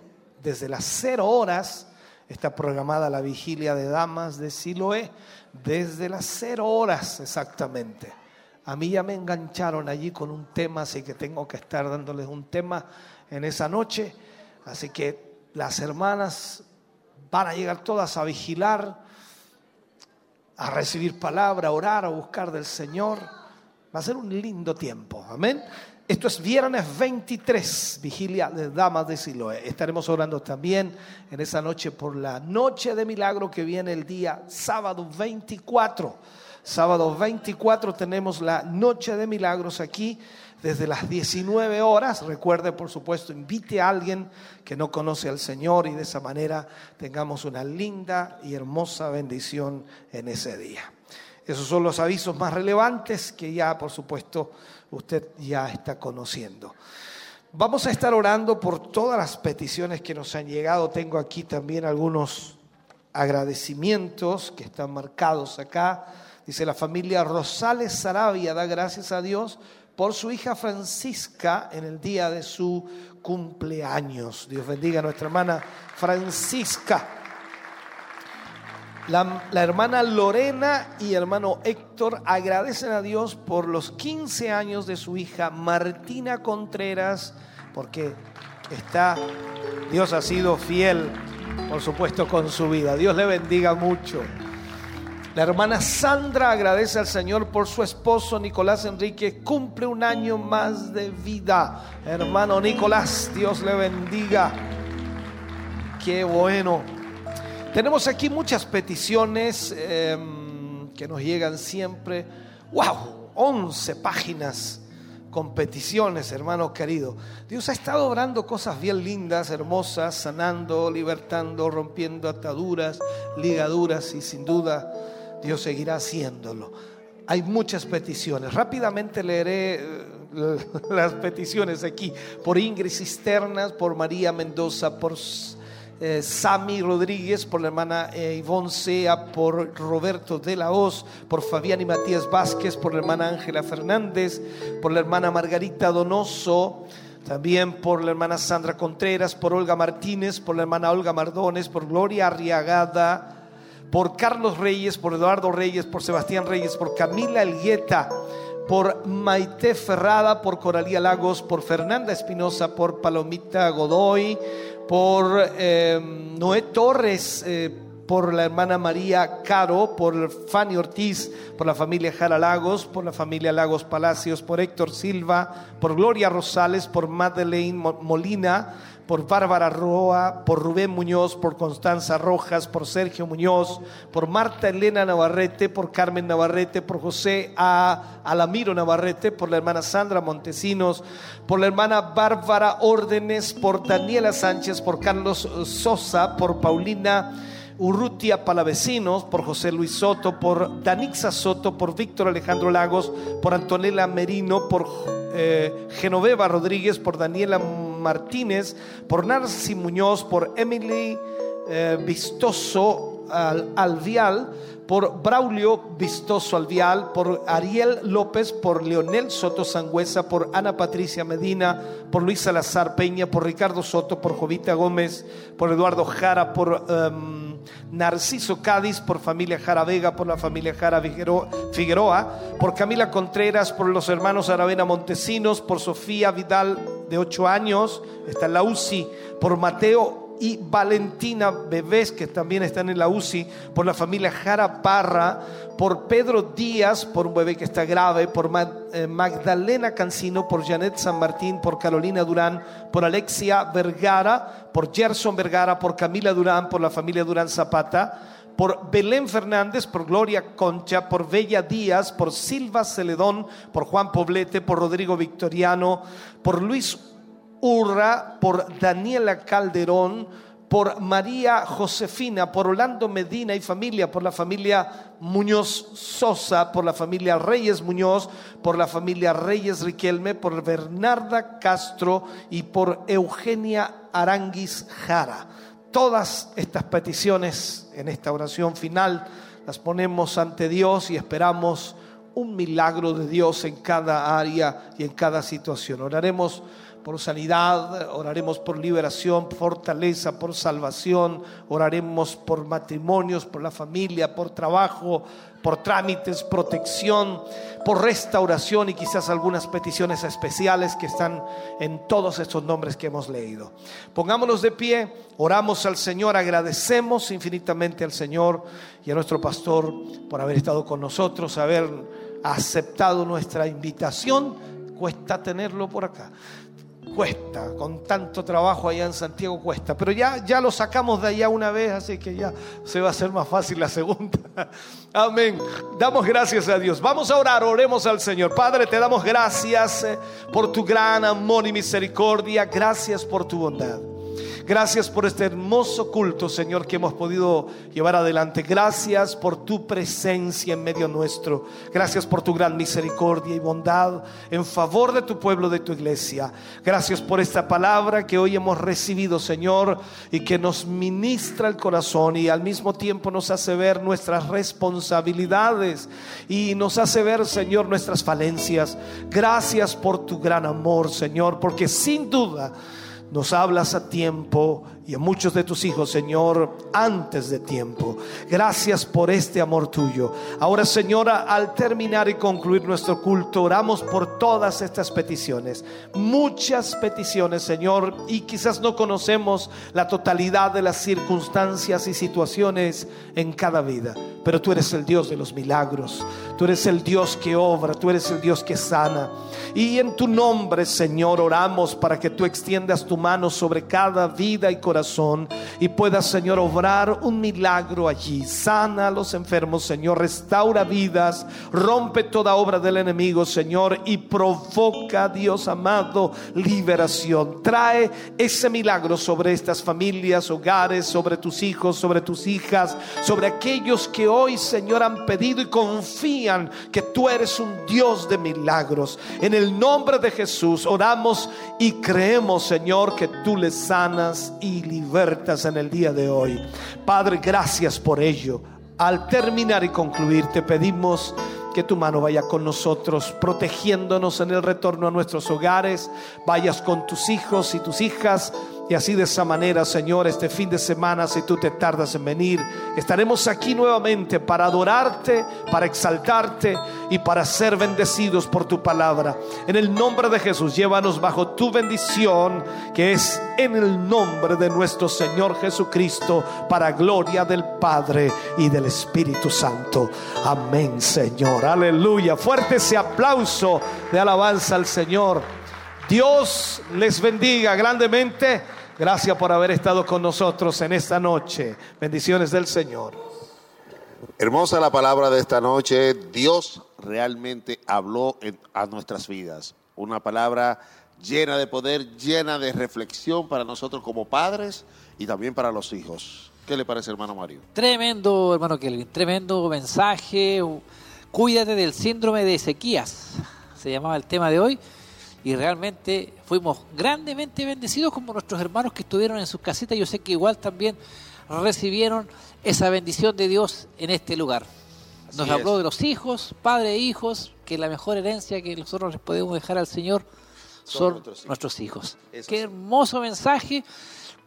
desde las 0 horas, está programada la vigilia de damas de Siloé, desde las 0 horas exactamente. A mí ya me engancharon allí con un tema, así que tengo que estar dándoles un tema en esa noche. Así que las hermanas van a llegar todas a vigilar, a recibir palabra, a orar, a buscar del Señor. Va a ser un lindo tiempo. Amén. Esto es viernes 23, vigilia de Damas de Siloé. Estaremos orando también en esa noche por la noche de milagro que viene el día sábado 24 Sábado 24 tenemos la Noche de Milagros aquí desde las 19 horas. Recuerde, por supuesto, invite a alguien que no conoce al Señor y de esa manera tengamos una linda y hermosa bendición en ese día. Esos son los avisos más relevantes que ya, por supuesto, usted ya está conociendo. Vamos a estar orando por todas las peticiones que nos han llegado. Tengo aquí también algunos agradecimientos que están marcados acá. Dice la familia Rosales Sarabia da gracias a Dios por su hija Francisca en el día de su cumpleaños. Dios bendiga a nuestra hermana Francisca. La, hermana Lorena y hermano Héctor agradecen a Dios por los 15 años de su hija Martina Contreras, porque está, Dios ha sido fiel, por supuesto, con su vida. Dios le bendiga mucho. La hermana Sandra agradece al Señor por su esposo Nicolás Enrique. Cumple un año más de vida. Hermano Nicolás, Dios le bendiga. Qué bueno. Tenemos aquí muchas peticiones eh, que nos llegan siempre. ¡Wow! 11 páginas con peticiones, hermano querido. Dios ha estado obrando cosas bien lindas, hermosas, sanando, libertando, rompiendo ataduras, ligaduras y sin duda Dios seguirá haciéndolo. Hay muchas peticiones. Rápidamente leeré eh, las peticiones aquí. Por Ingrid Cisternas, por María Mendoza, por eh, Sami Rodríguez, por la hermana eh, Ivonne Sea, por Roberto de la Hoz, por Fabián y Matías Vázquez, por la hermana Ángela Fernández, por la hermana Margarita Donoso. También por la hermana Sandra Contreras, por Olga Martínez, por la hermana Olga Mardones, por Gloria Arriagada, por Carlos Reyes, por Eduardo Reyes, por Sebastián Reyes, por Camila Elgueta, por Maite Ferrada, por Coralía Lagos, por Fernanda Espinosa, por Palomita Godoy, por eh, Noé Torres, eh, por la hermana María Caro, por Fanny Ortiz, por la familia Jara Lagos, por la familia Lagos Palacios, por Héctor Silva, por Gloria Rosales, por Madeleine Molina, por Bárbara Roa, por Rubén Muñoz, por Constanza Rojas, por Sergio Muñoz, por Marta Elena Navarrete, por Carmen Navarrete, por José A. Alamiro Navarrete, por la hermana Sandra Montesinos, por la hermana Bárbara Órdenes, por Daniela Sánchez, por Carlos Sosa, por Paulina. Urrutia Palavecinos, por José Luis Soto, por Danixa Soto, por Víctor Alejandro Lagos, por Antonella Merino, por eh, Genoveva Rodríguez, por Daniela Martínez, por Narci Muñoz, por Emily eh, Vistoso Al- Alvial, por Braulio Vistoso Alvial, por Ariel López, por Leonel Soto Sangüesa, por Ana Patricia Medina, por Luis Salazar Peña, por Ricardo Soto, por Jovita Gómez, por Eduardo Jara, por em, Narciso Cádiz, por familia Jara Vega, por la familia Jara Figuero- Figueroa, por Camila Contreras, por los hermanos Aravena Montesinos, por Sofía Vidal de 8 años, está en la UCI, por Mateo y Valentina Bebés, que también están en la UCI, por la familia Jara Parra, por Pedro Díaz, por un bebé que está grave, por eh, Magdalena Cancino, por Janet San Martín, por Carolina Durán, por Alexia Vergara, por Gerson Vergara, por Camila Durán, por la familia Durán Zapata, por Belén Fernández, por Gloria Concha, por Bella Díaz, por Silva Celedón, por Juan Poblete, por Rodrigo Victoriano, por Luis Urra, por Daniela Calderón, por María Josefina, por Orlando Medina y familia, por la familia Muñoz Sosa, por la familia Reyes Muñoz, por la familia Reyes Riquelme, por Bernarda Castro y por Eugenia Aranguis Jara. Todas estas peticiones en esta oración final las ponemos ante Dios y esperamos un milagro de Dios en cada área y en cada situación. Oraremos por sanidad, oraremos por liberación, fortaleza, por salvación, oraremos por matrimonios, por la familia, por trabajo, por trámites, protección, por restauración y quizás algunas peticiones especiales que están en todos estos nombres que hemos leído. Pongámonos de pie, oramos al Señor, agradecemos infinitamente al Señor y a nuestro pastor por haber estado con nosotros, haber aceptado nuestra invitación. Cuesta tenerlo por acá cuesta, con tanto trabajo allá en Santiago cuesta, pero ya, ya lo sacamos de allá una vez, así que ya se va a hacer más fácil la segunda. Amén. Damos gracias a Dios. Vamos a orar, oremos al Señor. Padre, te damos gracias eh, por tu gran amor y misericordia, gracias por tu bondad. Gracias por este hermoso culto, Señor, que hemos podido llevar adelante. Gracias por tu presencia en medio nuestro. Gracias por tu gran misericordia y bondad en favor de tu pueblo, de tu iglesia. Gracias por esta palabra que hoy hemos recibido, Señor, y que nos ministra el corazón y al mismo tiempo nos hace ver nuestras responsabilidades y nos hace ver, Señor, nuestras falencias. Gracias por tu gran amor, Señor, porque sin duda nos hablas a tiempo y a muchos de tus hijos, Señor, antes de tiempo. Gracias por este amor tuyo. Ahora, Señora, al terminar y concluir nuestro culto, oramos por todas estas peticiones. Muchas peticiones, Señor, y quizás no conocemos la totalidad de las circunstancias y situaciones en cada vida. Pero tú eres el Dios de los milagros. Tú eres el Dios que obra. Tú eres el Dios que sana. Y en tu nombre, Señor, oramos para que tú extiendas tu mano sobre cada vida y y puedas, Señor, obrar un milagro allí. Sana a los enfermos, Señor. Restaura vidas. Rompe toda obra del enemigo, Señor. Y provoca, Dios amado, liberación. Trae ese milagro sobre estas familias, hogares, sobre tus hijos, sobre tus hijas, sobre aquellos que hoy, Señor, han pedido y confían que tú eres un Dios de milagros. En el nombre de Jesús oramos y creemos, Señor, que tú les sanas y libertas en el día de hoy. Padre, gracias por ello. Al terminar y concluir, te pedimos que tu mano vaya con nosotros, protegiéndonos en el retorno a nuestros hogares. Vayas con tus hijos y tus hijas. Y así de esa manera, Señor, este fin de semana, si tú te tardas en venir, estaremos aquí nuevamente para adorarte, para exaltarte y para ser bendecidos por tu palabra. En el nombre de Jesús, llévanos bajo tu bendición, que es en el nombre de nuestro Señor Jesucristo, para gloria del Padre y del Espíritu Santo. Amén, Señor. Aleluya. Fuerte ese aplauso de alabanza al Señor. Dios les bendiga grandemente. Gracias por haber estado con nosotros en esta noche. Bendiciones del Señor. Hermosa la palabra de esta noche. Dios realmente habló en- a nuestras vidas. Una palabra llena de poder, llena de reflexión para nosotros como padres y también para los hijos. ¿Qué le parece, hermano Mario? Tremendo, hermano Kelvin, tremendo mensaje. Cuídate del síndrome de Ezequías, se llamaba el tema de hoy. Y realmente fuimos grandemente bendecidos como nuestros hermanos que estuvieron en sus casitas. Yo sé que igual también recibieron esa bendición de Dios en este lugar. Nos Así habló es. de los hijos, padres e hijos, que la mejor herencia que nosotros les podemos dejar al Señor son, nuestros hijos. nuestros hijos. Eso Qué hermoso mensaje.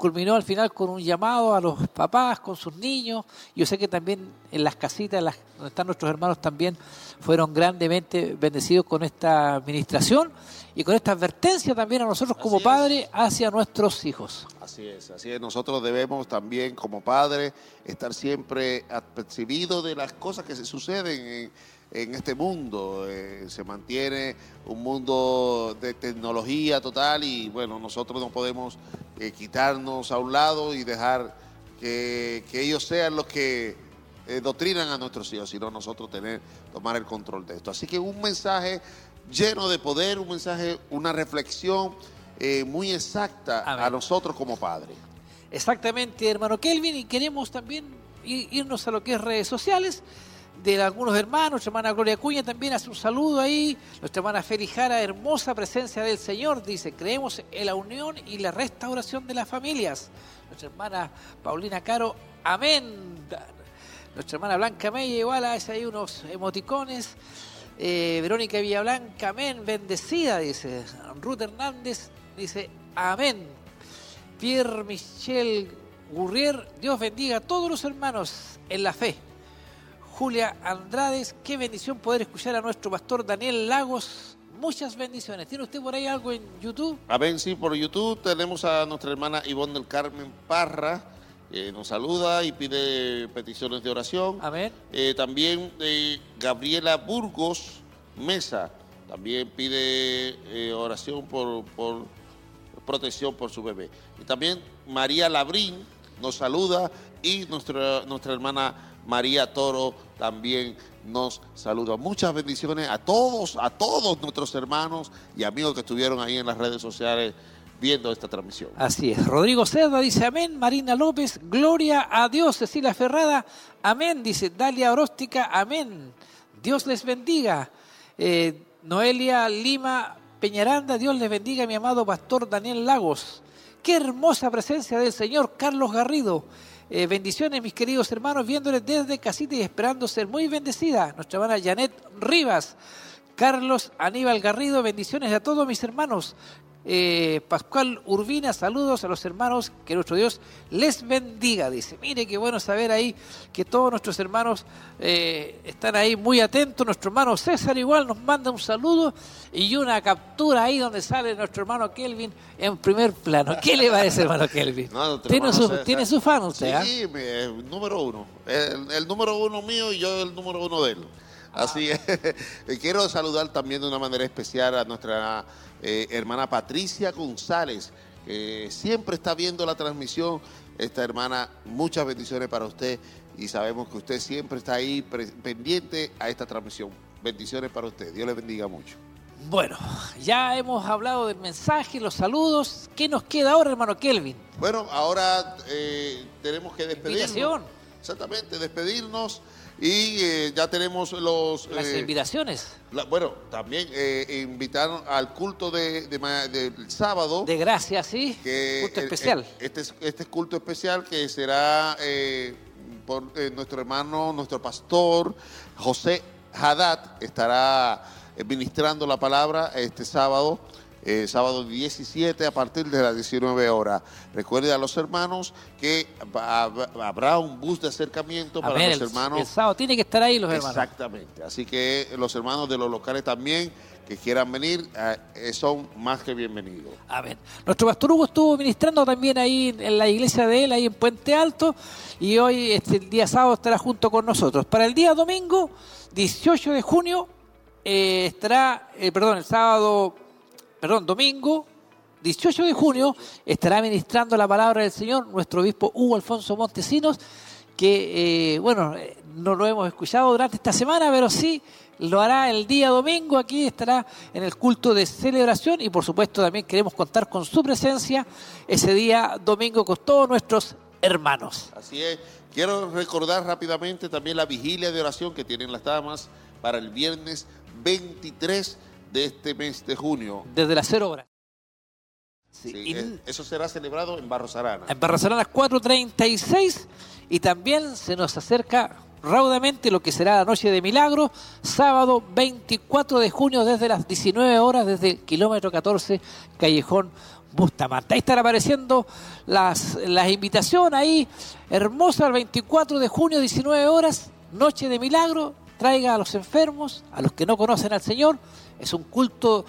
Culminó al final con un llamado a los papás, con sus niños. Yo sé que también en las casitas en las- donde están nuestros hermanos también fueron grandemente bendecidos con esta administración y con esta advertencia también a nosotros como padres hacia nuestros hijos. Así es, así es. Nosotros debemos también como padres estar siempre apercibidos de las cosas que se suceden en, en este mundo. Eh, se mantiene un mundo de tecnología total y bueno, nosotros no podemos eh, quitarnos a un lado y dejar que, que ellos sean los que eh, doctrinan a nuestros hijos, sino nosotros tener, tomar el control de esto. Así que un mensaje lleno de poder, un mensaje, una reflexión eh, muy exacta Amén. a nosotros como padres. Exactamente, hermano Kelvin, y queremos también irnos a lo que es redes sociales de algunos hermanos, nuestra hermana Gloria Cuña también hace un saludo ahí, nuestra hermana Feli Jara, hermosa presencia del Señor, dice, creemos en la unión y la restauración de las familias. Nuestra hermana Paulina Caro, amén. Nuestra hermana Blanca Mella igual hace ahí unos emoticones. Eh, Verónica Villablanca, amén, bendecida, dice. Ruth Hernández dice, amén. Pierre Michel Gurrier, Dios bendiga a todos los hermanos en la fe. Julia Andrades, qué bendición poder escuchar a nuestro pastor Daniel Lagos. Muchas bendiciones. ¿Tiene usted por ahí algo en YouTube? Amén, sí, por YouTube tenemos a nuestra hermana Ivonne del Carmen Parra, que nos saluda y pide peticiones de oración. Amén. Eh, también eh, Gabriela Burgos Mesa, también pide eh, oración por, por protección por su bebé. Y también María Labrín nos saluda y nuestra, nuestra hermana María Toro también nos saluda. Muchas bendiciones a todos, a todos nuestros hermanos y amigos que estuvieron ahí en las redes sociales viendo esta transmisión. Así es. Rodrigo Cerda dice amén. Marina López, gloria a Dios. Cecilia Ferrada, amén. Dice Dalia Oróstica, amén. Dios les bendiga. Eh, Noelia Lima Peñaranda, Dios les bendiga, mi amado pastor Daniel Lagos. Qué hermosa presencia del Señor Carlos Garrido. Eh, bendiciones, mis queridos hermanos, viéndoles desde casita y esperando ser muy bendecida. Nuestra hermana Janet Rivas. Carlos Aníbal Garrido, bendiciones a todos mis hermanos. Eh, Pascual Urbina, saludos a los hermanos, que nuestro Dios les bendiga, dice. Mire qué bueno saber ahí que todos nuestros hermanos eh, están ahí muy atentos. Nuestro hermano César igual nos manda un saludo y una captura ahí donde sale nuestro hermano Kelvin en primer plano. ¿Qué le parece, hermano Kelvin? No, ¿Tiene, hermano su, tiene su fan usted, ¿ah? Sí, mi- el número uno. El, el número uno mío y yo el número uno de él. Así es. Quiero saludar también de una manera especial a nuestra eh, hermana Patricia González, que siempre está viendo la transmisión. Esta hermana, muchas bendiciones para usted y sabemos que usted siempre está ahí pendiente a esta transmisión. Bendiciones para usted. Dios le bendiga mucho. Bueno, ya hemos hablado del mensaje, los saludos. ¿Qué nos queda ahora, hermano Kelvin? Bueno, ahora eh, tenemos que despedirnos. Invitación. Exactamente, despedirnos y eh, ya tenemos los... Las eh, invitaciones la- bueno, también eh, invitar al culto de, de del sábado. de gracia, ¿sí? que, Culto especial. este, es- este es culto especial que será por nuestro hermano, nuestro pastor José Haddad, estará ministrando la palabra este sábado. Eh, sábado 17 a partir de las 19 horas. Recuerde a los hermanos que habrá un bus de acercamiento para los el, hermanos. el sábado tiene que estar ahí los hermanos. Exactamente. Así que los hermanos de los locales también que quieran venir eh, son más que bienvenidos. Amén. Nuestro pastor Hugo estuvo ministrando también ahí en la iglesia de él, ahí en Puente Alto, y hoy, este, el día sábado, estará junto con nosotros. Para el día domingo, 18 de junio, eh, estará, eh, perdón, el sábado, perdón, domingo, 18 de junio, estará ministrando la palabra del Señor nuestro obispo Hugo Alfonso Montesinos, que, eh, bueno, eh, no lo hemos escuchado durante esta semana, pero sí lo hará el día domingo, aquí estará en el culto de celebración y por supuesto también queremos contar con su presencia ese día domingo con todos nuestros hermanos. Así es. Quiero recordar rápidamente también la vigilia de oración que tienen las damas para el viernes 23 de este mes de junio. desde las 0 horas. Sí, Sí, y- eh, eso será celebrado en Barros Arana. en Barcelona 4.36 y también se nos acerca raudamente lo que será la noche de milagro, sábado 24 de junio desde las 19 horas, desde el kilómetro 14, Callejón Bustamante. Ahí están apareciendo las, las invitaciones ahí, hermosa, el 24 de junio, 19 horas, noche de milagro, traiga a los enfermos, a los que no conocen al Señor, es un culto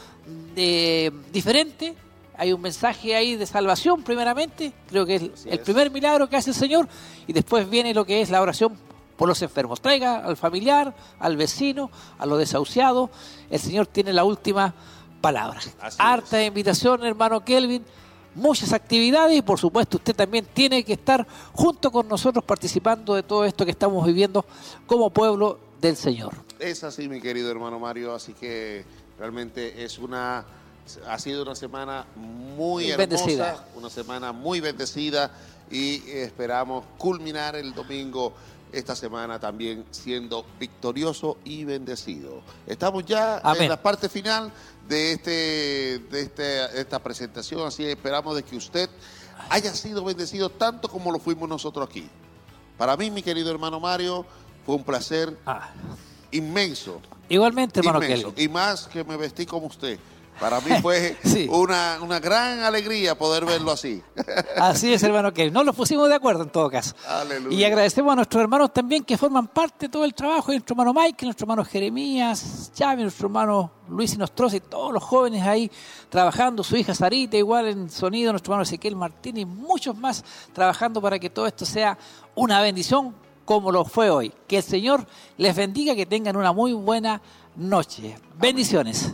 de- diferente, hay un mensaje ahí de salvación primeramente, creo que es Así el es. primer milagro que hace el Señor y después viene lo que es la oración por los enfermos. Traiga al familiar, al vecino, a los desahuciados, el Señor tiene la última palabra. Así Harta invitación, hermano Kelvin, muchas actividades y por supuesto usted también tiene que estar junto con nosotros participando de todo esto que estamos viviendo como pueblo del Señor. Es así, mi querido hermano Mario, así que realmente es una ha sido una semana muy hermosa, Bendecida. una semana muy bendecida y esperamos culminar el domingo esta semana también siendo victorioso y bendecido. Estamos ya Amén. en la parte final de este de este- esta presentación, así esperamos de que usted haya sido bendecido tanto como lo fuimos nosotros aquí. Para mí, mi querido hermano Mario, fue un placer Ah, inmenso. igualmente, hermano inmenso. Kelvin. Y más que me vestí como usted. Para mí fue Sí. una, una gran alegría poder verlo así. Así es, hermano. No nos pusimos de acuerdo en todo caso. Aleluya. Y agradecemos a nuestros hermanos también que forman parte de todo el trabajo, nuestro hermano Michael, nuestro hermano Jeremías, Chávez, nuestro hermano Luis Inostroza y todos los jóvenes ahí trabajando, su hija Sarita igual en sonido, nuestro hermano Ezequiel Martínez y muchos más trabajando para que todo esto sea una bendición como lo fue hoy. Que el Señor les bendiga, que tengan una muy buena noche. Bendiciones.